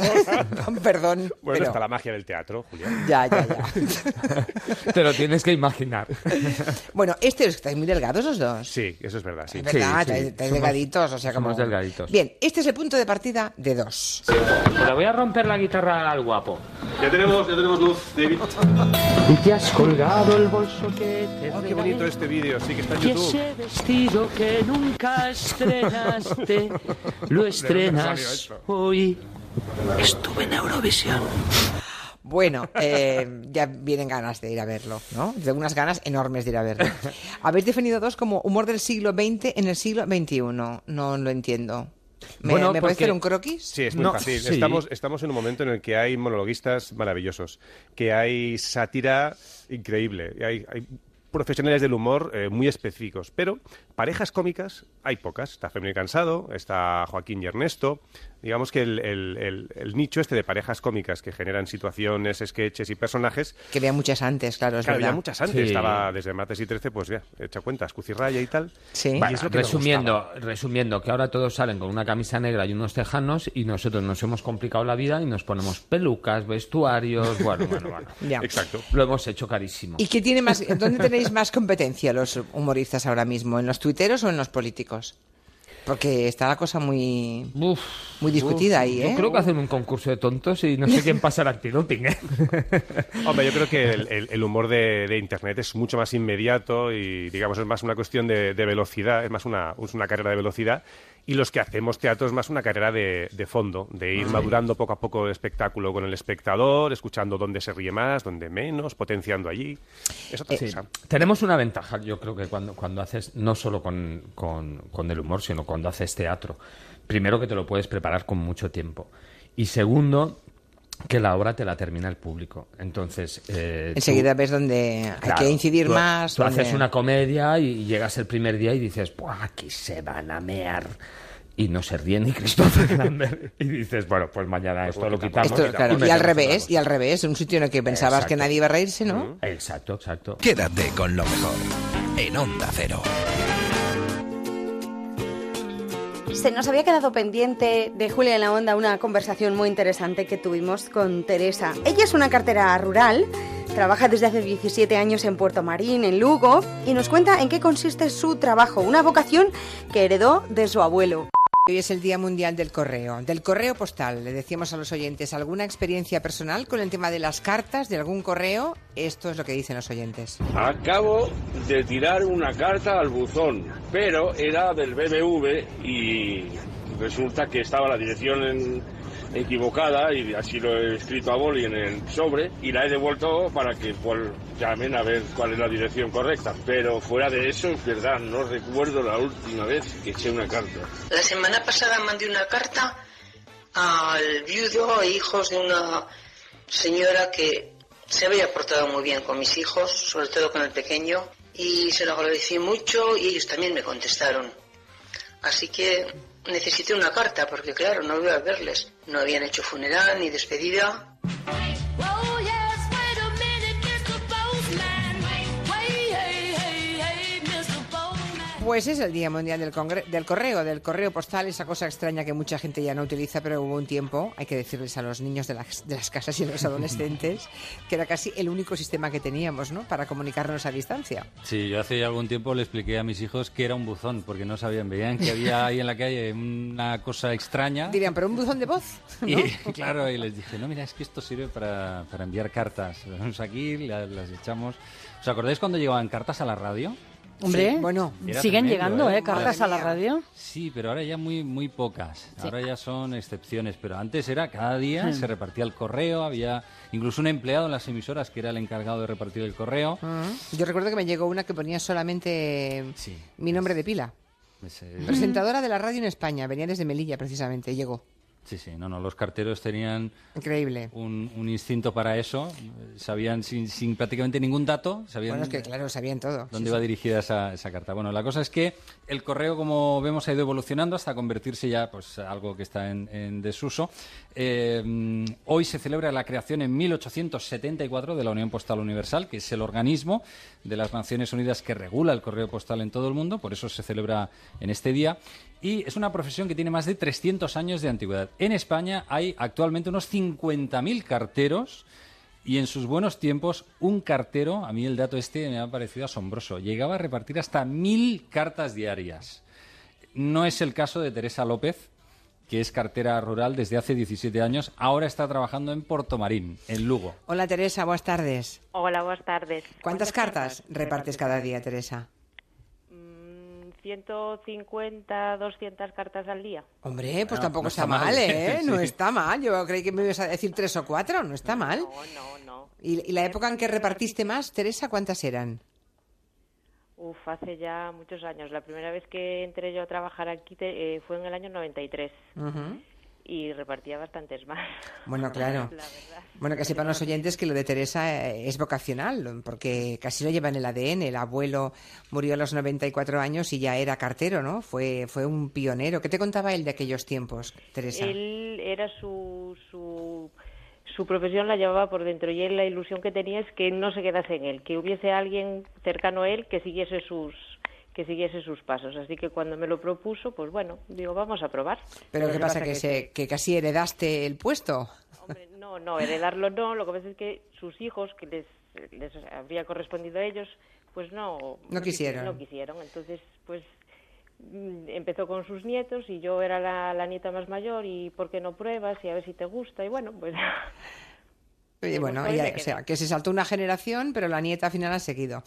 [SPEAKER 35] (laughs) perdón,
[SPEAKER 34] Bueno,
[SPEAKER 35] pero...
[SPEAKER 34] está la magia del teatro, Julián.
[SPEAKER 35] Ya, ya, ya.
[SPEAKER 37] Te lo tienes que imaginar.
[SPEAKER 35] Bueno, este estáis muy delgados los dos.
[SPEAKER 34] Sí, eso es verdad, sí.
[SPEAKER 35] Es verdad,
[SPEAKER 37] Sí, sí.
[SPEAKER 35] estáis, estáis
[SPEAKER 37] Somos-
[SPEAKER 35] delgaditos, o sea, como...
[SPEAKER 37] somos delgaditos.
[SPEAKER 35] Bien, este es el punto de partida de dos.
[SPEAKER 37] Le voy a romper la guitarra al guapo.
[SPEAKER 34] Ya tenemos, ya tenemos luz, David.
[SPEAKER 37] Y te has colgado el bolso que te
[SPEAKER 34] Oh, qué bonito este vídeo, sí que está en
[SPEAKER 38] Y
[SPEAKER 34] YouTube.
[SPEAKER 38] ese vestido que nunca (laughs) estrenaste, lo estrenas hoy. Estuve en Eurovisión.
[SPEAKER 35] Bueno, eh, ya vienen ganas de ir a verlo, ¿no? De unas ganas enormes de ir a verlo. Habéis definido dos como humor del siglo XX en el siglo XXI. No lo entiendo. ¿Me,
[SPEAKER 34] Bueno,
[SPEAKER 35] ¿me
[SPEAKER 34] porque-
[SPEAKER 35] puede hacer un croquis?
[SPEAKER 34] Sí, es muy
[SPEAKER 37] No,
[SPEAKER 34] fácil.
[SPEAKER 37] sí.
[SPEAKER 34] Estamos, estamos en un momento en el que hay monologuistas maravillosos, que hay sátira increíble, y hay, hay profesionales del humor eh, muy específicos, pero parejas cómicas hay pocas. Está Femini Cansado, está Joaquín y Ernesto. Digamos que el, el- el- el nicho este de parejas cómicas que generan situaciones, sketches y personajes
[SPEAKER 35] Que había muchas antes, claro, es
[SPEAKER 34] Claro,
[SPEAKER 35] verdad.
[SPEAKER 34] había muchas antes.
[SPEAKER 37] Sí.
[SPEAKER 34] Estaba desde Martes y 13, pues ya, hecha cuentas, Cucirraya y tal.
[SPEAKER 35] Sí.
[SPEAKER 34] Y
[SPEAKER 37] Bueno,
[SPEAKER 34] es lo que me
[SPEAKER 37] resumiendo, resumiendo, que ahora todos salen con una camisa negra y unos tejanos y nosotros nos hemos complicado la vida y nos ponemos pelucas, vestuarios, (laughs) bueno, bueno, bueno.
[SPEAKER 35] Ya.
[SPEAKER 34] Exacto.
[SPEAKER 37] Lo hemos hecho carísimo.
[SPEAKER 35] ¿Y qué tiene más, (laughs) dónde tenéis más competencia los humoristas ahora mismo? ¿En los tuiteros o en los políticos? Porque está la cosa muy, muy discutida
[SPEAKER 37] Uf,
[SPEAKER 35] ahí, ¿eh?
[SPEAKER 37] Yo creo que hacen un concurso de tontos y no sé quién pasa el antidoping, ¿eh? (laughs)
[SPEAKER 34] Hombre, yo creo que el, el- el humor de, de Internet es mucho más inmediato y, digamos, es más una cuestión de, de velocidad, es más una, es una carrera de velocidad. Y los que hacemos teatro es más una carrera de, de fondo, de ir
[SPEAKER 37] Sí.
[SPEAKER 34] madurando poco a poco el espectáculo con el espectador, escuchando dónde se ríe más, dónde menos, potenciando allí. Es otra cosa.
[SPEAKER 37] Tenemos una ventaja, yo creo que cuando, cuando haces, no solo con, con- con el humor, sino cuando haces teatro. Primero que te lo puedes preparar con mucho tiempo. Y segundo, que la obra te la termina el público. Entonces... eh, tú-
[SPEAKER 35] Enseguida ves dónde hay que incidir
[SPEAKER 37] tú-
[SPEAKER 35] más.
[SPEAKER 37] Tú haces una comedia y llegas el primer día y dices, Buah, aquí se van a mear. Y no se ríe ni (laughs) Christopher Lambert. Y dices, bueno, pues mañana esto lo quitamos.
[SPEAKER 35] Esto, claro, y al revés, y al revés, un sitio en el que pensabas que nadie iba a reírse, ¿no?
[SPEAKER 37] Exacto, exacto.
[SPEAKER 1] Quédate con lo mejor en Onda Cero.
[SPEAKER 2] Se nos había quedado pendiente de Julia en la Onda una conversación muy interesante que tuvimos con Teresa. Ella es una cartera rural, trabaja desde hace 17 años en Puerto Marín, en Lugo, y nos cuenta en qué consiste su trabajo, una vocación que heredó de su abuelo.
[SPEAKER 35] Hoy es el Día Mundial del Correo, del correo postal. Le decíamos a los oyentes, ¿alguna experiencia personal con el tema de las cartas, de algún correo? Esto es lo que dicen los oyentes.
[SPEAKER 39] Acabo de tirar una carta al buzón, pero era del BBV y resulta que estaba la dirección en- equivocada y así lo he escrito a boli en el sobre y la he devuelto para que pues, llamen a ver cuál es la dirección correcta. Pero fuera de eso, es verdad, no recuerdo la última vez que eché una carta.
[SPEAKER 40] La semana pasada mandé una carta al viudo e hijos de una señora que se había portado muy bien con mis hijos, sobre todo con el pequeño, y se lo agradecí mucho y ellos también me contestaron. Así que necesité una carta porque claro, no iba a verles. No habían hecho funeral ni despedida.
[SPEAKER 35] Pues es el Día Mundial del, Congre- del Correo, del correo postal, esa cosa extraña que mucha gente ya no utiliza, pero hubo un tiempo, hay que decirles a los niños de las, de las casas y a los adolescentes, que era casi el único sistema que teníamos, ¿no?, para comunicarnos a distancia.
[SPEAKER 41] Sí, yo hace algún tiempo le expliqué a mis hijos que era un buzón, porque no sabían, veían que había ahí en la calle una cosa extraña.
[SPEAKER 35] Dirían, pero un buzón de voz, (laughs) ¿no?
[SPEAKER 41] Y claro, y les dije, no, mira, es que esto sirve para, para enviar cartas. Las vamos aquí, la- las, echamos. ¿Os acordáis cuando llegaban cartas a la radio?
[SPEAKER 42] Hombre,
[SPEAKER 35] Sí, bueno,
[SPEAKER 42] siguen
[SPEAKER 41] tremendo,
[SPEAKER 42] llegando,
[SPEAKER 41] ¿eh?
[SPEAKER 42] ¿eh? Cartas a la radio.
[SPEAKER 41] Sí, pero ahora ya muy muy pocas.
[SPEAKER 42] Sí.
[SPEAKER 41] Ahora ya son excepciones, pero antes era cada día
[SPEAKER 42] Hmm.
[SPEAKER 41] se repartía el correo, había incluso un empleado en las emisoras que era el encargado de repartir el correo.
[SPEAKER 35] Yo recuerdo que me llegó una que ponía solamente mi nombre de pila.
[SPEAKER 41] Ese-
[SPEAKER 35] Presentadora de la radio en España, venía desde Melilla precisamente, llegó.
[SPEAKER 41] Sí, sí, no, no, los carteros tenían
[SPEAKER 35] Increíble.
[SPEAKER 41] un, un instinto para eso, sabían sin, sin prácticamente ningún dato, sabían
[SPEAKER 35] Bueno, es que claro, sabían todo.
[SPEAKER 41] dónde
[SPEAKER 35] Sí,
[SPEAKER 41] iba
[SPEAKER 35] sí.
[SPEAKER 41] dirigida esa, esa carta. Bueno, la cosa es que el correo, como vemos, ha ido evolucionando hasta convertirse ya pues algo que está en, en desuso. Eh, hoy se celebra la creación en 1874 de la Unión Postal Universal, que es el organismo de las Naciones Unidas que regula el correo postal en todo el mundo, por eso se celebra en este día. Y es una profesión que tiene más de 300 años de antigüedad. En España hay actualmente unos 50.000 carteros y en sus buenos tiempos, un cartero, a mí el dato este me ha parecido asombroso, llegaba a repartir hasta mil cartas diarias. No es el caso de Teresa López, que es cartera rural desde hace 17 años. Ahora está trabajando en Portomarín, en Lugo.
[SPEAKER 35] Hola Teresa, buenas tardes.
[SPEAKER 43] Hola, buenas tardes.
[SPEAKER 35] ¿Cuántas cartas repartes cada día, Teresa?
[SPEAKER 43] 150, 200 cartas al día.
[SPEAKER 35] Hombre, pues
[SPEAKER 43] No,
[SPEAKER 35] tampoco
[SPEAKER 43] no
[SPEAKER 35] está,
[SPEAKER 43] está
[SPEAKER 35] mal,
[SPEAKER 43] mal.
[SPEAKER 35] ¿eh? No está mal. Yo creí que me ibas a decir tres o cuatro. No está mal.
[SPEAKER 43] No, no, no.
[SPEAKER 35] ¿Y, y la época en que repartiste más, Teresa, cuántas eran?
[SPEAKER 43] Uf, hace ya muchos años. La primera vez que entré yo a trabajar aquí te- eh, fue en el año 93
[SPEAKER 35] Ujú.
[SPEAKER 43] Y repartía bastantes más.
[SPEAKER 35] Bueno, (laughs) claro. Bueno, que sepan los oyentes que lo de Teresa eh, es vocacional, porque casi lo lleva en el ADN. El abuelo murió a los 94 años y ya era cartero, ¿no? Fue, fue un pionero. ¿Qué te contaba él de aquellos tiempos, Teresa?
[SPEAKER 43] Él era su, su, su profesión la llevaba por dentro y él la ilusión que tenía es que no se quedase en él, que hubiese alguien cercano a él que siguiese sus que siguiese sus pasos. Así que cuando me lo propuso, pues bueno, digo, vamos a probar.
[SPEAKER 35] Pero ¿qué pasa? ¿Que, se, ¿Que casi heredaste el puesto?
[SPEAKER 43] Hombre, no, no, heredarlo no. Lo que pasa es que sus hijos, que les, les habría correspondido a ellos, pues no...
[SPEAKER 35] No quisieron.
[SPEAKER 43] No quisieron. Entonces, pues mm, empezó con sus nietos y yo era la, la nieta más mayor y ¿por qué no pruebas? Y a ver si te gusta. Y bueno, pues... (laughs)
[SPEAKER 35] Bueno,
[SPEAKER 43] Pues
[SPEAKER 35] ya-
[SPEAKER 43] me
[SPEAKER 35] o sea, que se saltó una generación, pero la nieta al final ha seguido.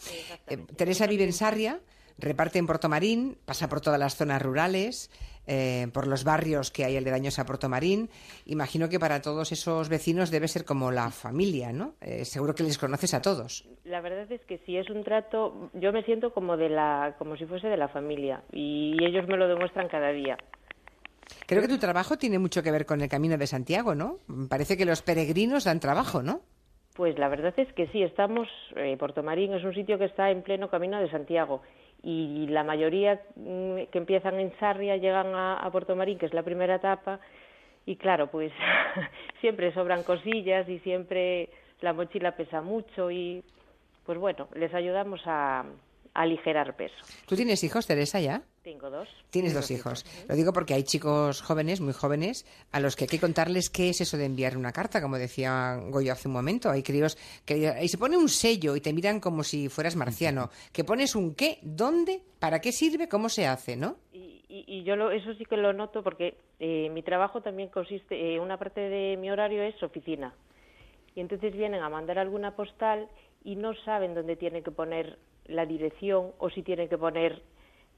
[SPEAKER 35] Eh, Teresa vive en Sarria, reparte en Portomarín, pasa por todas las zonas rurales, eh, por los barrios que hay aledaños a Portomarín. Imagino que para todos esos vecinos debe ser como la familia, ¿no? Eh, seguro que les conoces a todos.
[SPEAKER 43] La verdad es que sí es un trato, yo me siento como de la, como si fuese de la familia y ellos me lo demuestran cada día.
[SPEAKER 35] Creo que tu trabajo tiene mucho que ver con el Camino de Santiago, ¿no? Parece que los peregrinos dan trabajo, ¿no?
[SPEAKER 43] Pues la verdad es que sí, estamos, eh, Portomarín es un sitio que está en pleno Camino de Santiago y la mayoría mm, que empiezan en Sarria llegan a, a Puerto Marín, que es la primera etapa, y claro, pues (laughs) siempre sobran cosillas y siempre la mochila pesa mucho y pues bueno, les ayudamos a, aligerar peso.
[SPEAKER 35] ¿Tú tienes hijos, Teresa, ya?
[SPEAKER 43] Tengo dos.
[SPEAKER 35] Tienes dos hijos. Lo digo porque hay chicos jóvenes, muy jóvenes, a los que hay que contarles qué es eso de enviar una carta, como decía Goyo hace un momento. Hay críos que y se pone un sello y te miran como si fueras marciano. Que pones un qué, dónde, para qué sirve, cómo se hace, ¿no?
[SPEAKER 43] Y, y, y yo lo, eso sí que lo noto porque eh, mi trabajo también consiste, eh, una parte de mi horario es oficina. Y entonces vienen a mandar alguna postal y no saben dónde tienen que poner la dirección o si tienen que poner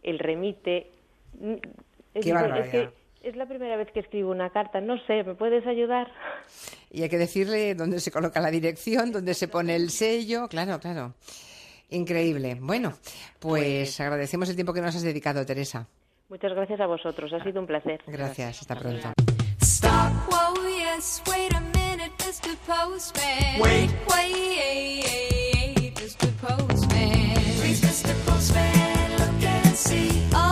[SPEAKER 43] el remite. Es,
[SPEAKER 35] Qué
[SPEAKER 43] es que es la primera vez que escribo una carta, no sé, ¿me puedes ayudar?
[SPEAKER 35] Y hay que decirle dónde se coloca la dirección, dónde se pone el sello, claro, claro. Increíble. Bueno, pues agradecemos el tiempo que nos has dedicado, Teresa.
[SPEAKER 43] Muchas gracias a vosotros, ha sido un placer.
[SPEAKER 35] Gracias, hasta pronto.
[SPEAKER 44] Stop, whoa, yes, wait a minute, Mr. Postman. Wait, wait, Mr. Postman. Please, Mr. Postman, look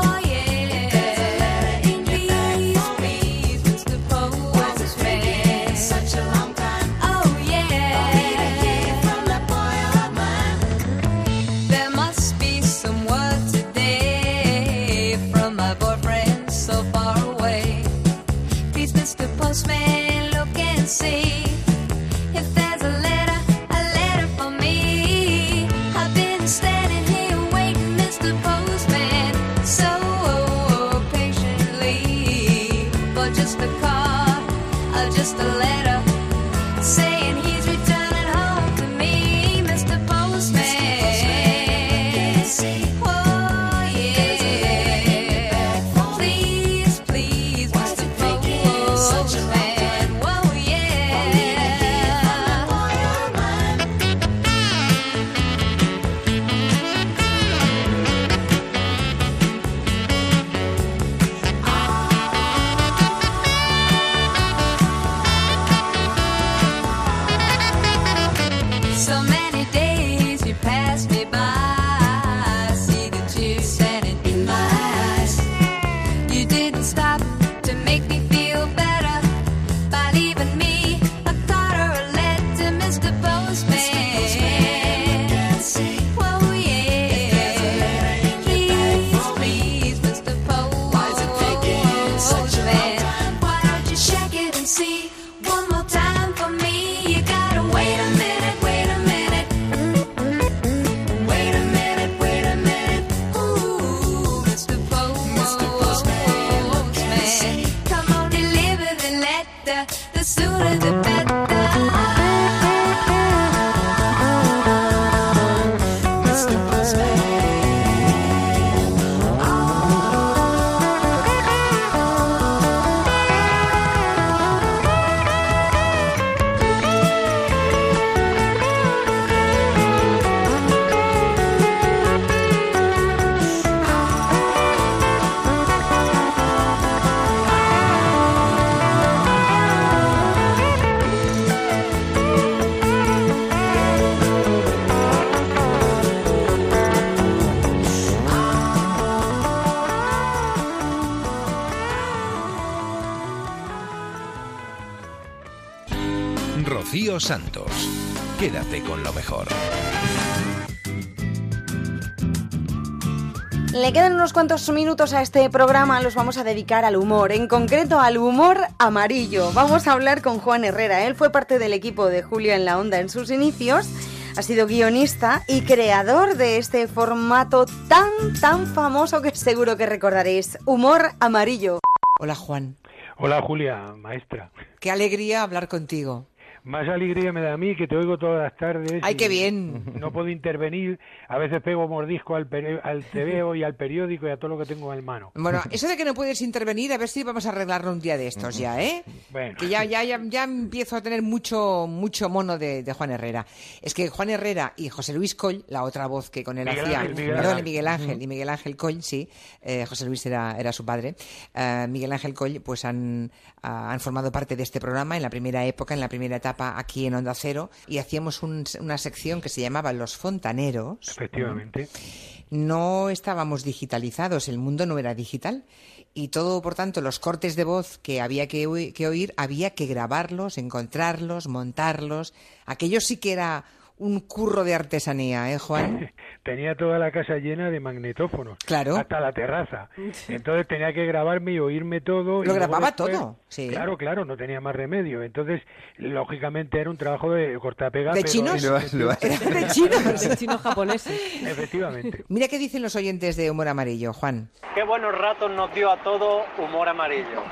[SPEAKER 2] unos cuantos minutos a este programa, los vamos a dedicar al humor, en concreto al humor amarillo. Vamos a hablar con Juan Herrera, él fue parte del equipo de Julio en la Onda en sus inicios, ha sido guionista y creador de este formato tan, tan famoso que seguro que recordaréis, Humor Amarillo.
[SPEAKER 35] Hola Juan,
[SPEAKER 45] Hola Julia, maestra.
[SPEAKER 35] qué alegría hablar contigo.
[SPEAKER 45] Más alegría me da a mí que te oigo todas las tardes.
[SPEAKER 35] ¡Ay, qué bien!
[SPEAKER 45] No puedo intervenir. A veces pego mordisco al, al TVO y al periódico y a todo lo que tengo en mano.
[SPEAKER 35] Bueno, eso de que no puedes intervenir, a ver si vamos a arreglarlo un día de estos ya, ¿eh?
[SPEAKER 45] Bueno.
[SPEAKER 35] Que ya, ya, ya, ya empiezo a tener mucho, mucho mono de, de Juan Herrera. Es que Juan Herrera y José Luis Coll, la otra voz que con él
[SPEAKER 45] Miguel
[SPEAKER 35] hacía,
[SPEAKER 45] Ángel, Miguel
[SPEAKER 35] perdón. Miguel Ángel y Miguel Ángel Coll, sí, eh, José Luis era, era su padre, eh, Miguel Ángel Coll, pues han, ah, han formado parte de este programa en la primera época, en la primera etapa aquí en Onda Cero, y hacíamos un- una sección que se llamaba Los Fontaneros.
[SPEAKER 45] Efectivamente.
[SPEAKER 35] No estábamos digitalizados, el mundo no era digital. Y todo, por tanto, los cortes de voz que había que, que oír, había que grabarlos, encontrarlos, montarlos. Aquello sí que era un curro de artesanía, ¿eh, Juan? (laughs)
[SPEAKER 45] Tenía toda la casa llena de magnetófonos.
[SPEAKER 35] Claro.
[SPEAKER 45] Hasta la terraza. Entonces tenía que grabarme y oírme todo.
[SPEAKER 35] Lo
[SPEAKER 45] y
[SPEAKER 35] grababa
[SPEAKER 45] después-
[SPEAKER 35] todo, sí.
[SPEAKER 45] Claro, claro, no tenía más remedio. Entonces, lógicamente era un trabajo de cortapega.
[SPEAKER 35] ¿De
[SPEAKER 45] pero-
[SPEAKER 35] chinos?
[SPEAKER 45] Era
[SPEAKER 35] de chinos. (laughs)
[SPEAKER 42] De chinos japoneses.
[SPEAKER 45] Efectivamente. (laughs)
[SPEAKER 35] Mira qué dicen los oyentes de Humor Amarillo, Juan.
[SPEAKER 46] Qué buenos ratos nos dio a todos humor amarillo.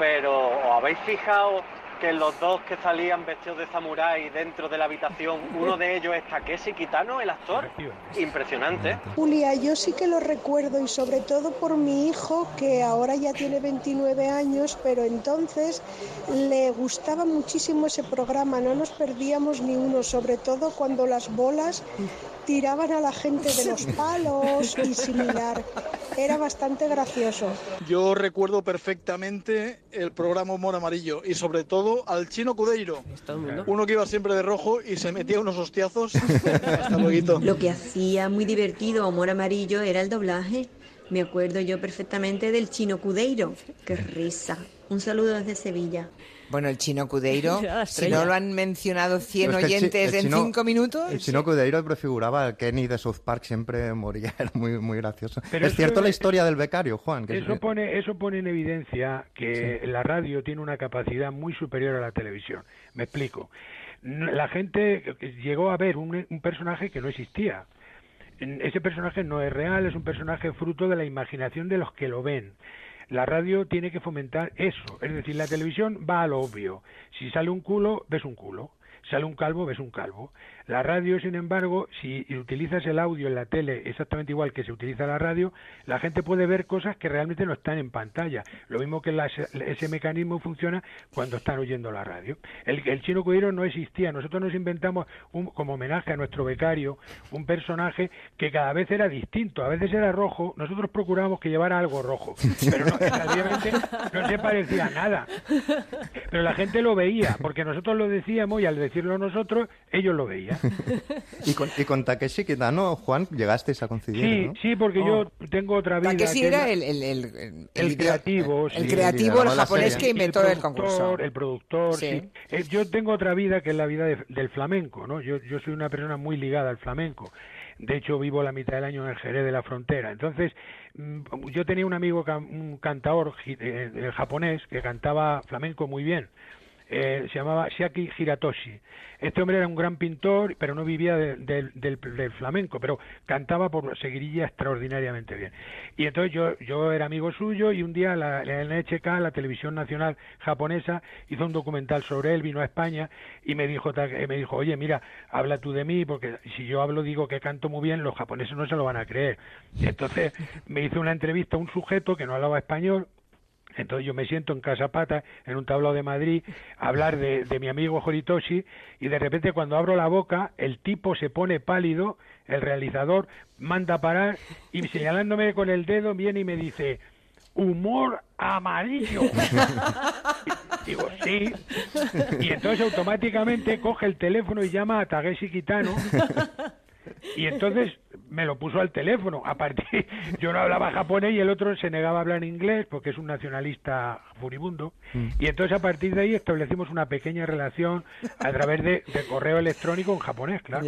[SPEAKER 46] Pero ¿os habéis fijado que los dos que salían vestidos de samurái dentro de la habitación, uno de ellos es Takeshi Kitano, el actor? Impresionante.
[SPEAKER 47] Julia, yo sí que lo recuerdo y sobre todo por mi hijo que ahora ya tiene 29 años, pero entonces le gustaba muchísimo ese programa, no nos perdíamos ni uno, sobre todo cuando las bolas tiraban a la gente de los palos y (laughs) similar. Era bastante gracioso.
[SPEAKER 48] Yo recuerdo perfectamente el programa Humor Amarillo y sobre todo al chino Cudeiro. Uno que iba siempre de rojo y se metía unos hostiazos. (laughs) Hasta luego.
[SPEAKER 49] Lo que hacía muy divertido a Humor Amarillo era el doblaje. Me acuerdo yo perfectamente del chino Cudeiro. ¡Qué risa! Un saludo desde Sevilla.
[SPEAKER 35] Bueno, el chino Cudeiro, (laughs) si no lo han mencionado 100
[SPEAKER 50] Pero es que el chi-
[SPEAKER 35] oyentes en
[SPEAKER 50] chino-
[SPEAKER 35] 5 minutos.
[SPEAKER 50] El chino Cudeiro prefiguraba al Kenny de South Park, siempre moría, (laughs) era muy, muy gracioso.
[SPEAKER 45] Pero
[SPEAKER 50] es cierto
[SPEAKER 45] es-
[SPEAKER 50] la historia del becario, Juan. Que
[SPEAKER 45] Eso pone, eso pone en evidencia que la radio tiene una capacidad muy superior a la televisión. Me explico. La gente llegó a ver un, un personaje que no existía. Ese personaje no es real, es un personaje fruto de la imaginación de los que lo ven. La radio tiene que fomentar eso, es decir, la televisión va a lo obvio. Si sale un culo, ves un culo. Sale un calvo, ves un calvo. La radio, sin embargo, si utilizas el audio en la tele exactamente igual que se utiliza la radio, la gente puede ver cosas que realmente no están en pantalla. Lo mismo que la- ese mecanismo funciona cuando están oyendo la radio. El, chino cuidero no existía. Nosotros nos inventamos, un- como homenaje a nuestro becario, un personaje que cada vez era distinto. A veces era rojo. Nosotros procurábamos que llevara algo rojo. Pero no, no se parecía nada. Pero la gente lo veía, porque nosotros lo decíamos y al decirlo nosotros, ellos lo veían. (laughs)
[SPEAKER 50] Y con, y con Takeshi Kitano, Juan, llegasteis a coincidir,
[SPEAKER 45] Sí,
[SPEAKER 50] ¿no?
[SPEAKER 45] sí, porque yo tengo otra vida.
[SPEAKER 35] Takeshi
[SPEAKER 45] que
[SPEAKER 35] era el, el, el, el-
[SPEAKER 45] el
[SPEAKER 35] el-
[SPEAKER 45] creativo,
[SPEAKER 35] el
[SPEAKER 45] sí.
[SPEAKER 35] creativo, el japonés que inventó el,
[SPEAKER 45] productor,
[SPEAKER 35] concurso.
[SPEAKER 45] El productor,
[SPEAKER 35] Sí.
[SPEAKER 45] sí. Eh, yo tengo otra vida que es la vida de- del flamenco, ¿no? Yo, yo soy una persona muy ligada al flamenco. De hecho, vivo la mitad del año en el Jerez de la Frontera. Entonces, mm, yo tenía un amigo, un cantador eh, eh, japonés que cantaba flamenco muy bien. Eh, se llamaba Shiaki Hiratoshi. Este hombre era un gran pintor, pero no vivía de- del- del, flamenco, pero cantaba por seguirilla extraordinariamente bien. Y entonces yo, yo era amigo suyo y un día la, NHK, la televisión nacional japonesa, hizo un documental sobre él, vino a España y me dijo, eh, me dijo, oye, mira, habla tú de mí, porque si yo hablo digo que canto muy bien, los japoneses no se lo van a creer. Entonces me hizo una entrevista a un sujeto que no hablaba español, entonces yo me siento en Casa Pata, en un tablao de Madrid, a hablar de, de mi amigo Horitoshi, y de repente cuando abro la boca, el tipo se pone pálido, el realizador manda a parar, y (laughs) señalándome con el dedo viene y me dice, humor amarillo. (laughs) Digo, sí. Y entonces automáticamente coge el teléfono y llama a Tageshi Kitano. (laughs) Y entonces me lo puso al teléfono. (laughs) A partir, yo no hablaba japonés y el otro se negaba a hablar inglés porque es un nacionalista furibundo. Y entonces a partir de ahí establecimos una pequeña relación a través de, de correo electrónico en japonés, claro.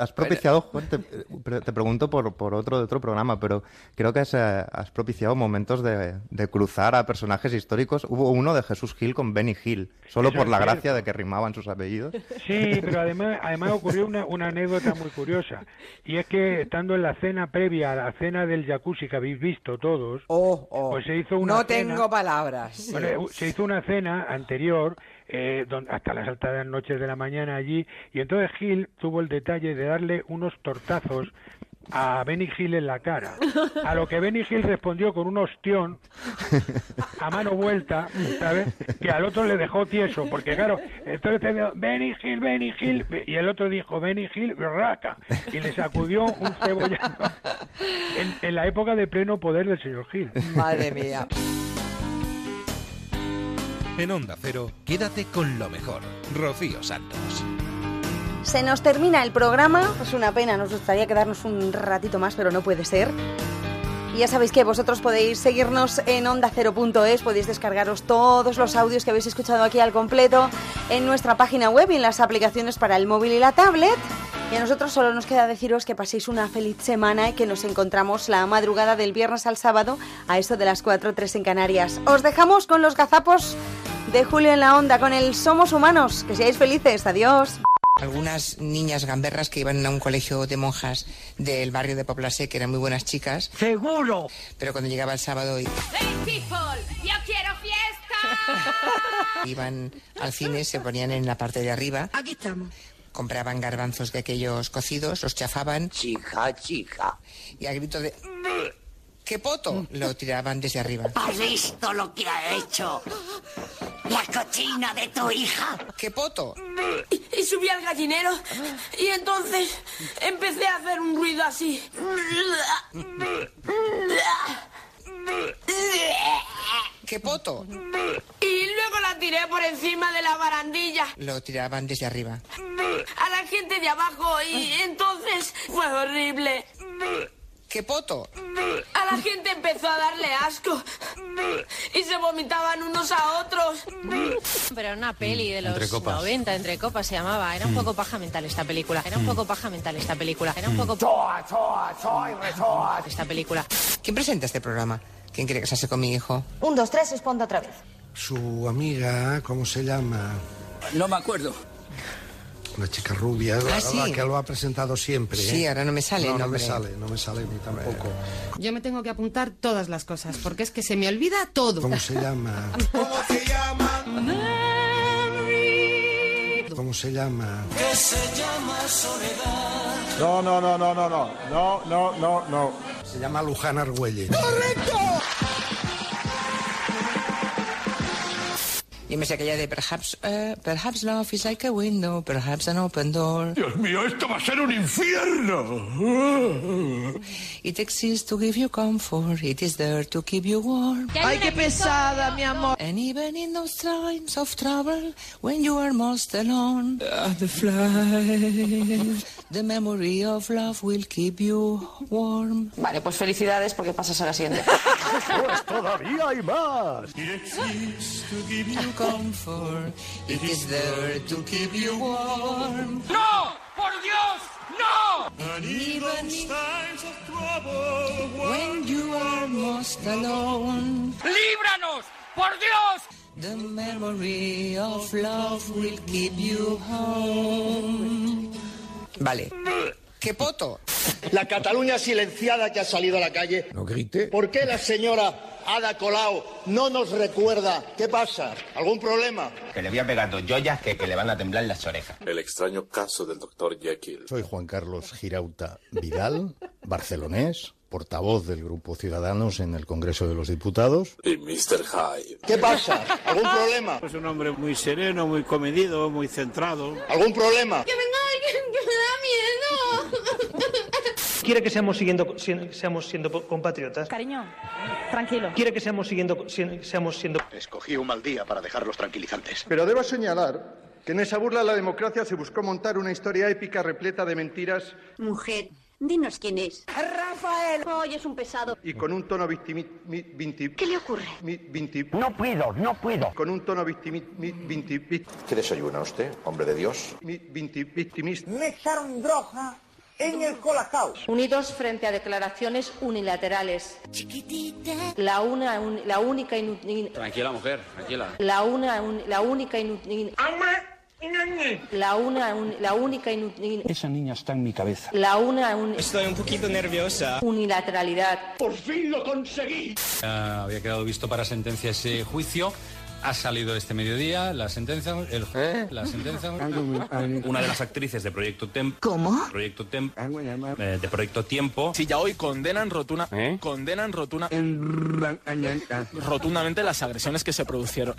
[SPEAKER 50] Has propiciado, Juan, te, pero te pregunto por, por otro de otro programa, pero creo que has, eh, has propiciado momentos de, de cruzar a personajes históricos. Hubo uno de Jesús Gil con Benny Hill, solo
[SPEAKER 45] Eso
[SPEAKER 50] por la
[SPEAKER 45] cierto.
[SPEAKER 50] gracia de que rimaban sus apellidos.
[SPEAKER 45] Sí, pero además, además ocurrió una, una anécdota muy curiosa. Y es que estando en la cena previa a la cena del jacuzzi que habéis visto todos,
[SPEAKER 35] oh.
[SPEAKER 45] pues se hizo una
[SPEAKER 35] No
[SPEAKER 45] cena-
[SPEAKER 35] tengo palabras.
[SPEAKER 45] bueno, eh, se hizo una cena anterior eh, hasta las altas noches de la mañana allí y entonces Gil tuvo el detalle de darle unos tortazos a Benny Hill en la cara. A lo que Benny Hill respondió con un ostión a mano vuelta, ¿sabes? Que al otro le dejó tieso, porque claro, entonces te dijo, Benny Hill, Benny Hill, y el otro dijo, Benny Hill, raca, y le sacudió un cebollano en, en la época de pleno poder del señor Hill.
[SPEAKER 35] Madre mía.
[SPEAKER 1] En Onda Cero, quédate con lo mejor. Rocío Santos.
[SPEAKER 2] Se nos termina el programa, es una pena, nos gustaría quedarnos un ratito más, pero no puede ser. Y ya sabéis que vosotros podéis seguirnos en ondacero.es, podéis descargaros todos los audios que habéis escuchado aquí al completo en nuestra página web y en las aplicaciones para el móvil y la tablet. Y a nosotros solo nos queda deciros que paséis una feliz semana y que nos encontramos la madrugada del viernes al sábado a eso de las 4 3 en Canarias. Os dejamos con los gazapos de Julio en la Onda, con el Somos Humanos. Que seáis felices. Adiós.
[SPEAKER 35] Algunas niñas gamberras que iban a un colegio de monjas del barrio de Poplasé, que eran muy buenas chicas. ¡Seguro! Pero cuando llegaba el sábado y
[SPEAKER 51] ¡Hey, people! ¡Yo quiero fiesta! (laughs)
[SPEAKER 35] iban al cine, se ponían en la parte de arriba.
[SPEAKER 51] Aquí estamos.
[SPEAKER 35] Compraban garbanzos de aquellos cocidos, los chafaban. Chica, chica. Y a grito de... ¡Qué poto! Lo tiraban desde arriba.
[SPEAKER 51] ¿Has visto lo que ha hecho? La cochina de tu hija.
[SPEAKER 35] ¡Qué poto!
[SPEAKER 51] Y, y subí al gallinero y entonces empecé a hacer un ruido así.
[SPEAKER 35] ¡Qué poto!
[SPEAKER 51] Y luego la tiré por encima de la barandilla
[SPEAKER 35] Lo tiraban desde arriba.
[SPEAKER 51] a la gente de abajo y entonces fue horrible.
[SPEAKER 35] ¡Qué poto!
[SPEAKER 51] A la gente empezó a darle asco y se vomitaban unos a otros.
[SPEAKER 42] Pero era una peli de los
[SPEAKER 51] Entre copas.
[SPEAKER 42] 90, entre copas se llamaba. Era un poco paja mental esta película. Era un poco paja mental esta película. Era un poco esta película.
[SPEAKER 35] ¿Quién presenta este programa? ¿Quién quiere casarse con mi hijo?
[SPEAKER 52] Un, dos, tres, responda otra vez.
[SPEAKER 53] Su amiga, ¿cómo se llama?
[SPEAKER 52] No me acuerdo.
[SPEAKER 53] Una chica rubia, la,
[SPEAKER 35] Ah, sí.
[SPEAKER 53] la que lo ha presentado siempre.
[SPEAKER 35] Sí,
[SPEAKER 53] ¿eh?
[SPEAKER 35] ahora no me sale
[SPEAKER 53] No, no me sale, no me sale mí tampoco.
[SPEAKER 54] Yo me tengo que apuntar todas las cosas, porque es que se me olvida todo.
[SPEAKER 53] ¿Cómo se llama? (laughs)
[SPEAKER 54] ¿Cómo se llama?
[SPEAKER 53] ¿Cómo se llama?
[SPEAKER 44] que se llama soledad.
[SPEAKER 53] No, no, no, no, no, no, no, no, no, no. Se llama Luján Argüelles.
[SPEAKER 35] Y me sé aquella de perhaps, eh, perhaps love is like a window, perhaps an open door.
[SPEAKER 44] Dios mío, esto va a ser un infierno.
[SPEAKER 35] It exists to give you comfort, it is there to keep you warm.
[SPEAKER 54] Ay, qué pesada, mi amor.
[SPEAKER 35] And even in those times of trouble, when you are most alone, the the memory of love will keep you warm.
[SPEAKER 52] Vale, pues felicidades porque pasas a la siguiente. (laughs)
[SPEAKER 44] Pues todavía hay más.
[SPEAKER 35] Comfort, it is there to keep you warm.
[SPEAKER 44] ¡No! ¡Por Dios! ¡No!
[SPEAKER 35] And even in times of trouble, when you are most alone,
[SPEAKER 44] ¡Líbranos! ¡Por Dios!
[SPEAKER 35] the memory of love will keep you home. Vale. ¡Qué poto!
[SPEAKER 55] La Cataluña silenciada que ha salido a la calle.
[SPEAKER 53] No grite.
[SPEAKER 55] ¿Por qué la señora Ada Colau no nos recuerda? ¿Qué pasa? ¿Algún problema?
[SPEAKER 56] Que le voy a pegar dos joyas que, que le van a temblar las orejas.
[SPEAKER 57] El extraño caso del doctor Jekyll.
[SPEAKER 58] Soy Juan Carlos Girauta Vidal, barcelonés, portavoz del Grupo Ciudadanos en el Congreso de los Diputados.
[SPEAKER 57] Y Mr. Hyde.
[SPEAKER 55] ¿Qué pasa? ¿Algún problema?
[SPEAKER 59] Es un hombre muy sereno, muy comedido, muy centrado.
[SPEAKER 55] ¿Algún problema?
[SPEAKER 51] Que venga alguien que me da miedo.
[SPEAKER 60] ¿Quiere que seamos, siguiendo, si- seamos siendo compatriotas?
[SPEAKER 52] Cariño, tranquilo.
[SPEAKER 60] ¿Quiere que seamos, siguiendo, si- seamos siendo...
[SPEAKER 55] Escogí un mal día para dejar los tranquilizantes.
[SPEAKER 61] Pero debo señalar que en esa burla a la democracia se buscó montar una historia épica repleta de mentiras
[SPEAKER 52] Mujer, dinos quién es. Rafael. Hoy es un pesado.
[SPEAKER 61] y con un tono victimi... mi- vinti-
[SPEAKER 52] ¿Qué le ocurre?
[SPEAKER 61] mi- vinti- no puedo, no puedo. Con un tono victimi... mi- vinti- vi-
[SPEAKER 56] ¿Qué desayuna usted, hombre de Dios?
[SPEAKER 61] mi- vinti- victimista.
[SPEAKER 62] Me echaron droga en el colacao.
[SPEAKER 49] Unidos frente a declaraciones unilaterales. La, una, un- la única inu- in-
[SPEAKER 39] Tranquila, mujer, tranquila.
[SPEAKER 49] la una, un- la única inu- in-
[SPEAKER 63] La una, un- la única inu- in-
[SPEAKER 64] Esa niña está en mi cabeza.
[SPEAKER 63] la una un-
[SPEAKER 64] Estoy un poquito nerviosa.
[SPEAKER 63] unilateralidad.
[SPEAKER 65] ¡Por fin lo conseguí!
[SPEAKER 41] Había quedado visto para sentencia ese juicio. Ha salido este mediodía la sentencia, el, la sentencia. (laughs) Una de las actrices de Proyecto Tempo.
[SPEAKER 66] ¿Cómo?
[SPEAKER 41] Proyecto Tempo. eh, de Proyecto Tiempo.
[SPEAKER 60] Si ya hoy condenan rotuna, condenan rotuna, rotundamente las agresiones que se produjeron,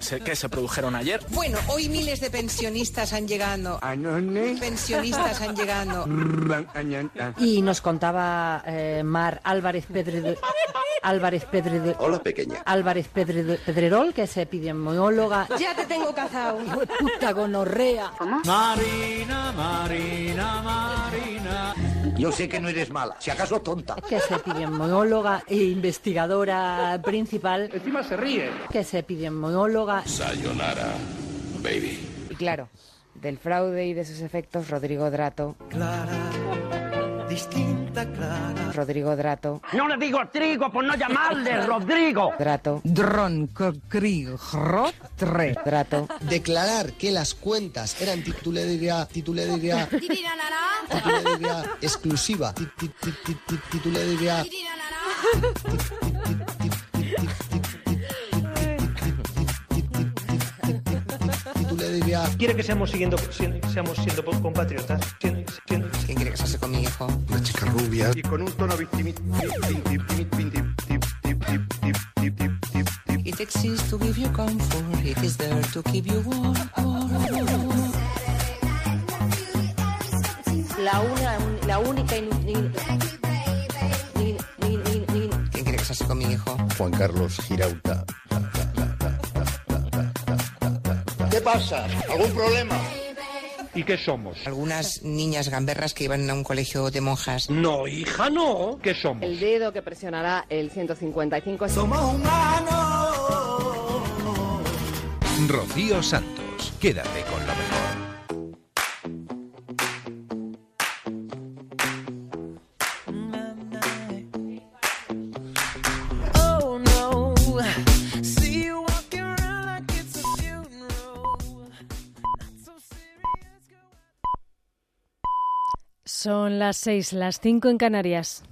[SPEAKER 60] se- que se produjeron ayer.
[SPEAKER 35] Bueno, hoy miles de pensionistas han llegado. Pensionistas han llegado.
[SPEAKER 63] Y nos contaba eh, Mar Álvarez Pedrerol, Álvarez Pedrerol,
[SPEAKER 3] Hola, pequeña.
[SPEAKER 63] Álvarez Pedre- Pedrerol, que es epidemióloga.
[SPEAKER 67] Ya te tengo cazado. (laughs)
[SPEAKER 63] Hijo de puta gonorrea.
[SPEAKER 64] Marina, Marina, Marina.
[SPEAKER 68] Yo sé que no eres mala, si acaso tonta.
[SPEAKER 63] que es epidemióloga e investigadora principal.
[SPEAKER 69] Encima se ríe.
[SPEAKER 63] Que es epidemióloga.
[SPEAKER 3] Sayonara, baby.
[SPEAKER 35] Y claro, del fraude y de sus efectos, Rodrigo Drato.
[SPEAKER 64] Distinta, clara.
[SPEAKER 35] Rodrigo Drato.
[SPEAKER 70] No le digo trigo por no llamarle (laughs) Rodrigo.
[SPEAKER 35] Drato.
[SPEAKER 71] Dron Tre.
[SPEAKER 35] Drato.
[SPEAKER 61] Declarar que las cuentas eran titularidad, titularidad, titularidad exclusiva, ti- ti- ti- ti- ti- titularidad.
[SPEAKER 72] Quiere que seamos, siguiendo, si- seamos siendo compatriotas. Si- si-
[SPEAKER 35] ¿Quién quiere casarse con mi hijo.
[SPEAKER 61] Una chica rubia.
[SPEAKER 69] Y con un tono victimista.
[SPEAKER 71] It exists to give you comfort. It is there to keep you warm.
[SPEAKER 63] La, una, la única
[SPEAKER 35] ¿Quién quiere casarse con mi hijo?
[SPEAKER 73] Juan Carlos Girauta.
[SPEAKER 65] ¿Qué pasa? ¿Algún problema?
[SPEAKER 69] ¿Y qué somos?
[SPEAKER 35] Algunas niñas gamberras que iban a un colegio de monjas.
[SPEAKER 69] No, hija, no. ¿Qué somos?
[SPEAKER 63] El dedo que presionará el 155
[SPEAKER 64] Somos humanos.
[SPEAKER 1] Rocío Santos. Quédate con lo mejor.
[SPEAKER 21] Son las seis, las cinco en Canarias.